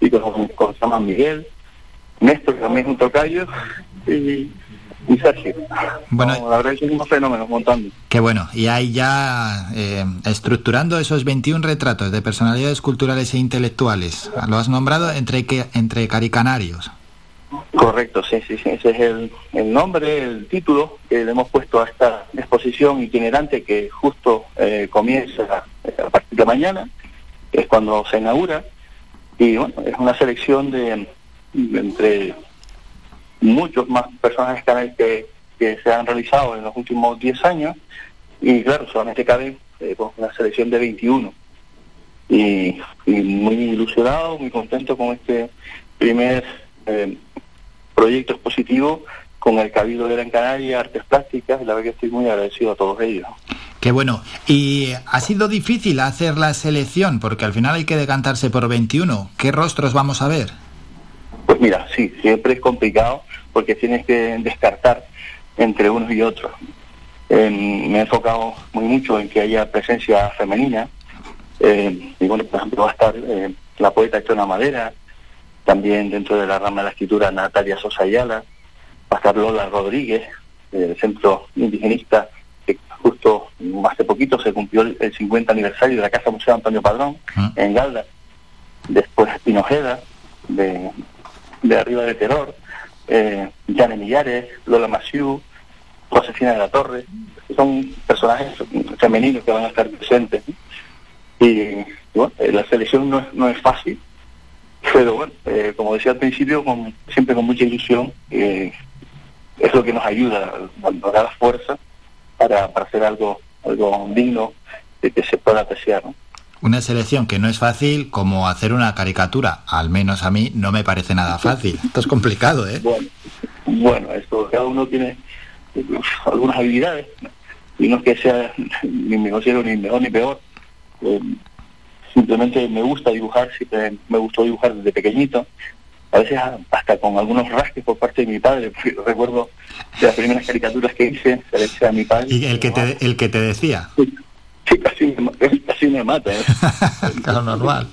Speaker 23: y con, con llama Miguel, Néstor, también es un tocayo, y, y Sergio.
Speaker 2: Bueno,
Speaker 23: No, la verdad que son unos fenómenos montando.
Speaker 2: Qué bueno. Y ahí ya eh, estructurando esos 21 retratos de personalidades culturales e intelectuales. Lo has nombrado entre, que, entre caricanarios.
Speaker 23: Correcto, sí, sí, sí, ese es el, el nombre, el título que le hemos puesto a esta exposición itinerante que justo eh, comienza eh, a partir de mañana, que es cuando se inaugura, y bueno, es una selección de, entre muchos más personajes que, que se han realizado en los últimos 10 años, y claro, solamente cabe eh, pues, una selección de 21. Y, y muy ilusionado, muy contento con este primer eh, proyecto expositivo con el Cabildo de Gran Canaria, Artes Plásticas, y la verdad que estoy muy agradecido a todos ellos.
Speaker 2: Qué bueno. Y ha sido difícil hacer la selección porque al final hay que decantarse por 21. ¿Qué rostros vamos a ver?
Speaker 23: Pues mira, sí, siempre es complicado porque tienes que descartar entre unos y otros. Eh, me he enfocado muy mucho en que haya presencia femenina. Eh, y bueno, por ejemplo, va a estar eh, la poeta Chona Madera, también dentro de la rama de la escritura Natalia Sosa Ayala, va a estar Lola Rodríguez, del Centro Indigenista, justo hace poquito se cumplió el, el 50 aniversario de la Casa Museo Antonio Padrón, en Galda. Después Pinojeda, de, de Arriba de Terror, eh, Jane Millares, Lola Massieu, Josefina de la Torre, son personajes femeninos que van a estar presentes. y bueno, eh, la selección no es, no es fácil, pero bueno, eh, como decía al principio, con, siempre con mucha ilusión, eh, es lo que nos ayuda, nos da la fuerza para, para hacer algo, algo digno de que se pueda apreciar. ¿no?
Speaker 2: Una selección que no es fácil como hacer una caricatura, al menos a mí no me parece nada fácil. <laughs> Esto es complicado, ¿eh?
Speaker 23: Bueno, bueno, esto cada uno tiene algunas habilidades y no es que sea ni me considero ni mejor ni peor. Eh, simplemente me gusta dibujar, siempre me gustó dibujar desde pequeñito. A veces hasta con algunos rasques por parte de mi padre. <laughs> Recuerdo de las primeras caricaturas que hice, se le a mi padre.
Speaker 2: Y el que te, el que te decía.
Speaker 23: Sí, casi me, ma- casi me mata. ¿eh? <laughs>
Speaker 2: Claro, normal.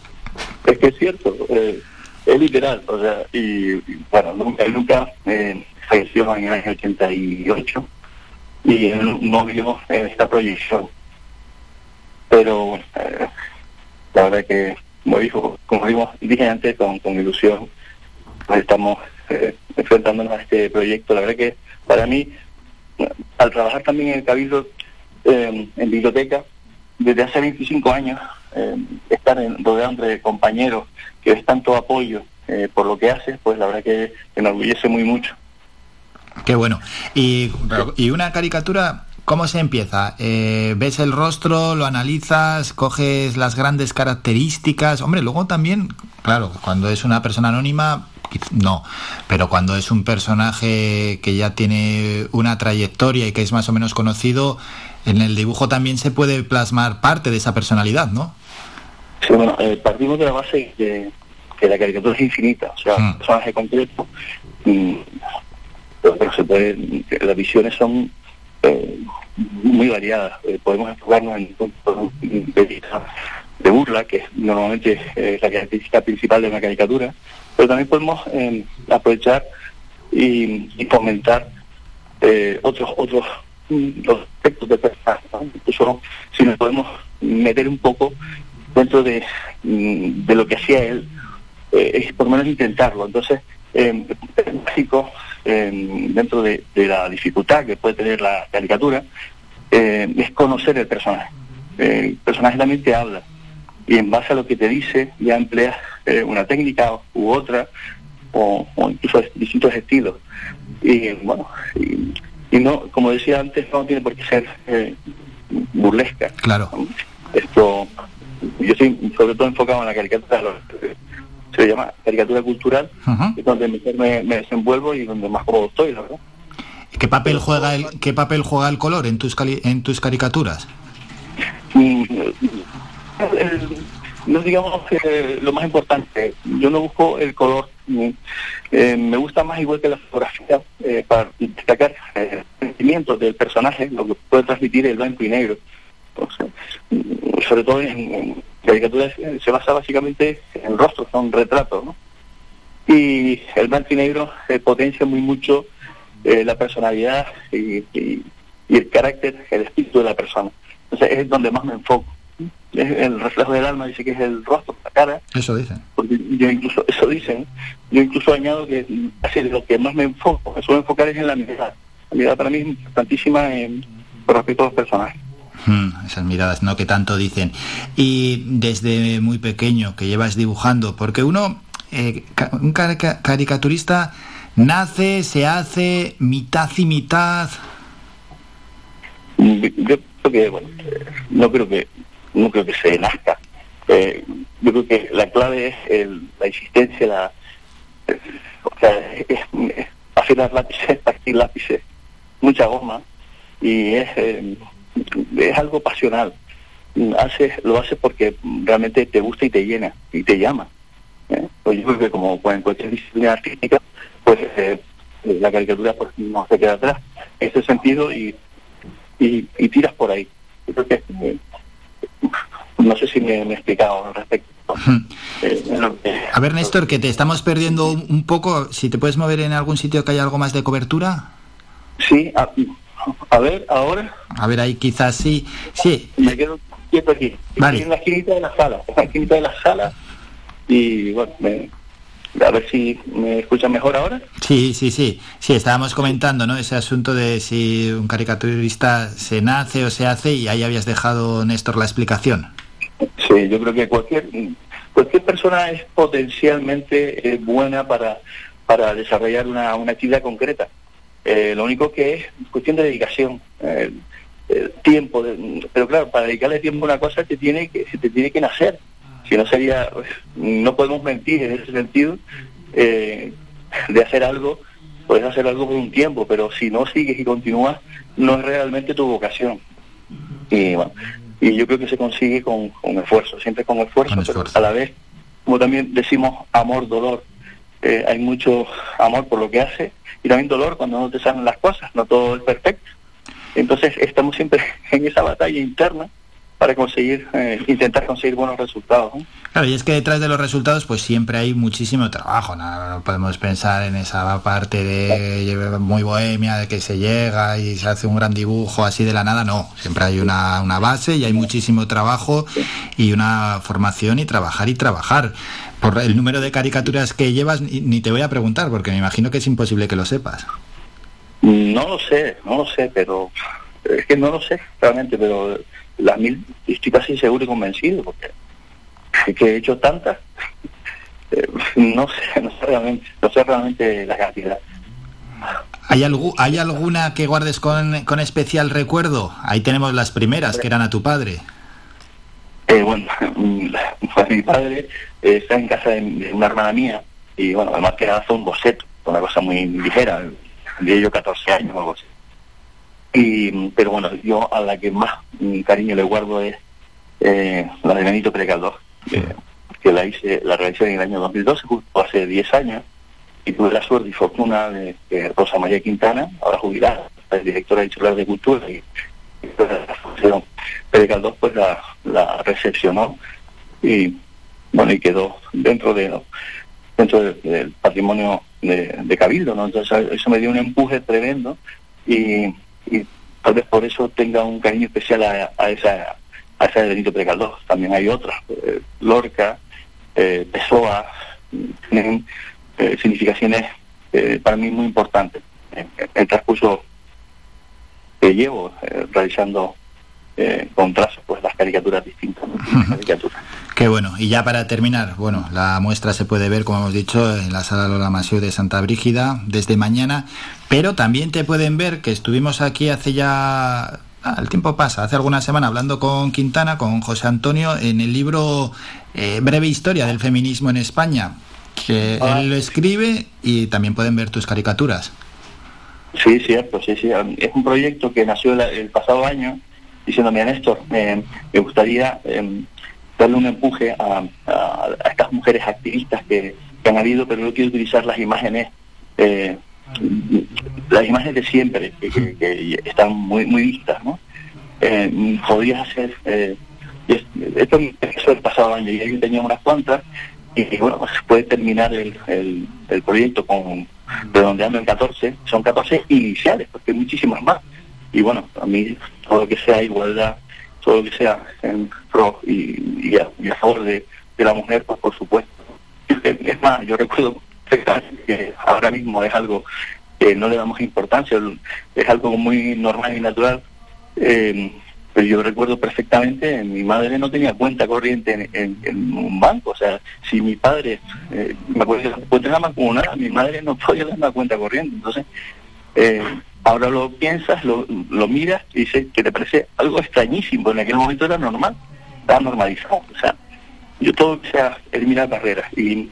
Speaker 23: Es que es cierto, eh, es literal, o sea, y, y, bueno, nunca, nunca eh, falleció en el año 88 y él no vio eh, esta proyección. Pero bueno, eh, la verdad que, como dijo, como digo, dije antes, con, con ilusión, pues estamos eh, enfrentándonos a este proyecto. La verdad que para mí, al trabajar también en el Cabildo, eh, en biblioteca, desde hace 25 años, eh, estar en, rodeado de compañeros que ves tanto apoyo eh, por lo que haces, pues la verdad que me enorgullece muy mucho.
Speaker 2: Qué bueno. Y, y una caricatura, ¿cómo se empieza? Eh, ¿Ves el rostro, lo analizas, coges las grandes características? Hombre, luego también, claro, cuando es una persona anónima, no, pero cuando es un personaje que ya tiene una trayectoria y que es más o menos conocido, en el dibujo también se puede plasmar parte de esa personalidad, ¿no?
Speaker 23: Sí, bueno, eh, partimos de la base de que la caricatura es infinita, o sea, un personaje concreto, mm, pero, se puede, las visiones son eh, muy variadas. Eh, podemos enfocarnos en un punto de vista de burla, que es normalmente eh, la característica principal de una caricatura, pero también podemos eh, aprovechar y, y fomentar eh, otros otros mm, los aspectos de personaje. ¿no? Incluso si nos podemos meter un poco dentro de, mm, de lo que hacía él, eh, es por lo menos intentarlo. Entonces, eh, es básico, eh, dentro de, la dificultad que puede tener la caricatura, eh, es conocer el personaje. El personaje también te habla y en base a lo que te dice ya empleas eh, una técnica u otra o, o incluso distintos estilos. Y bueno, y, y no, como decía antes, no tiene por qué ser eh, burlesca.
Speaker 2: Claro.
Speaker 23: Esto, yo estoy sobre todo enfocado en la caricatura, lo se llama caricatura cultural, es donde mejor me, me desenvuelvo y donde más cómodo estoy, la verdad.
Speaker 2: ¿Qué papel juega el, qué papel juega el color en tus, cali- en tus caricaturas?
Speaker 23: Mm, no digamos lo más importante, yo no busco el color, eh, me gusta más igual que la fotografía eh, para destacar eh, sentimientos del personaje, lo que puede transmitir el blanco y negro. Mm, sobre todo en, caricaturas eh, se basa básicamente en rostros, son retratos. Y el blanco y negro potencia muy mucho la personalidad y el carácter, el espíritu de la persona. Entonces es donde más me enfoco. Es el reflejo del alma, dice que es el rostro, la cara,
Speaker 2: Eso dicen.
Speaker 23: porque yo incluso, eso dicen, yo incluso añado que así lo que más me enfoco, me suelo enfocar es en la mirada. La mirada para mí es importantísima en, con respecto a los personajes.
Speaker 2: Hmm, esas miradas, ¿no? Que tanto dicen. Y desde muy pequeño que llevas dibujando, porque uno, eh, un carica- caricaturista, nace, se hace mitad y mitad.
Speaker 23: Mm, Yo creo que, bueno, eh, no creo que, no creo que se nazca. Eh, yo creo que la clave es el- la insistencia, la, eh, o sea, es, lápices, <laughs> partir lápices, mucha goma, y es, eh, es algo pasional. Haces, lo haces porque realmente te gusta y te llena, y te llama. ¿eh? Pues yo creo que como en cualquier disciplina artística, pues eh, la caricatura pues, no se queda atrás. En ese sentido, y y, y tiras por ahí. Yo creo que eh, no sé si me, me he explicado al respecto. Eh,
Speaker 2: A ver, Néstor, que te estamos perdiendo un un poco. Si te puedes mover en algún sitio que haya algo más de cobertura.
Speaker 23: Sí, a, a ver, ahora
Speaker 2: A ver, ahí quizás sí. Sí,
Speaker 23: me quedo quieto aquí.
Speaker 2: Vale.
Speaker 23: Estoy en la esquinita de la sala, en la esquinita de la sala y bueno, me, a ver si me escuchan mejor ahora.
Speaker 2: Sí, sí, sí. Sí, estábamos comentando, ¿no? Ese asunto de si un caricaturista se nace o se hace y ahí habías dejado, Néstor, la explicación.
Speaker 23: Sí, yo creo que cualquier cualquier persona es potencialmente eh, buena para, para desarrollar una, una actividad concreta. Eh, lo único que es cuestión de dedicación, eh, eh, tiempo. de- pero claro, para dedicarle tiempo a una cosa te tiene que, se te tiene que nacer. Si no sería, no podemos mentir en ese sentido, eh, de hacer algo, puedes hacer algo por un tiempo, pero si no sigues y continúas, no es realmente tu vocación. Y bueno, y yo creo que se consigue con, con esfuerzo, siempre con esfuerzo, pero a la vez, como también decimos, amor, dolor. Eh, hay mucho amor por lo que hace y también dolor cuando no te salen las cosas, no todo es perfecto. Entonces estamos siempre <laughs> en esa batalla interna para conseguir, eh, intentar conseguir buenos resultados. ¿no?
Speaker 2: Claro, y es que detrás de los resultados pues siempre hay muchísimo trabajo, no, No podemos pensar en esa parte de muy bohemia, de que se llega y se hace un gran dibujo así de la nada, no, siempre hay una, una base y hay muchísimo trabajo y una formación y trabajar y trabajar. Por el número de caricaturas que llevas ni, ni te voy a preguntar porque me imagino que es imposible que lo sepas.
Speaker 23: No lo sé, no lo sé, pero es que no lo sé realmente, pero las mil estoy casi seguro y convencido porque es que he hecho tantas, <laughs> eh, no sé, no sé realmente, no sé realmente la cantidad.
Speaker 2: ¿Hay, ¿Hay alguna que guardes con, con especial recuerdo? Ahí tenemos las primeras que eran a tu padre.
Speaker 23: Eh, bueno, <laughs> pues mi padre eh, está en casa de, de una hermana mía y bueno, además que fue un boceto, una cosa muy ligera, de yo 14 años o algo así. Y, pero bueno, yo a la que más cariño le guardo es eh, la de Benito eh, que la hice, la realicé en el año 2012, justo hace 10 años, y tuve la suerte y fortuna de que Rosa María Quintana, ahora jubilada, es directora titular de Cultura y, pues, la Fundación Pérez Galdós, pues la, la recepcionó y bueno, y quedó dentro de dentro del, del patrimonio de, de Cabildo, ¿no? Entonces eso me dio un empuje tremendo y, y tal vez por eso tenga un cariño especial a, a esa a esa de Benito Pérez Galdós. También hay otras, eh, Lorca, eh, tienen eh, significaciones eh, para mí muy importantes. En el transcurso que llevo eh, realizando eh, pues las caricaturas distintas, ¿no? caricaturas.
Speaker 2: Qué bueno. Y ya para terminar, bueno, la muestra se puede ver, como hemos dicho, en la sala Lola Masiu de Santa Brígida desde mañana, pero también te pueden ver que estuvimos aquí hace ya... ah, el tiempo pasa, hace alguna semana hablando con Quintana, con José Antonio, en el libro eh, Breve Historia del Feminismo en España, que él lo escribe y también pueden ver tus caricaturas.
Speaker 23: Sí, cierto, sí, sí. Es un proyecto que nació el pasado año diciéndome a Néstor, me gustaría eh, darle un empuje a, a- estas mujeres activistas que, han habido, pero yo quiero utilizar las imágenes, eh, las imágenes de siempre, que, están muy, muy vistas, ¿no? Eh, podrías hacer, eh, esto empezó el pasado año y yo tenía unas cuantas, y bueno, pues puede terminar el, el, el proyecto con redondeando en 14, son 14 iniciales, porque hay muchísimas más. Y bueno, a mí todo lo que sea igualdad, todo lo que sea en pro y, a, y a favor de, la mujer, pues por supuesto. Es más, yo recuerdo que ahora mismo es algo que no le damos importancia, es algo muy normal y natural. eh, pero yo recuerdo perfectamente, mi madre no tenía cuenta corriente en, en- en un banco. O sea, si mi padre, eh, me acuerdo que la mancomunada, mi madre no podía dar una cuenta corriente. Entonces, eh, ahora lo piensas, lo, lo miras y dices que te parece algo extrañísimo. En aquel momento era normal, estaba normalizado. O sea, yo todo que sea eliminar barreras y,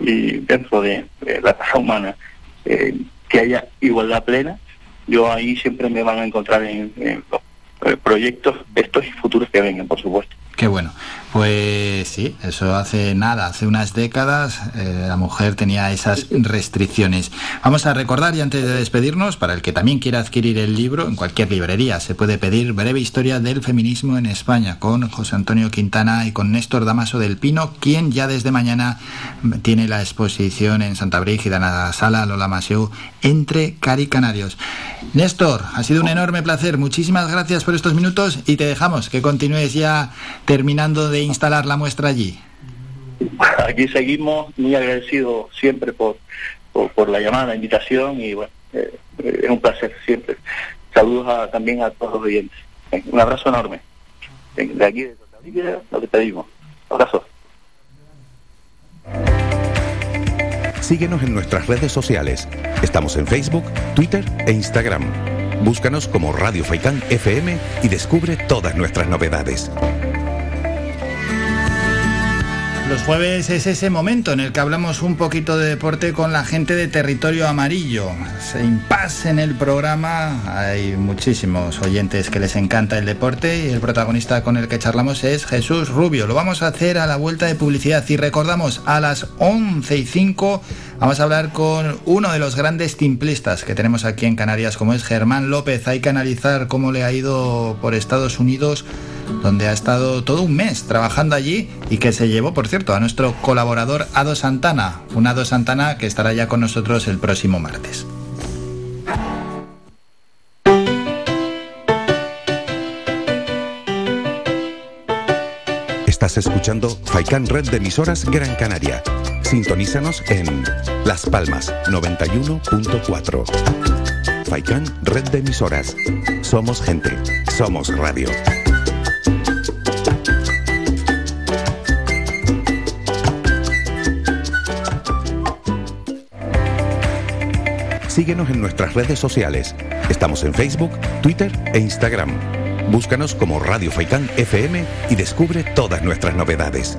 Speaker 23: y dentro de, la raza humana eh, que haya igualdad plena, yo ahí siempre me van a encontrar en, eh, proyectos estos y futuros que vengan, por supuesto.
Speaker 2: Qué bueno. Pues sí, eso hace nada, hace unas décadas eh, la mujer tenía esas restricciones. Vamos a recordar y antes de despedirnos, para el que también quiera adquirir el libro, en cualquier librería se puede pedir Breve Historia del Feminismo en España con José Antonio Quintana y con Néstor Damaso del Pino, quien ya desde mañana tiene la exposición en Santa Brígida, en la sala Lola Masiu, entre Caricanarios. Néstor, ha sido un enorme placer. Muchísimas gracias por estos minutos y te dejamos que continúes ya terminando de instalar la muestra allí.
Speaker 23: aquí seguimos muy agradecidos siempre por, por, la llamada, la invitación y bueno, eh, es un placer siempre. Saludos también a todos los oyentes. Un abrazo enorme. De aquí de Costa lo que pedimos. Abrazo.
Speaker 1: Síguenos en nuestras redes sociales. Estamos en Facebook, Twitter e Instagram. Búscanos como Radio Faicán FM y descubre todas nuestras novedades.
Speaker 2: Los jueves es ese momento en el que hablamos un poquito de deporte con la gente de Territorio Amarillo. Se impasse en el programa, hay muchísimos oyentes que les encanta el deporte y el protagonista con el que charlamos es Jesús Rubio. Lo vamos a hacer a la vuelta de publicidad y recordamos a las 11 y 5 vamos a hablar con uno de los grandes timplistas que tenemos aquí en Canarias como es Germán López. Hay que analizar cómo le ha ido por Estados Unidos donde ha estado todo un mes trabajando allí y que se llevó, por cierto, a nuestro colaborador Ado Santana, un Ado Santana que estará ya con nosotros el próximo martes.
Speaker 1: Estás escuchando Faikan Red de emisoras Gran Canaria. Sintonízanos en Las Palmas 91.4. Faikan Red de emisoras. Somos gente, somos radio. Síguenos en nuestras redes sociales. Estamos en Facebook, Twitter e Instagram. Búscanos como Radio Faicán FM y descubre todas nuestras novedades.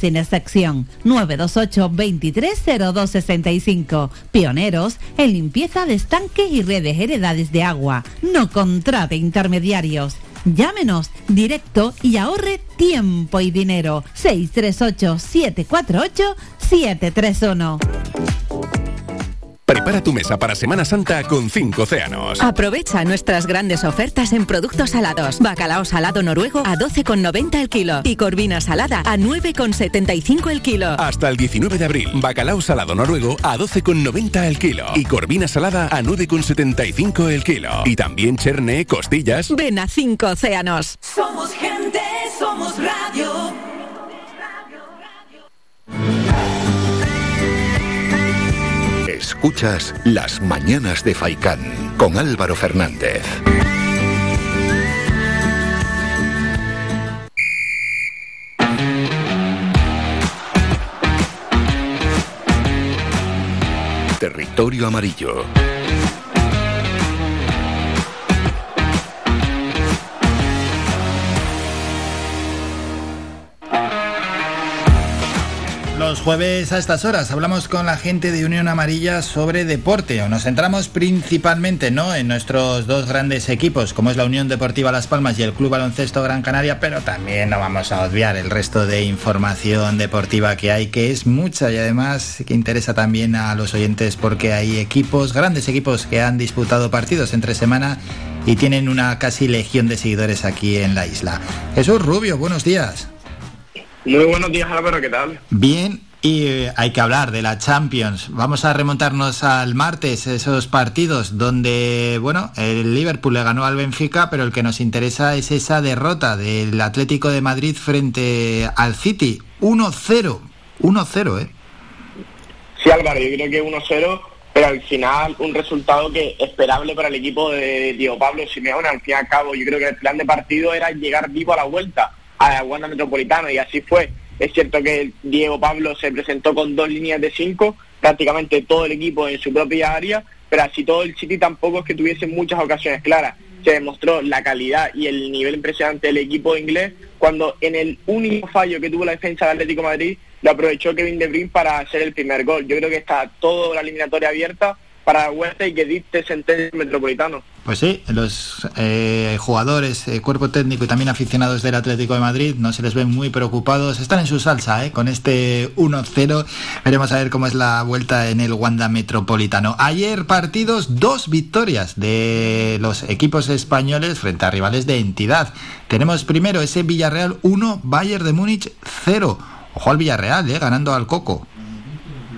Speaker 18: sin excepción. 928 230265. Pioneros en limpieza de estanques y redes heredades de agua. No contrate intermediarios. Llámenos directo y ahorre tiempo y dinero. 638 748 731.
Speaker 22: Prepara tu mesa para Semana Santa con 5 océanos.
Speaker 15: Aprovecha nuestras grandes ofertas en productos salados. Bacalao salado noruego a 12,90 el kilo y corvina salada a 9,75 el kilo.
Speaker 22: Hasta el 19 de abril, bacalao salado noruego a 12,90 el kilo y corvina salada a 9,75 el kilo. Y también cherne, costillas.
Speaker 15: Ven a 5 océanos.
Speaker 8: Somos gente, somos radio.
Speaker 9: Escuchas Las Mañanas de Faicán con Álvaro Fernández. Territorio Amarillo.
Speaker 2: Los jueves a estas horas hablamos con la gente de Unión Amarilla sobre deporte. Nos centramos principalmente ¿no? en nuestros dos grandes equipos, como es la Unión Deportiva Las Palmas y el Club Baloncesto Gran Canaria, pero también no vamos a obviar el resto de información deportiva que hay, que es mucha y además que interesa también a los oyentes porque hay equipos, grandes equipos que han disputado partidos entre semana y tienen una casi legión de seguidores aquí en la isla. Jesús Rubio, buenos días.
Speaker 24: Muy buenos días, Álvaro, ¿qué tal?
Speaker 2: Bien, y eh, hay que hablar de la Champions. Vamos a remontarnos al martes, esos partidos donde, bueno, el Liverpool le ganó al Benfica, pero el que nos interesa es esa derrota del Atlético de Madrid frente al City. 1-0, 1-0, ¿eh?
Speaker 24: Sí, Álvaro, yo creo que 1-0, pero al final un resultado que esperable para el equipo de Diego Pablo Simeone. Al fin y al cabo, yo creo que el plan de partido era llegar vivo a la vuelta a Wanda Metropolitano y así fue. Es cierto que Diego Pablo se presentó con dos líneas de cinco, prácticamente todo el equipo en su propia área, pero así todo el City tampoco es que tuviese muchas ocasiones claras. Se demostró la calidad y el nivel impresionante del equipo inglés cuando en el único fallo que tuvo la defensa del Atlético Madrid lo aprovechó Kevin De Bruyne para hacer el primer gol. Yo creo que está toda la eliminatoria abierta para la vuelta y que dicte sentencia metropolitano.
Speaker 2: Pues sí, los eh, jugadores, eh, cuerpo técnico y también aficionados del Atlético de Madrid no se les ven muy preocupados. Están en su salsa ¿eh? con este 1-0. Veremos a ver cómo es la vuelta en el Wanda Metropolitano. Ayer partidos, dos victorias de los equipos españoles frente a rivales de entidad. Tenemos primero ese Villarreal 1, Bayern de Múnich 0. Ojo al Villarreal, ¿eh? ganando al Coco.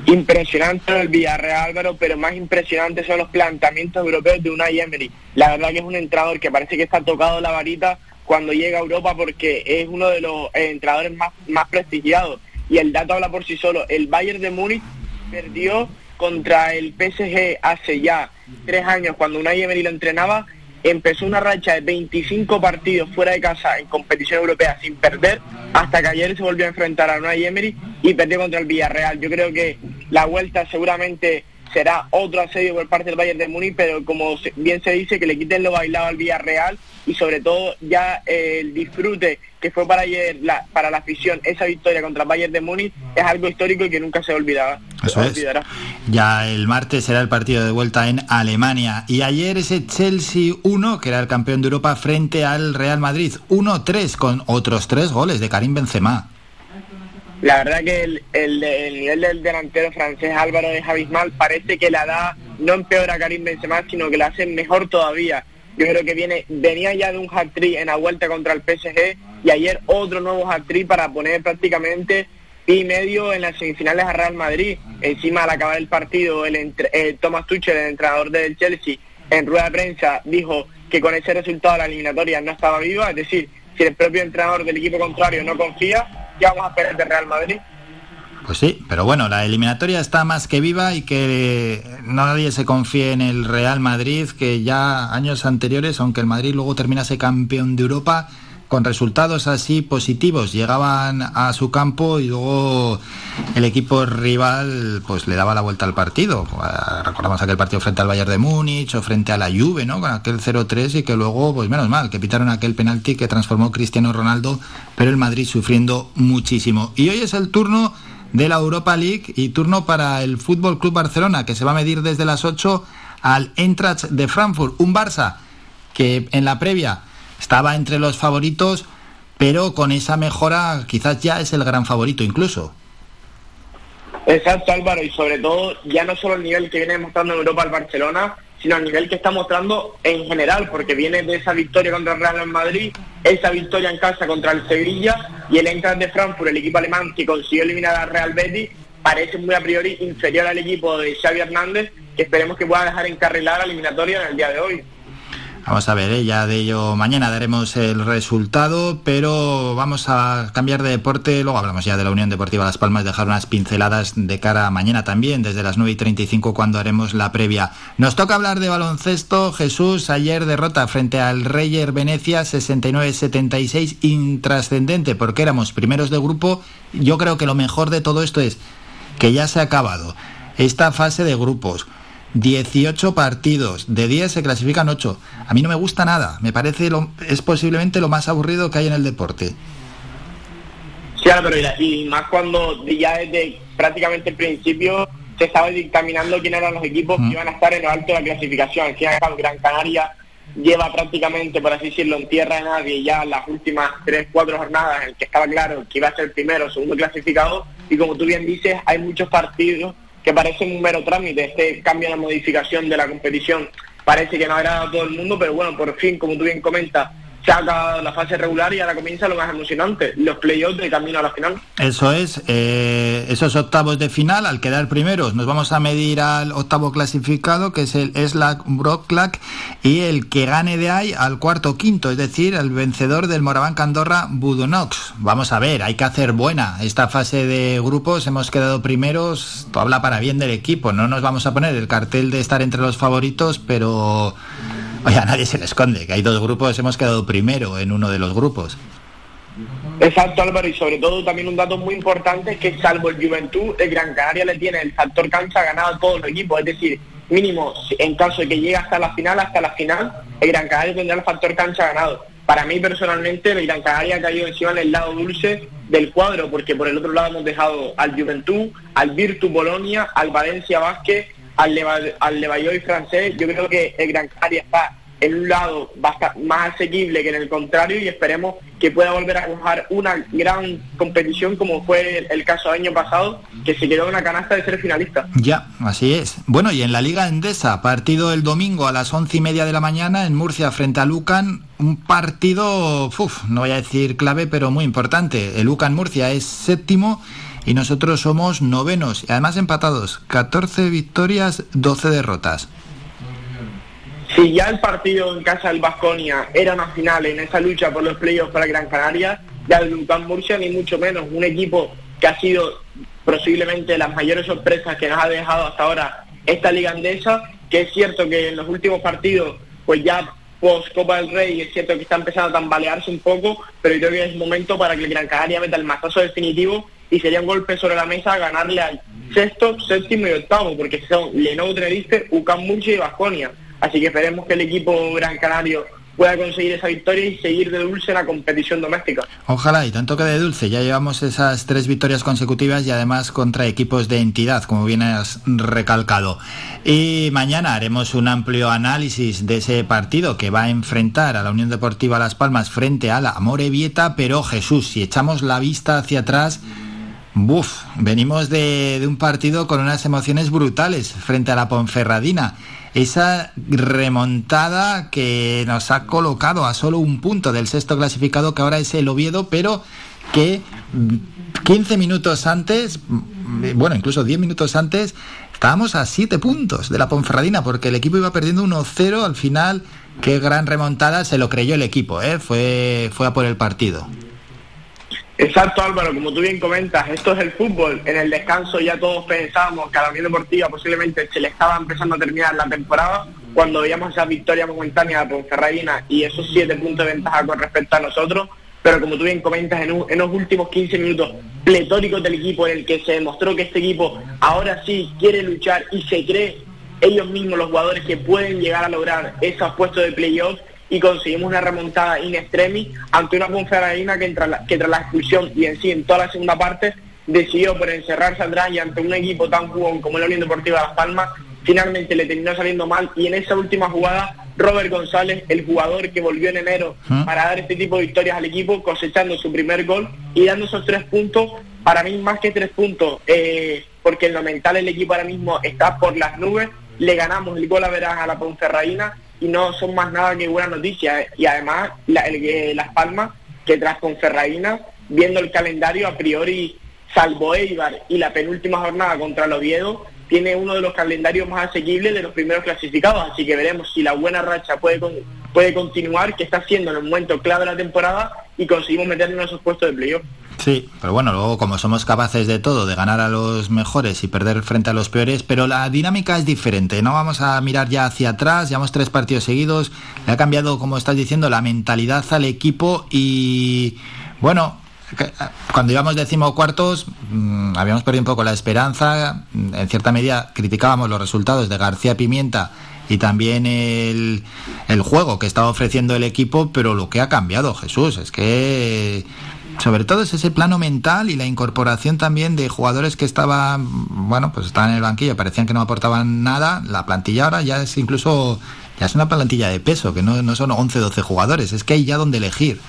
Speaker 24: Impresionante el Villarreal Álvaro, pero más impresionante son los planteamientos europeos de Unai Emery. La verdad que es un entrenador que parece que está tocado la varita cuando llega a Europa porque es uno de los eh, entrenadores más, más prestigiados. Y el dato habla por sí solo. El Bayern de Múnich perdió contra el PSG hace ya tres años cuando Unai Emery lo entrenaba empezó una racha de 25 partidos fuera de casa en competición europea sin perder, hasta que ayer se volvió a enfrentar a Unai Emery y perdió contra el Villarreal. Yo creo que la vuelta seguramente será otro asedio por parte del Bayern de Múnich, pero como bien se dice, que le quiten lo bailado al Villarreal y sobre todo ya eh, el disfrute que fue para ayer la, para la afición esa victoria contra el Bayern de Múnich es algo histórico y que nunca se olvidaba.
Speaker 2: Eso es. Ya el martes será el partido de vuelta en Alemania y ayer ese Chelsea 1, que era el campeón de Europa, frente al Real Madrid 1-3 con otros tres goles de Karim Benzema.
Speaker 24: La verdad que el, el, nivel del delantero francés Álvaro es abismal. Parece que la da no empeora a Karim Benzema, sino que la hace mejor todavía. Yo creo que viene venía ya de un hat-trick en la vuelta contra el PSG y ayer otro nuevo hat-trick para poner prácticamente y medio en las semifinales a Real Madrid. Encima al acabar el partido, el eh, Thomas Tuchel, el entrenador del Chelsea, en rueda de prensa dijo que con ese resultado la eliminatoria no estaba viva, es decir, si el propio entrenador del equipo contrario no confía, ¿qué vamos a esperar de Real Madrid?
Speaker 2: Pues sí, pero bueno, la eliminatoria está más que viva y que nadie se confíe en el Real Madrid, que ya años anteriores, aunque el Madrid luego terminase campeón de Europa, con resultados así positivos, llegaban a su campo y luego el equipo rival pues le daba la vuelta al partido. Recordamos aquel partido frente al Bayern de Múnich o frente a la Juve, ¿no? Con aquel 0-3 y que luego, pues menos mal, que pitaron aquel penalti que transformó Cristiano Ronaldo, pero el Madrid sufriendo muchísimo. Y hoy es el turno de la Europa League y turno para el Fútbol Club Barcelona, que se va a medir desde las 8 al Eintracht de Frankfurt, un Barça que en la previa estaba entre los favoritos, pero con esa mejora quizás ya es el gran favorito incluso.
Speaker 24: Exacto Álvaro, y sobre todo ya no solo el nivel que viene mostrando en Europa el Barcelona, sino el nivel que está mostrando en general, porque viene de esa victoria contra el Real Madrid, esa victoria en casa contra el Sevilla y el Eintracht de Frankfurt, el equipo alemán que consiguió eliminar al Real Betis, parece muy a priori inferior al equipo de Xavi Hernández, que esperemos que pueda dejar encarrilar la eliminatoria en el día de hoy.
Speaker 2: Vamos a ver, ¿eh? ya de ello mañana daremos el resultado, pero vamos a cambiar de deporte. Luego hablamos ya de la Unión Deportiva Las Palmas, dejar unas pinceladas de cara a mañana también, desde las 9 y 35 cuando haremos la previa. Nos toca hablar de baloncesto. Jesús, ayer derrota frente al Reyer Venecia 69-76, intrascendente porque éramos primeros de grupo. Yo creo que lo mejor de todo esto es que ya se ha acabado esta fase de grupos 18 partidos, de 10 se clasifican 8. A mí no me gusta nada, me parece lo, es posiblemente lo más aburrido que hay en el deporte.
Speaker 24: Sí, pero y más cuando ya desde prácticamente el principio se estaba dictaminando quiénes eran los equipos que iban a estar en lo alto de la clasificación. Aquí en Gran Canaria lleva prácticamente, por así decirlo, en tierra de nadie ya las últimas 3, 4 jornadas en el que estaba claro que iba a ser primero o segundo clasificado y como tú bien dices, hay muchos partidos que parece un mero trámite, este cambio de modificación de la competición. Parece que no agrada a todo el mundo, pero bueno, por fin, como tú bien comentas, se ha acabado la fase regular y ahora comienza lo más emocionante, los playoffs de camino a la final.
Speaker 2: Eso es, eh, esos octavos de final, al quedar primeros, nos vamos a medir al octavo clasificado, que es el Slack Brocklack, y el que gane de ahí al cuarto quinto, es decir, el vencedor del Moraván Candorra Budonox. Vamos a ver, hay que hacer buena esta fase de grupos, hemos quedado primeros, habla para bien del equipo, no nos vamos a poner el cartel de estar entre los favoritos, pero Oye, a nadie se le esconde, que hay dos grupos, hemos quedado primero en uno de los grupos.
Speaker 24: Exacto Álvaro y sobre todo también un dato muy importante es que salvo el Juventud, el Gran Canaria le tiene el factor cancha ganado a todos los equipos, es decir, mínimo en caso de que llegue hasta la final, hasta la final, el Gran Canaria tendrá el factor cancha ganado. Para mí personalmente el Gran Canaria ha caído encima en el lado dulce del cuadro, porque por el otro lado hemos dejado al Juventud, al Virtu Bolonia, al Valencia Vázquez, al, Leva- al francés, yo creo que el Gran Canaria está en un lado más asequible que en el contrario y esperemos que pueda volver a jugar una gran competición como fue el, caso del año pasado, que se quedó en la canasta de ser finalista.
Speaker 2: Ya, así es. Bueno, y en la Liga Endesa, partido el domingo a las once y media de la mañana en Murcia frente a Lucan, un partido, no voy a decir clave, pero muy importante. El Lucan Murcia es séptimo y nosotros somos novenos, y además empatados, 14 victorias, 12 derrotas.
Speaker 24: Si ya el partido en casa del Vasconia era una final en esa lucha por los playoffs para Gran Canaria, ya el Lucán Murcia ni mucho menos, un equipo que ha sido posiblemente las mayores sorpresas que nos ha dejado hasta ahora esta liga andesa, que es cierto que en los últimos partidos, pues ya post Copa del Rey, es cierto que está empezando a tambalearse un poco, pero yo creo que es momento para que el Gran Canaria meta el mazazo definitivo y sería un golpe sobre la mesa ganarle al sexto, séptimo y octavo, porque son Lenovo Tenerife, UCAM Murcia y Vasconia. Así que esperemos que el equipo gran canario pueda conseguir esa victoria y seguir de dulce en la competición doméstica.
Speaker 2: Ojalá, y tanto que de dulce, ya llevamos esas tres victorias consecutivas y además contra equipos de entidad, como bien has recalcado. Y mañana haremos un amplio análisis de ese partido que va a enfrentar a la Unión Deportiva Las Palmas frente a la Morevieta, pero Jesús, si echamos la vista hacia atrás, Buf, venimos de, un partido con unas emociones brutales frente a la Ponferradina. Esa remontada que nos ha colocado a solo un punto del sexto clasificado, que ahora es el Oviedo, pero que mm, 15 minutos antes, mm, bueno, incluso 10 minutos antes, estábamos a 7 puntos de la Ponferradina, porque el equipo iba perdiendo 1-0 al final. Qué gran remontada, se lo creyó el equipo, ¿eh? fue, fue a por el partido.
Speaker 24: Exacto Álvaro, como tú bien comentas, esto es el fútbol. En el descanso ya todos pensábamos que a la Unión Deportiva posiblemente se le estaba empezando a terminar la temporada cuando veíamos esa victoria momentánea de Ponferradina y esos siete puntos de ventaja con respecto a nosotros. Pero como tú bien comentas, en, los últimos 15 minutos pletóricos del equipo en el que se demostró que este equipo ahora sí quiere luchar y se cree ellos mismos los jugadores que pueden llegar a lograr esos puestos de playoff y conseguimos una remontada in extremis ante una Ponferradina que, tras la, que tras la expulsión y en sí en toda la segunda parte decidió por encerrarse atrás y ante un equipo tan jugón como la Unión Deportiva Las Palmas finalmente le terminó saliendo mal. Y en esa última jugada Robert González, el jugador que volvió en enero para dar este tipo de victorias al equipo, cosechando su primer gol y dando esos tres puntos, para mí más que tres puntos, eh, porque en lo mental el equipo ahora mismo está por las nubes, le ganamos el gol a verás a la Ponferradina y no son más nada que buenas noticias. Y además la- el Las Palmas, que tras Ponferradina, viendo el calendario a priori, salvo Eibar y la penúltima jornada contra el Oviedo, tiene uno de los calendarios más asequibles de los primeros clasificados, así que veremos si la buena racha puede con- puede continuar, que está siendo en el momento clave de la temporada y conseguimos meternos en esos puestos de playoff.
Speaker 2: Sí, pero bueno, luego como somos capaces de todo, de ganar a los mejores y perder frente a los peores, pero la dinámica es diferente, no vamos a mirar ya hacia atrás, llevamos tres partidos seguidos, le ha cambiado, como estás diciendo, la mentalidad al equipo y bueno, cuando íbamos decimocuartos mm, habíamos perdido un poco la esperanza, mm, en cierta medida criticábamos los resultados de García Pimienta y también el, el juego que estaba ofreciendo el equipo, pero lo que ha cambiado, Jesús, es que sobre todo es ese plano mental y la incorporación también de jugadores que estaban, bueno, pues estaban en el banquillo, parecían que no aportaban nada, la plantilla ahora ya es incluso, ya es una plantilla de peso, que no, no son 11, 12 jugadores, es que hay ya donde elegir.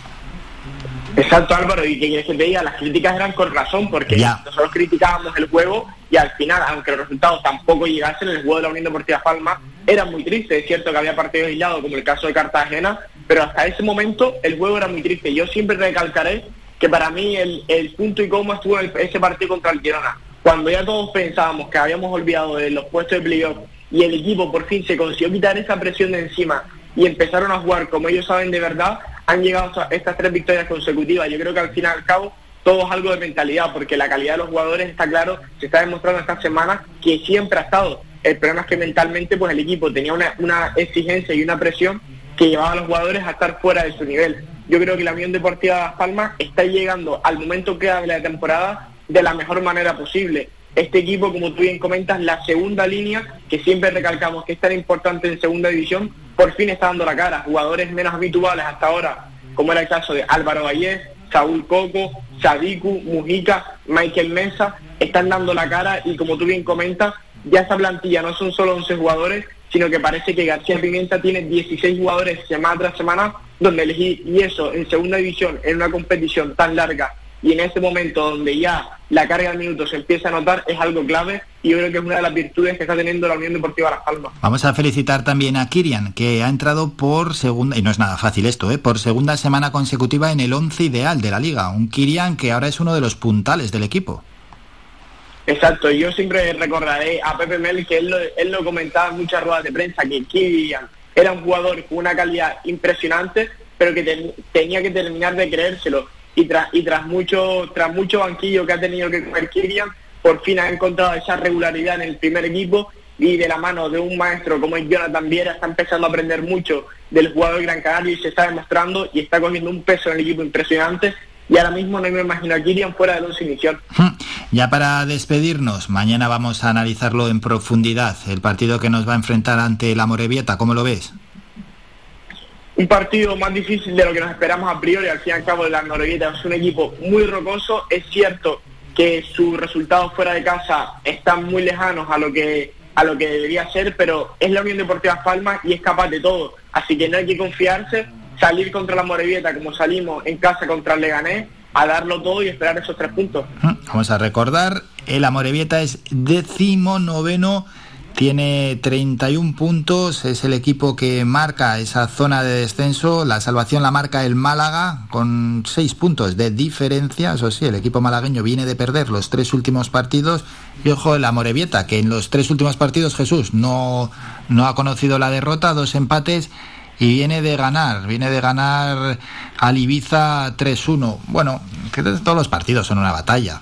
Speaker 24: Exacto Álvaro, y que quieres que te diga, las críticas eran con razón, porque
Speaker 2: Ya.
Speaker 24: nosotros criticábamos el juego y al final, aunque los resultados tampoco llegasen, el juego de la Unión Deportiva Palma era muy triste. Es cierto que había partidos aislados, como el caso de Cartagena, pero hasta ese momento el juego era muy triste. Yo siempre recalcaré que para mí el, el punto y coma estuvo el- ese partido contra el Girona. Cuando ya todos pensábamos que habíamos olvidado de los puestos de playoff y el equipo por fin se consiguió quitar esa presión de encima y empezaron a jugar como ellos saben de verdad, han llegado hasta estas tres victorias consecutivas. Yo creo que al fin y al cabo todo es algo de mentalidad, porque la calidad de los jugadores está claro, se está demostrando esta semana que siempre ha estado. El problema es que mentalmente pues el equipo tenía una, exigencia y una presión que llevaba a los jugadores a estar fuera de su nivel. Yo creo que la Unión Deportiva Las Palmas está llegando al momento que de la temporada de la mejor manera posible. Este equipo, como tú bien comentas, la segunda línea, que siempre recalcamos que es tan importante en segunda división, por fin está dando la cara. Jugadores menos habituales hasta ahora, como era el caso de Álvaro Vallés, Saúl Coco, Sadiku, Mujica, Michael Mesa, están dando la cara y como tú bien comentas, ya esa plantilla no son solo 11 jugadores, sino que parece que García Pimienta tiene 16 jugadores semana tras semana donde elegir, y eso en segunda división, en una competición tan larga y en este momento donde ya la carga de minutos se empieza a notar es algo clave y yo creo que es una de las virtudes que está teniendo la Unión Deportiva Las Palmas.
Speaker 2: Vamos a felicitar también a Kirian, que ha entrado por segunda, y no es nada fácil esto, ¿eh? por segunda semana consecutiva en el once ideal de la liga. Un Kirian que ahora es uno de los puntales del equipo.
Speaker 24: Exacto, yo siempre recordaré a Pepe Mel que él lo, él lo comentaba en muchas ruedas de prensa, que Kirian era un jugador con una calidad impresionante, pero que tenía que terminar de creérselo y tras y tras mucho tras mucho banquillo que ha tenido que comer Kirian, por fin ha encontrado esa regularidad en el primer equipo y de la mano de un maestro como es Jonathan Viera está empezando a aprender mucho del jugador Gran Canario y se está demostrando y está cogiendo un peso en el equipo impresionante y ahora mismo no me imagino a Kirian fuera del once inicial. <laughs>
Speaker 2: Ya para despedirnos, mañana vamos a analizarlo en profundidad, el partido que nos va a enfrentar ante la Morevieta, ¿cómo lo ves?
Speaker 24: Un partido más difícil de lo que nos esperamos a priori, al fin y al cabo de la Norueguita es un equipo muy rocoso, es cierto que sus resultados fuera de casa están muy lejanos a lo que a lo que debería ser, pero es la Unión Deportiva Palmas y es capaz de todo, así que no hay que confiarse, salir contra la Morevieta como salimos en casa contra el Leganés, a darlo todo y esperar esos tres puntos.
Speaker 2: Vamos a recordar, el Amorebieta es décimo noveno tiene 31 puntos, es el equipo que marca esa zona de descenso. La salvación la marca el Málaga con 6 puntos de diferencia. Eso sí, el equipo malagueño viene de perder los tres últimos partidos. Y ojo, el Amorebieta, que en los tres últimos partidos Jesús no, no ha conocido la derrota, dos empates y viene de ganar, viene de ganar al Ibiza 3-1. Bueno, que todos los partidos son una batalla.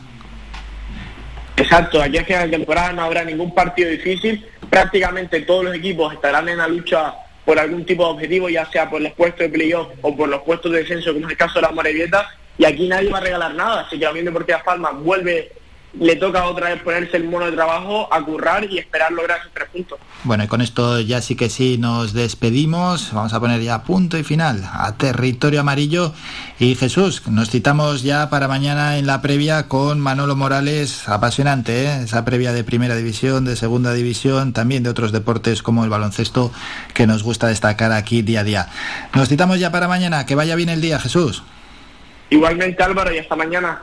Speaker 24: Exacto, aquí es en la temporada no habrá ningún partido difícil, prácticamente todos los equipos estarán en la lucha por algún tipo de objetivo, ya sea por los puestos de playoff o por los puestos de descenso, como es el caso de la Morevieta, y aquí nadie va a regalar nada, así que la Unión Deportiva Palma vuelve le toca otra vez ponerse el mono de trabajo, a currar y esperar lograr esos tres puntos.
Speaker 2: Bueno, y con esto ya sí que sí nos despedimos. Vamos a poner ya punto y final a territorio amarillo. Y Jesús, nos citamos ya para mañana en la previa con Manolo Morales. Apasionante, ¿eh? esa previa de primera división, de segunda división, también de otros deportes como el baloncesto que nos gusta destacar aquí día a día. Nos citamos ya para mañana. Que vaya bien el día, Jesús.
Speaker 24: Igualmente Álvaro y hasta mañana.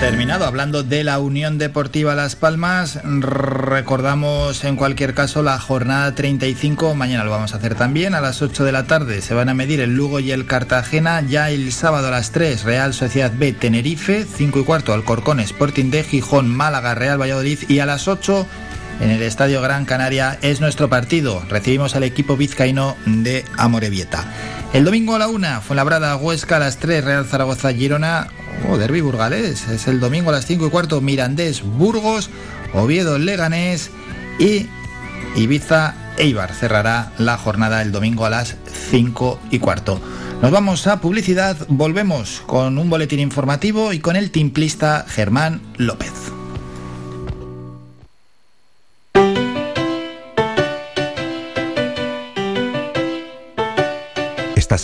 Speaker 2: terminado hablando de la Unión Deportiva Las Palmas. Recordamos en cualquier caso la jornada 35. Mañana lo vamos a hacer también. A las 8 de la tarde se van a medir el Lugo y el Cartagena. Ya el sábado a las 3, Real Sociedad B Tenerife. 5 y cuarto, Alcorcón Sporting de Gijón, Málaga, Real Valladolid. Y a las 8 en el Estadio Gran Canaria es nuestro partido. Recibimos al equipo vizcaíno de Amorebieta. El domingo a la 1, Fuenlabrada, Huesca a las 3, Real Zaragoza, Girona. Oh, Derby Burgalés. Es el domingo a las 5 y cuarto. Mirandés, Burgos, Oviedo, Leganés y Ibiza, Eibar. Cerrará la jornada el domingo a las 5 y cuarto. Nos vamos a publicidad. Volvemos con un boletín informativo y con el timplista Germán López.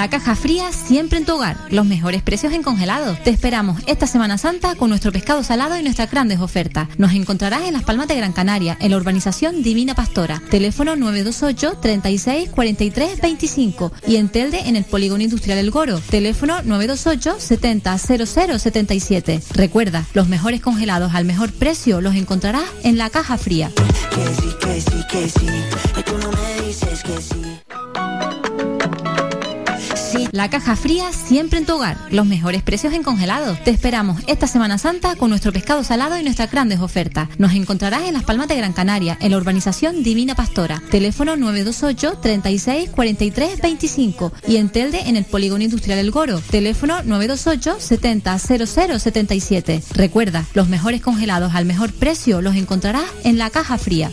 Speaker 10: La caja fría siempre en tu hogar. Los mejores precios en congelados. Te esperamos esta Semana Santa con nuestro pescado salado y nuestras grandes ofertas. Nos encontrarás en Las Palmas de Gran Canaria, en la urbanización Divina Pastora. Teléfono 928 36 43 25 y en Telde en el Polígono Industrial El Goro. Teléfono 928 70 00 77. Recuerda, los mejores congelados al mejor precio los encontrarás en la caja fría.
Speaker 8: Que sí, que sí, que sí. Tú no me dices que sí.
Speaker 10: La caja fría siempre en tu hogar. Los mejores precios en congelados. Te esperamos esta Semana Santa con nuestro pescado salado y nuestras grandes ofertas. Nos encontrarás en Las Palmas de Gran Canaria, en la urbanización Divina Pastora. Teléfono 928 36 43 25 y en Telde en el Polígono Industrial El Goro. Teléfono 928 70 00 77. Recuerda, los mejores congelados al mejor precio los encontrarás en la caja fría.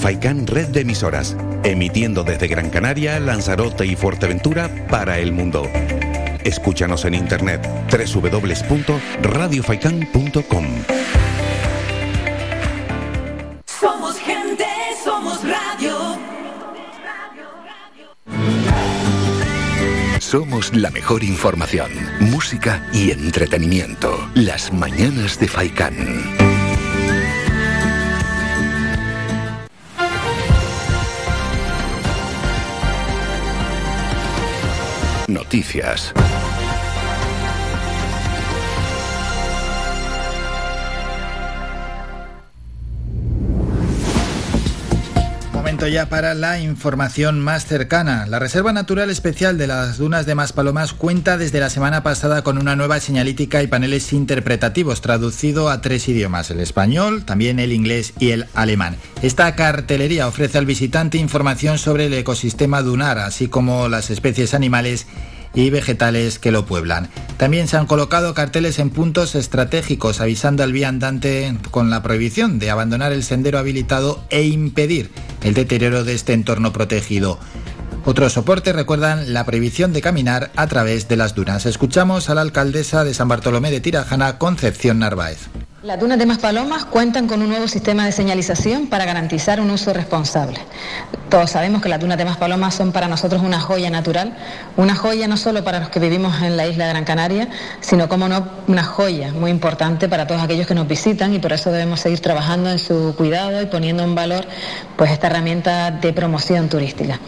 Speaker 1: Faikán Red de Emisoras, emitiendo desde Gran Canaria, Lanzarote y Fuerteventura para el mundo. Escúchanos en internet www.radiofaikan.com.
Speaker 13: Somos gente, somos radio.
Speaker 25: Somos la mejor información, música y entretenimiento. Las mañanas de Faikán. Noticias.
Speaker 2: Momento ya para la información más cercana. La Reserva Natural Especial de las Dunas de Maspalomas cuenta desde la semana pasada con una nueva señalítica y paneles interpretativos traducido a tres idiomas, el español, también el inglés y el alemán. Esta cartelería ofrece al visitante información sobre el ecosistema dunar, así como las especies animales y vegetales que lo pueblan. También se han colocado carteles en puntos estratégicos avisando al viandante con la prohibición de abandonar el sendero habilitado e impedir el deterioro de este entorno protegido. Otros soportes recuerdan la prohibición de caminar a través de las dunas. Escuchamos a la alcaldesa de San Bartolomé de Tirajana, Concepción Narváez.
Speaker 3: Las dunas de Maspalomas cuentan con un nuevo sistema de señalización para garantizar un uso responsable. Todos sabemos que las dunas de Maspalomas son para nosotros una joya natural, una joya no solo para los que vivimos en la isla de Gran Canaria, sino como no una joya muy importante para todos aquellos que nos visitan y por eso debemos seguir trabajando en su cuidado y poniendo en valor pues esta herramienta de promoción turística.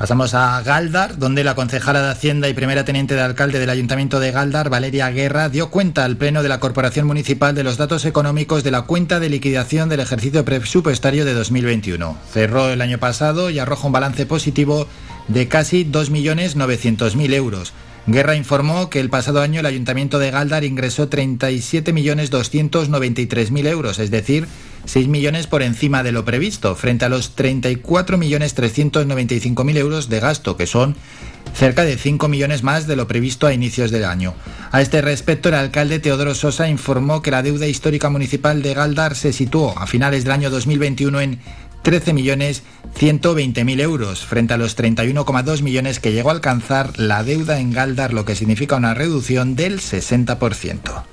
Speaker 2: Pasamos a Galdar, donde la concejala de Hacienda y primera teniente de alcalde del Ayuntamiento de Galdar, Valeria Guerra, dio cuenta al Pleno de la Corporación Municipal de los datos económicos de la cuenta de liquidación del ejercicio presupuestario de 2021. Cerró el año pasado y arroja un balance positivo de casi 2.900.000 euros. Guerra informó que el pasado año el Ayuntamiento de Galdar ingresó 37.293.000 euros, es decir, 6 millones por encima de lo previsto, frente a los 34.395.000 euros de gasto, que son cerca de 5 millones más de lo previsto a inicios del año. A este respecto, el alcalde Teodoro Sosa informó que la deuda histórica municipal de Galdar se situó a finales del año 2021 en 13.120.000 euros, frente a los 31,2 millones que llegó a alcanzar la deuda en Galdar, lo que significa una reducción del 60%.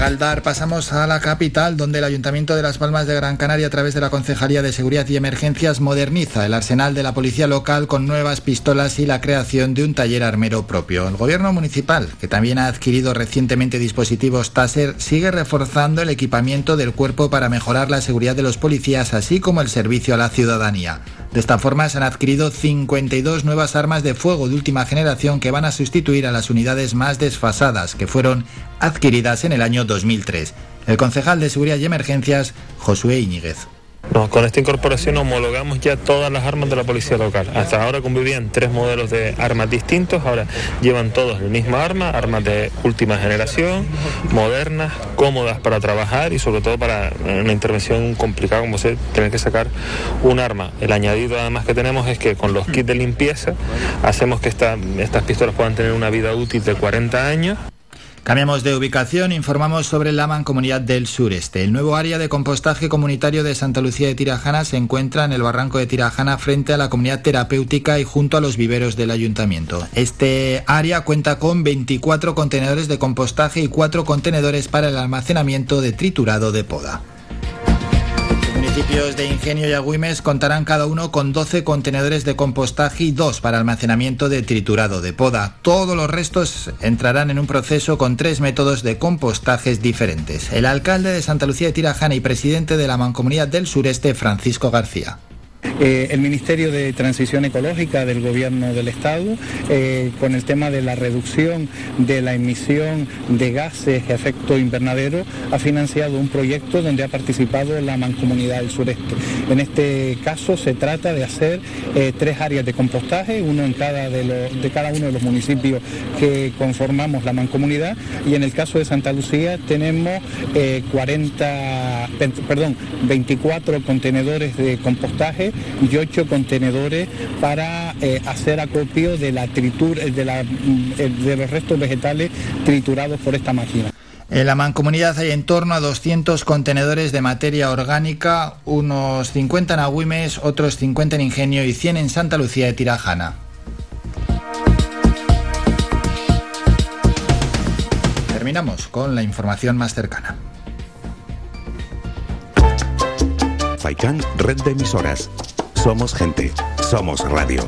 Speaker 2: Galdar pasamos a la capital, donde el Ayuntamiento de Las Palmas de Gran Canaria, a través de la Concejalía de Seguridad y Emergencias, moderniza el arsenal de la policía local con nuevas pistolas y la creación de un taller armero propio. El gobierno municipal, que también ha adquirido recientemente dispositivos Taser, sigue reforzando el equipamiento del cuerpo para mejorar la seguridad de los policías, así como el servicio a la ciudadanía. De esta forma se han adquirido 52 nuevas armas de fuego de última generación que van a sustituir a las unidades más desfasadas que fueron adquiridas en el año 2003. El concejal de Seguridad y Emergencias, Josué Iñiguez.
Speaker 4: Con esta incorporación homologamos ya todas las armas de la policía local. Hasta ahora convivían tres modelos de armas distintos, ahora llevan todos la misma arma, armas de última generación, modernas, cómodas para trabajar y sobre todo para una intervención complicada como ser tener que sacar un arma. El añadido además que tenemos es que con los kits de limpieza hacemos que esta- estas pistolas puedan tener una vida útil de 40 años
Speaker 2: Cambiamos de ubicación, informamos sobre la Mancomunidad del Sureste. El nuevo área de compostaje comunitario de Santa Lucía de Tirajana se encuentra en el barranco de Tirajana frente a la comunidad terapéutica y junto a los viveros del ayuntamiento. Este área cuenta con 24 contenedores de compostaje y 4 contenedores para el almacenamiento de triturado de poda. Municipios de Ingenio y Agüimes contarán cada uno con 12 contenedores de compostaje y 2 para almacenamiento de triturado de poda. Todos los restos entrarán en un proceso con tres métodos de compostajes diferentes. El alcalde de Santa Lucía de Tirajana y presidente de la Mancomunidad del Sureste, Francisco García.
Speaker 26: Eh, el Ministerio de Transición Ecológica del Gobierno del Estado eh, con el tema de la reducción de la emisión de gases de efecto invernadero ha financiado un proyecto donde ha participado la Mancomunidad del Sureste. En este caso se trata de hacer eh, tres áreas de compostaje, uno en cada de, de cada uno de los municipios que conformamos la Mancomunidad y en el caso de Santa Lucía tenemos eh, 40, pen- perdón, 24 contenedores de compostaje y 8 contenedores para eh, hacer acopio de la tritura, de, la, mm, eh, de los restos vegetales triturados por esta máquina.
Speaker 2: En la mancomunidad hay en torno a 200 contenedores de materia orgánica, unos 50 en Agüimes, otros 50 en Ingenio y 100 en Santa Lucía de Tirajana. Terminamos con la información más cercana.
Speaker 1: Faikán, red de emisoras. Somos gente, somos radio.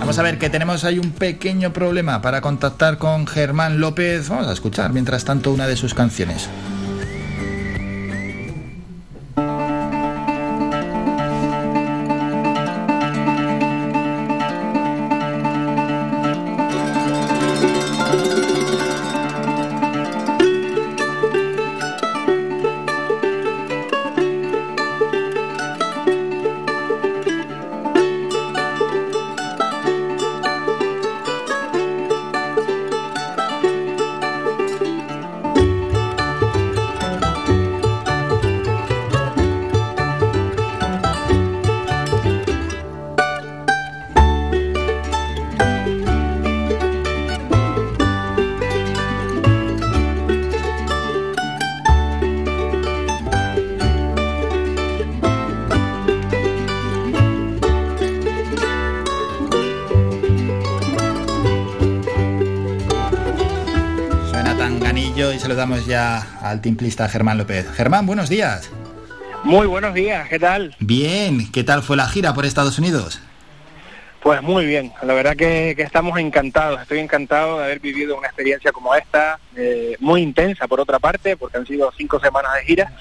Speaker 2: Vamos a ver que tenemos ahí un pequeño problema para contactar con Germán López. Vamos a escuchar mientras tanto una de sus canciones. Ganillo y se lo damos ya al timplista Germán López. Germán, buenos días.
Speaker 27: Muy buenos días, ¿qué tal?
Speaker 2: Bien, ¿qué tal fue la gira por Estados Unidos?
Speaker 27: Pues muy bien, la verdad que, que estamos encantados, estoy encantado de haber vivido una experiencia como esta, eh, muy intensa por otra parte, porque han sido cinco semanas de gira,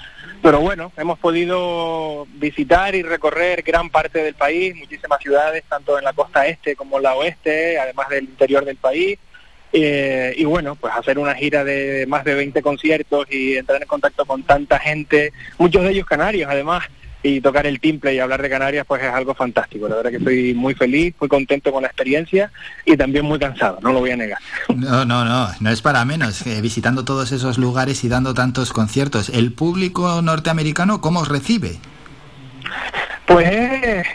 Speaker 27: pero bueno, hemos podido visitar y recorrer gran parte del país, muchísimas ciudades, tanto en la costa este como en la oeste, además del interior del país, eh, y bueno, pues hacer una gira de más de 20 conciertos y entrar en contacto con tanta gente, muchos de ellos canarios además, y tocar el timple y hablar de Canarias pues es algo fantástico. La verdad que estoy muy feliz, muy contento con la experiencia y también muy cansado, no lo voy a negar.
Speaker 2: No, no, no, no es para menos. eh, visitando todos esos lugares y dando tantos conciertos, ¿el público norteamericano cómo os recibe?
Speaker 27: Pues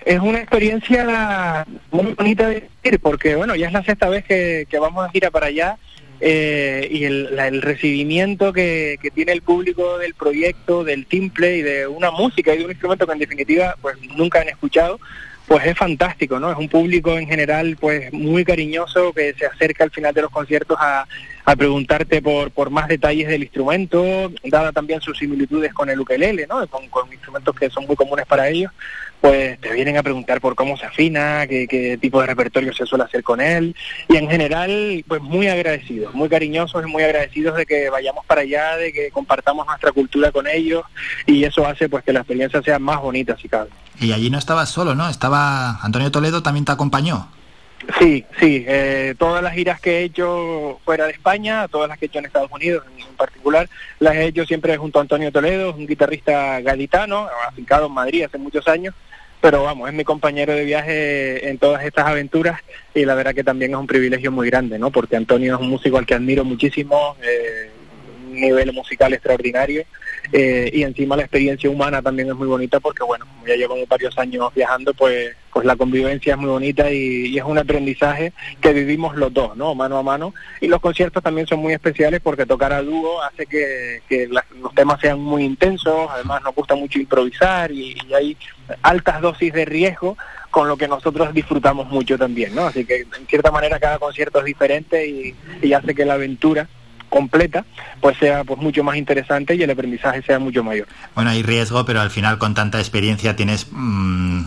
Speaker 27: es, una experiencia muy bonita de vivir, porque bueno, ya es la sexta vez que, que vamos a gira para allá eh, y el, la- el recibimiento que, que tiene el público del proyecto, del timple y de una música y de un instrumento que en definitiva pues nunca han escuchado, pues es fantástico, ¿no? Es un público en general pues muy cariñoso que se acerca al final de los conciertos a, a preguntarte por, por más detalles del instrumento, dada también sus similitudes con el ukelele, ¿no? Con, instrumentos que son muy comunes para ellos, pues te vienen a preguntar por cómo se afina, qué, qué tipo de repertorio se suele hacer con él, y en general, pues muy agradecidos, muy cariñosos y muy agradecidos de que vayamos para allá, de que compartamos nuestra cultura con ellos, y eso hace pues que la experiencia sea más bonita si cabe.
Speaker 2: Y allí no estabas solo, ¿no? Estaba Antonio Toledo, también te acompañó.
Speaker 27: Sí, sí, eh, todas las giras que he hecho fuera de España, todas las que he hecho en Estados Unidos en particular, las he hecho siempre junto a Antonio Toledo, un guitarrista gaditano, afincado en Madrid hace muchos años, pero vamos, es mi compañero de viaje en todas estas aventuras y la verdad que también es un privilegio muy grande, ¿no? Porque Antonio es un músico al que admiro muchísimo, eh, un nivel musical extraordinario eh, y encima la experiencia humana también es muy bonita porque bueno, ya llevamos varios años viajando, pues pues la convivencia es muy bonita y, es un aprendizaje que vivimos los dos, ¿no? Mano a mano. Y los conciertos también son muy especiales porque tocar a dúo hace que, que los temas sean muy intensos, además nos gusta mucho improvisar y, hay altas dosis de riesgo con lo que nosotros disfrutamos mucho también, ¿no? Así que en cierta manera cada concierto es diferente y hace que la aventura completa pues sea pues mucho más interesante y el aprendizaje sea mucho mayor.
Speaker 2: Bueno, hay riesgo, pero al final con tanta experiencia tienes mm,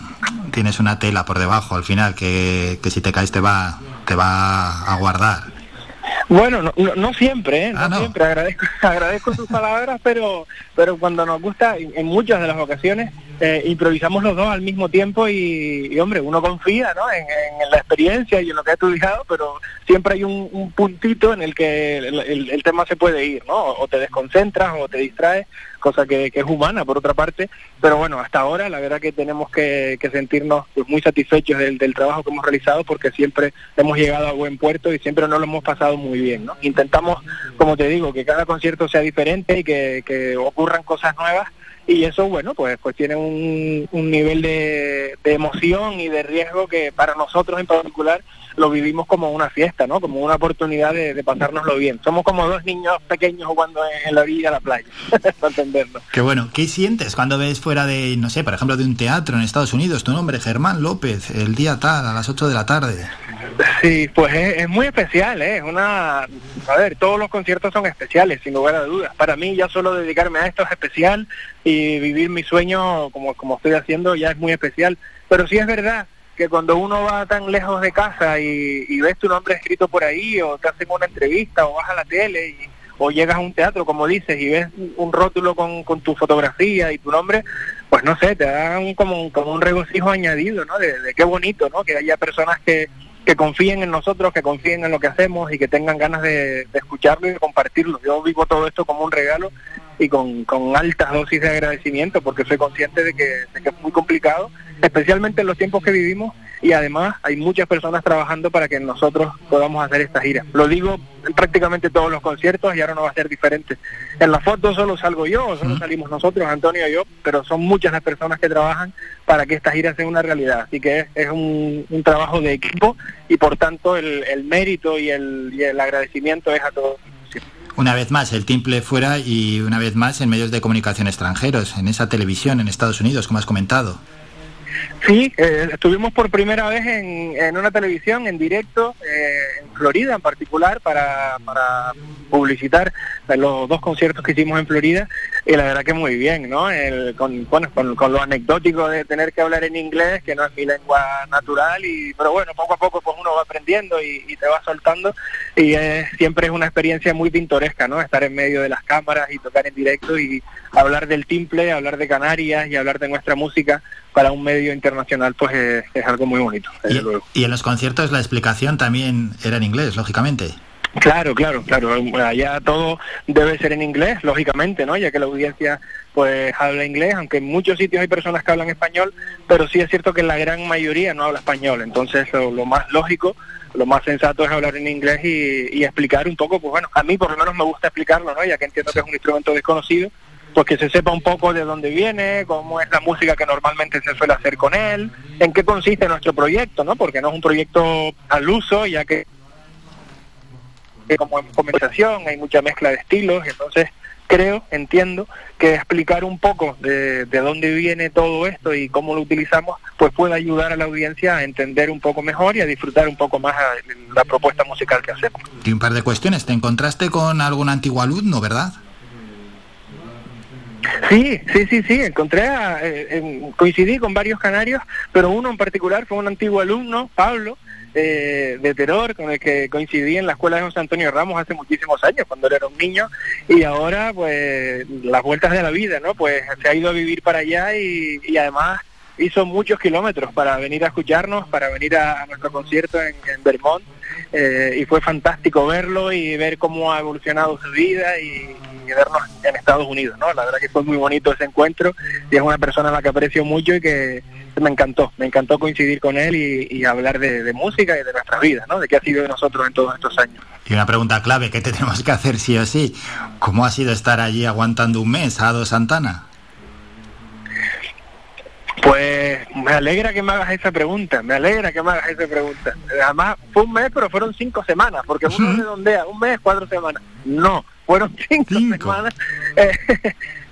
Speaker 2: tienes una tela por debajo al final que, que si te caes te va te va a guardar.
Speaker 27: Bueno, no, no, no siempre, ¿eh? no,
Speaker 2: Ah, no.
Speaker 27: siempre. Agradezco, <laughs> agradezco tus palabras, pero pero cuando nos gusta, en muchas de las ocasiones, eh, improvisamos los dos al mismo tiempo y, y, hombre, uno confía ¿no? en, en- en la experiencia y en lo que ha estudiado, pero siempre hay un, un puntito en el que el, el- el tema se puede ir, ¿no? O te desconcentras o te distraes, cosa que, es humana, por otra parte. Pero bueno, hasta ahora la verdad que tenemos que, que sentirnos pues, muy satisfechos del, del trabajo que hemos realizado porque siempre hemos llegado a buen puerto y siempre nos lo hemos pasado muy bien, ¿no? Intentamos, como te digo, que cada concierto sea diferente y que, que ocurran cosas nuevas y eso bueno pues pues tiene un, un nivel de, de emoción y de riesgo que para nosotros en particular lo vivimos como una fiesta no como una oportunidad de, de pasárnoslo bien somos como dos niños pequeños jugando en, la orilla de la playa <laughs> para entenderlo
Speaker 2: Qué bueno, ¿qué sientes cuando ves fuera de, no sé, por ejemplo, de un teatro en Estados Unidos, tu nombre, Germán López, el día tal, a las 8 de la tarde?
Speaker 27: Sí, pues es, es muy especial, ¿eh? es una... A ver, todos los conciertos son especiales, sin lugar a dudas. Para mí ya solo dedicarme a esto es especial y vivir mi sueño como, como estoy haciendo ya es muy especial. Pero sí es verdad que cuando uno va tan lejos de casa y, ves tu nombre escrito por ahí o te hacen una entrevista o vas a la tele y, o llegas a un teatro, como dices, y ves un rótulo con, con tu fotografía y tu nombre, pues no sé, te da un, como, un, como un regocijo añadido, ¿no? De, qué bonito, ¿no? Que haya personas que, que confíen en nosotros, que confíen en lo que hacemos y que tengan ganas de escucharlo y de compartirlo. Yo vivo todo esto como un regalo y con, con altas dosis de agradecimiento porque soy consciente de que, de que es muy complicado, especialmente en los tiempos que vivimos y además hay muchas personas trabajando para que nosotros podamos hacer esta gira. Lo digo en prácticamente todos los conciertos y ahora no va a ser diferente. En las fotos solo salgo yo, o solo salimos nosotros, Antonio y yo, pero son muchas las personas que trabajan para que esta gira sea una realidad. Así que es, es un, un trabajo de equipo y por tanto el, el mérito y el, y el agradecimiento es a todos.
Speaker 2: Una vez más, el timple fuera y una vez más en medios de comunicación extranjeros, en esa televisión en Estados Unidos, como has comentado.
Speaker 27: Sí, eh, estuvimos por primera vez en, en una televisión en directo, eh, en Florida en particular, para, para publicitar los dos conciertos que hicimos en Florida y la verdad que muy bien, ¿no? El- con, bueno, con, con lo anecdótico de tener que hablar en inglés, que no es mi lengua natural, y pero bueno, poco a poco pues uno va aprendiendo y, te va soltando y es- siempre es una experiencia muy pintoresca, ¿no? Estar en medio de las cámaras y tocar en directo y hablar del timple, hablar de Canarias y hablar de nuestra música para un medio internacional pues es, es algo muy bonito, desde luego.
Speaker 2: Y en los conciertos la explicación también era en inglés, lógicamente.
Speaker 27: Claro, claro, claro. Allá todo debe ser en inglés, lógicamente, ¿no? Ya que la audiencia pues habla inglés, aunque en muchos sitios hay personas que hablan español, pero sí es cierto que la gran mayoría no habla español. Entonces lo, lo más lógico, lo más sensato es hablar en inglés y, y explicar un poco, pues bueno, a mí por lo menos me gusta explicarlo, ¿no? Ya que entiendo que es un instrumento desconocido, pues que se sepa un poco de dónde viene, cómo es la música que normalmente se suele hacer con él, en qué consiste nuestro proyecto, ¿no? Porque no es un proyecto al uso, ya que como en conversación hay mucha mezcla de estilos, entonces creo, entiendo, que explicar un poco de, de dónde viene todo esto y cómo lo utilizamos, pues puede ayudar a la audiencia a entender un poco mejor y a disfrutar un poco más a- la propuesta musical que hacemos.
Speaker 2: Y un par de cuestiones. ¿Te encontraste con algún antiguo alumno, verdad?
Speaker 27: Sí, sí, sí, sí, encontré, a- eh, coincidí con varios canarios, pero uno en particular fue un antiguo alumno, Pablo, eh, de Terror, con el que coincidí en la escuela de José Antonio Ramos hace muchísimos años, cuando él era un niño, y ahora, pues, las vueltas de la vida, ¿no? Pues se ha ido a vivir para allá y, además hizo muchos kilómetros para venir a escucharnos, para venir a, nuestro concierto en Vermont, eh, y fue fantástico verlo y ver cómo ha evolucionado su vida y, y vernos en Estados Unidos, ¿no? La verdad que fue muy bonito ese encuentro y es una persona a la que aprecio mucho y que me encantó, me encantó coincidir con él y, hablar de, música y de nuestras vidas, ¿no? De qué ha sido de nosotros en todos estos años.
Speaker 2: Y una pregunta clave, ¿qué te tenemos que hacer sí o sí? ¿Cómo ha sido estar allí aguantando un mes a Ado Santana?
Speaker 27: Pues me alegra que me hagas esa pregunta, me alegra que me hagas esa pregunta. Además, fue un mes, pero fueron cinco semanas, porque uno redondea, un mes, cuatro semanas. No, fueron <laughs> cinco, semanas. Eh,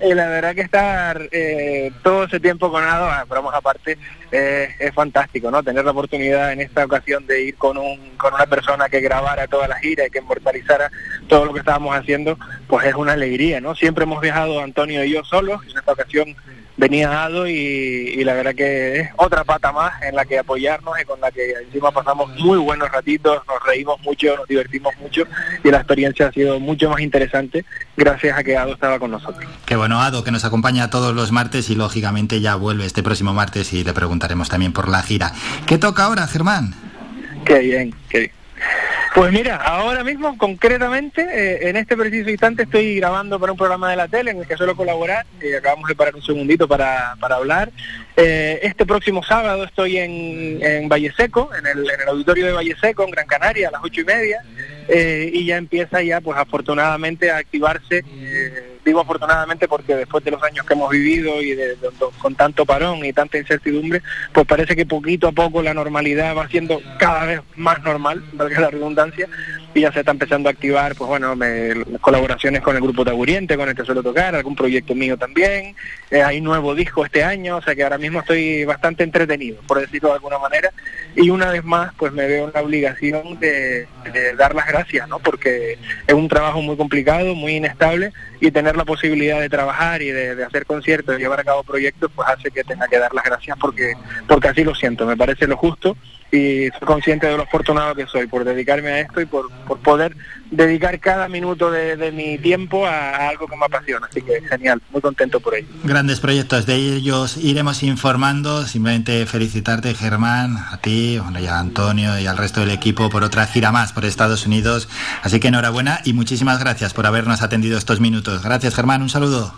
Speaker 27: <laughs> y la verdad que estar eh, todo ese tiempo con Ado, ah, bromas aparte, eh, es fantástico, ¿no? Tener la oportunidad en esta ocasión de ir con, un, con una persona que grabara toda la gira y que inmortalizara todo lo que estábamos haciendo, pues es una alegría, ¿no? Siempre hemos viajado Antonio y yo solos, en esta ocasión venía dado y, y, la verdad que es otra pata más en la que apoyarnos y con la que encima pasamos muy buenos ratitos, nos reímos mucho, nos divertimos mucho y la experiencia ha sido mucho más interesante gracias a que Ado estaba con nosotros.
Speaker 2: Qué bueno, Ado, que nos acompaña todos los martes y lógicamente ya vuelve este próximo martes y le preguntaremos también por la gira. ¿Qué toca ahora, Germán?
Speaker 27: Qué bien, qué bien. Pues mira, ahora mismo, concretamente, eh, en este preciso instante estoy grabando para un programa de la tele en el que suelo colaborar, y acabamos de parar un segundito para, para hablar. Eh, este próximo sábado estoy en, en Valle Seco, en el, en el auditorio de Valle Seco, en Gran Canaria, a las ocho y media, eh, y ya empieza ya, pues afortunadamente, a activarse digo afortunadamente porque después de los años que hemos vivido y de, con tanto parón y tanta incertidumbre, pues parece que poquito a poco la normalidad va siendo cada vez más normal, valga la redundancia, y ya se está empezando a activar, pues bueno, me, colaboraciones con el grupo Taburiente, con el que suelo tocar, algún proyecto mío también, eh, hay nuevo disco este año, o sea que ahora mismo estoy bastante entretenido, por decirlo de alguna manera, y una vez más, pues me veo en la obligación de, dar las gracias, ¿no? Porque es un trabajo muy complicado, muy inestable, y tener la posibilidad de trabajar y de, de hacer conciertos, de llevar a cabo proyectos, pues hace que tenga que dar las gracias porque, porque así lo siento, me parece lo justo y soy consciente de lo afortunado que soy por dedicarme a esto y por, por poder dedicar cada minuto de, de mi tiempo a, a, algo que me apasiona. Así que genial, muy contento por ello.
Speaker 2: Grandes proyectos, de ellos iremos informando. Simplemente felicitarte, Germán, a ti, bueno, y a Antonio y al resto del equipo por otra gira más por Estados Unidos. Así que enhorabuena y muchísimas gracias por habernos atendido estos minutos. Gracias, Germán, un saludo.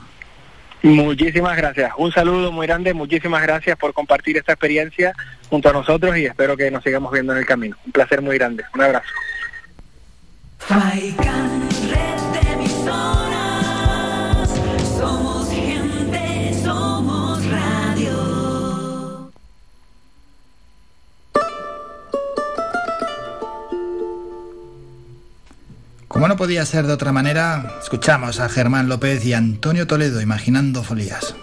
Speaker 27: Muchísimas gracias. Un saludo muy grande. Muchísimas gracias por compartir esta experiencia junto a nosotros y espero que nos sigamos viendo en el camino. Un placer muy grande. Un abrazo.
Speaker 8: Faikan, red de emisoras. Somos gente, somos radio.
Speaker 2: Como no podía ser de otra manera, escuchamos a Germán López y Antonio Toledo imaginando folías.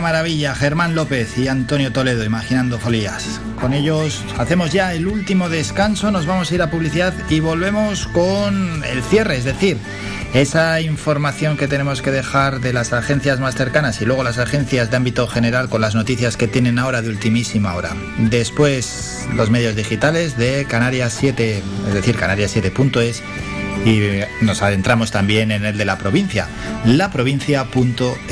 Speaker 2: Maravilla, Germán López y Antonio Toledo, imaginando folías. Con ellos hacemos ya el último descanso, nos vamos a ir a publicidad y volvemos con el cierre, es decir, esa información que tenemos que dejar de las agencias más cercanas y luego las agencias de ámbito general con las noticias que tienen ahora de ultimísima hora. Después los medios digitales de Canarias 7, es decir, canarias7.es y nos adentramos también en el de la provincia, laprovincia.es.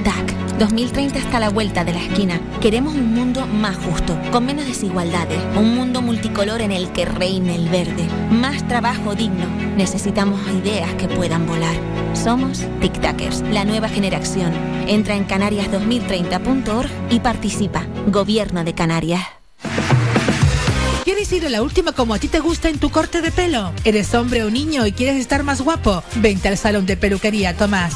Speaker 11: 2030 está a la vuelta de la esquina. Queremos un mundo más justo, con menos desigualdades, un mundo multicolor en el que reine el verde, más trabajo digno. Necesitamos ideas que puedan volar. Somos Tic-Tackers, la nueva generación. Entra en canarias2030.org y participa. Gobierno de Canarias.
Speaker 28: ¿Quieres ir a la última como a ti te gusta en tu corte de pelo? ¿Eres hombre o niño y quieres estar más guapo? Vente al salón de peluquería Tomás.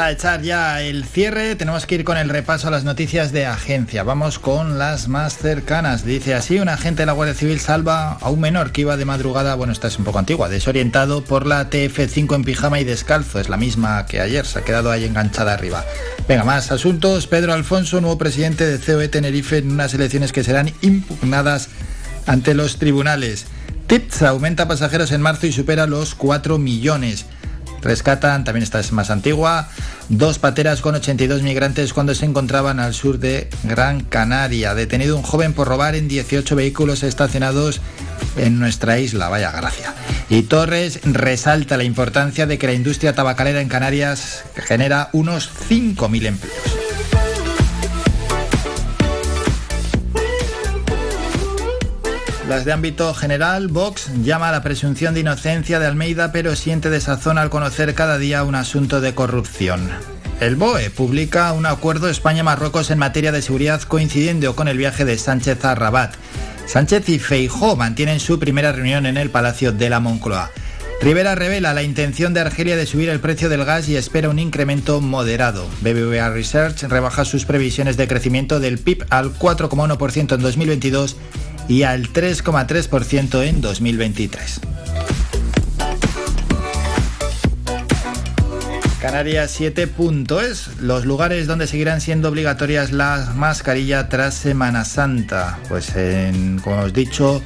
Speaker 2: A echar ya el cierre, tenemos que ir con el repaso a las noticias de agencia. Vamos con las más cercanas. Dice así, un agente de la Guardia Civil salva a un menor que iba de madrugada, bueno, esta es un poco antigua, desorientado por la TF5 en pijama y descalzo. Es la misma que ayer, se ha quedado ahí enganchada arriba. Venga, más asuntos. Pedro Alfonso, nuevo presidente de COE Tenerife en unas elecciones que serán impugnadas ante los tribunales. TIPS aumenta pasajeros en marzo y supera los 4 millones. Rescatan, también esta es más antigua, dos pateras con 82 migrantes cuando se encontraban al sur de Gran Canaria. Detenido un joven por robar en 18 vehículos estacionados en nuestra isla. Vaya gracia. Y Torres resalta la importancia de que la industria tabacalera en Canarias genera unos 5.000 empleos. Las de ámbito general, Vox llama a la presunción de inocencia de Almeida, pero siente desazón al conocer cada día un asunto de corrupción. El BOE publica un acuerdo España-Marruecos en materia de seguridad coincidiendo con el viaje de Sánchez a Rabat. Sánchez y Feijó mantienen su primera reunión en el Palacio de la Moncloa. Rivera revela la intención de Argelia de subir el precio del gas y espera un incremento moderado. BBVA Research rebaja sus previsiones de crecimiento del PIB al 4,1% en 2022 y al 3,3% en 2023. Canarias 7.es, los lugares donde seguirán siendo obligatorias las mascarillas tras Semana Santa. Pues en, como hemos dicho,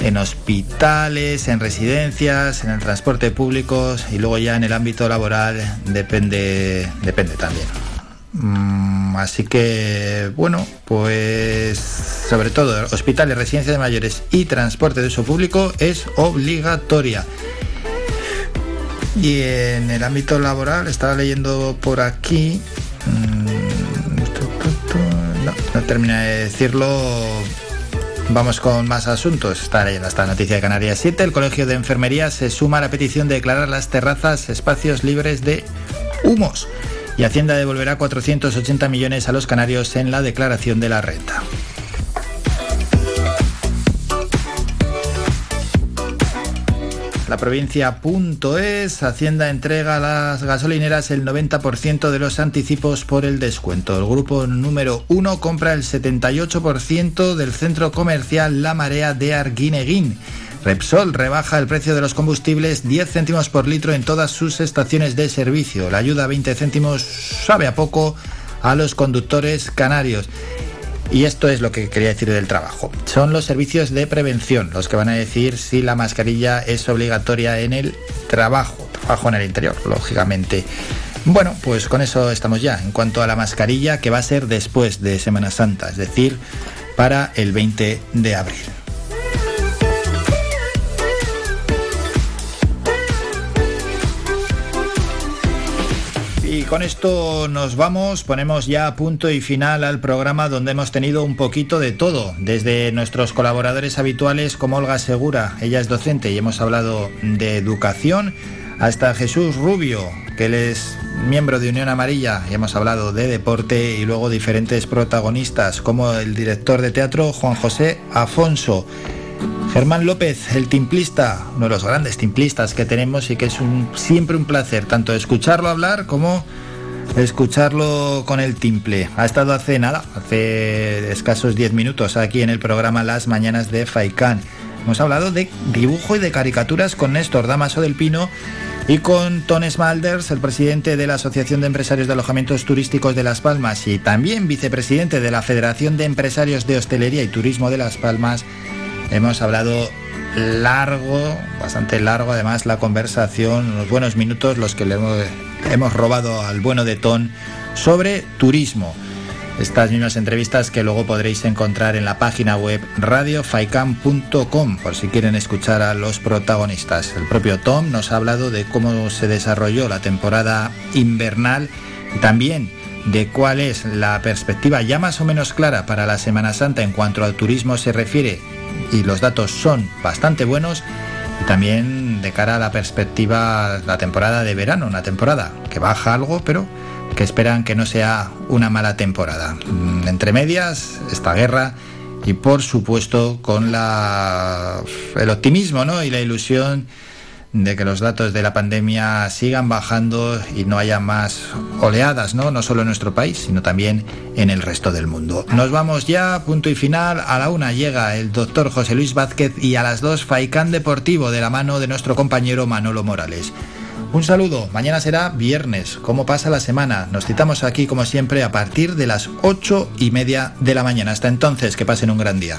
Speaker 2: en hospitales, en residencias, en el transporte público y luego ya en el ámbito laboral depende, depende también. Mm, así que, bueno, pues sobre todo hospitales, residencias de mayores y transporte de uso público es obligatoria. Y en el ámbito laboral, estaba leyendo por aquí, mm, no, no termina de decirlo, Vamos con más asuntos. Está leyendo esta noticia de Canarias 7. El Colegio de Enfermería se suma a la petición de declarar las terrazas espacios libres de humos. Y Hacienda devolverá 480 millones a los canarios en la declaración de la renta. La provincia es Hacienda entrega a las gasolineras el 90% de los anticipos por el descuento. El grupo número 1 compra el 78% del centro comercial La Marea de Arguineguín. Repsol rebaja el precio de los combustibles 10 céntimos por litro en todas sus estaciones de servicio. La ayuda 20 céntimos sabe a poco a los conductores canarios. Y esto es lo que quería decir del trabajo. Son los servicios de prevención los que van a decir si la mascarilla es obligatoria en el trabajo, trabajo en el interior, lógicamente. Bueno, pues con eso estamos ya. En cuanto a la mascarilla, que va a ser después de Semana Santa, es decir, para el 20 de abril. Y con esto nos vamos, ponemos ya punto y final al programa donde hemos tenido un poquito de todo, desde nuestros colaboradores habituales como Olga Segura, ella es docente y hemos hablado de educación, hasta Jesús Rubio, que él es miembro de Unión Amarilla y hemos hablado de deporte y luego diferentes protagonistas como el director de teatro Juan José Afonso. Germán López, el timplista, uno de los grandes timplistas que tenemos y que es un, siempre un placer tanto escucharlo hablar como escucharlo con el timple. Ha estado hace nada, hace escasos 10 minutos aquí en el programa Las Mañanas de Faikán. Hemos hablado de dibujo y de caricaturas con Néstor Damaso del Pino y con Ton Smalders, el presidente de la Asociación de Empresarios de Alojamientos Turísticos de Las Palmas y también vicepresidente de la Federación de Empresarios de Hostelería y Turismo de Las Palmas, Hemos hablado largo, bastante largo además la conversación, unos buenos minutos los que le hemos, robado al bueno de Ton sobre turismo. Estas mismas entrevistas que luego podréis encontrar en la página web radiofaikan.com por si quieren escuchar a los protagonistas. El propio Tom nos ha hablado de cómo se desarrolló la temporada invernal también de cuál es la perspectiva ya más o menos clara para la Semana Santa en cuanto al turismo se refiere y los datos son bastante buenos. Y también de cara a la perspectiva, la temporada de verano, una temporada que baja algo, pero que esperan que no sea una mala temporada. Mm, entre medias, esta guerra y por supuesto con la, el optimismo ¿no? y la ilusión de que los datos de la pandemia sigan bajando y no haya más oleadas, ¿no? No solo en nuestro país, sino también en el resto del mundo. Nos vamos ya, punto y final. A la una llega el doctor José Luis Vázquez y a las dos Faicán Deportivo de la mano de nuestro compañero Manolo Morales. Un saludo, mañana será viernes. ¿Cómo pasa la semana? Nos citamos aquí como siempre a partir de las ocho y media de la mañana. Hasta entonces, que pasen un gran día.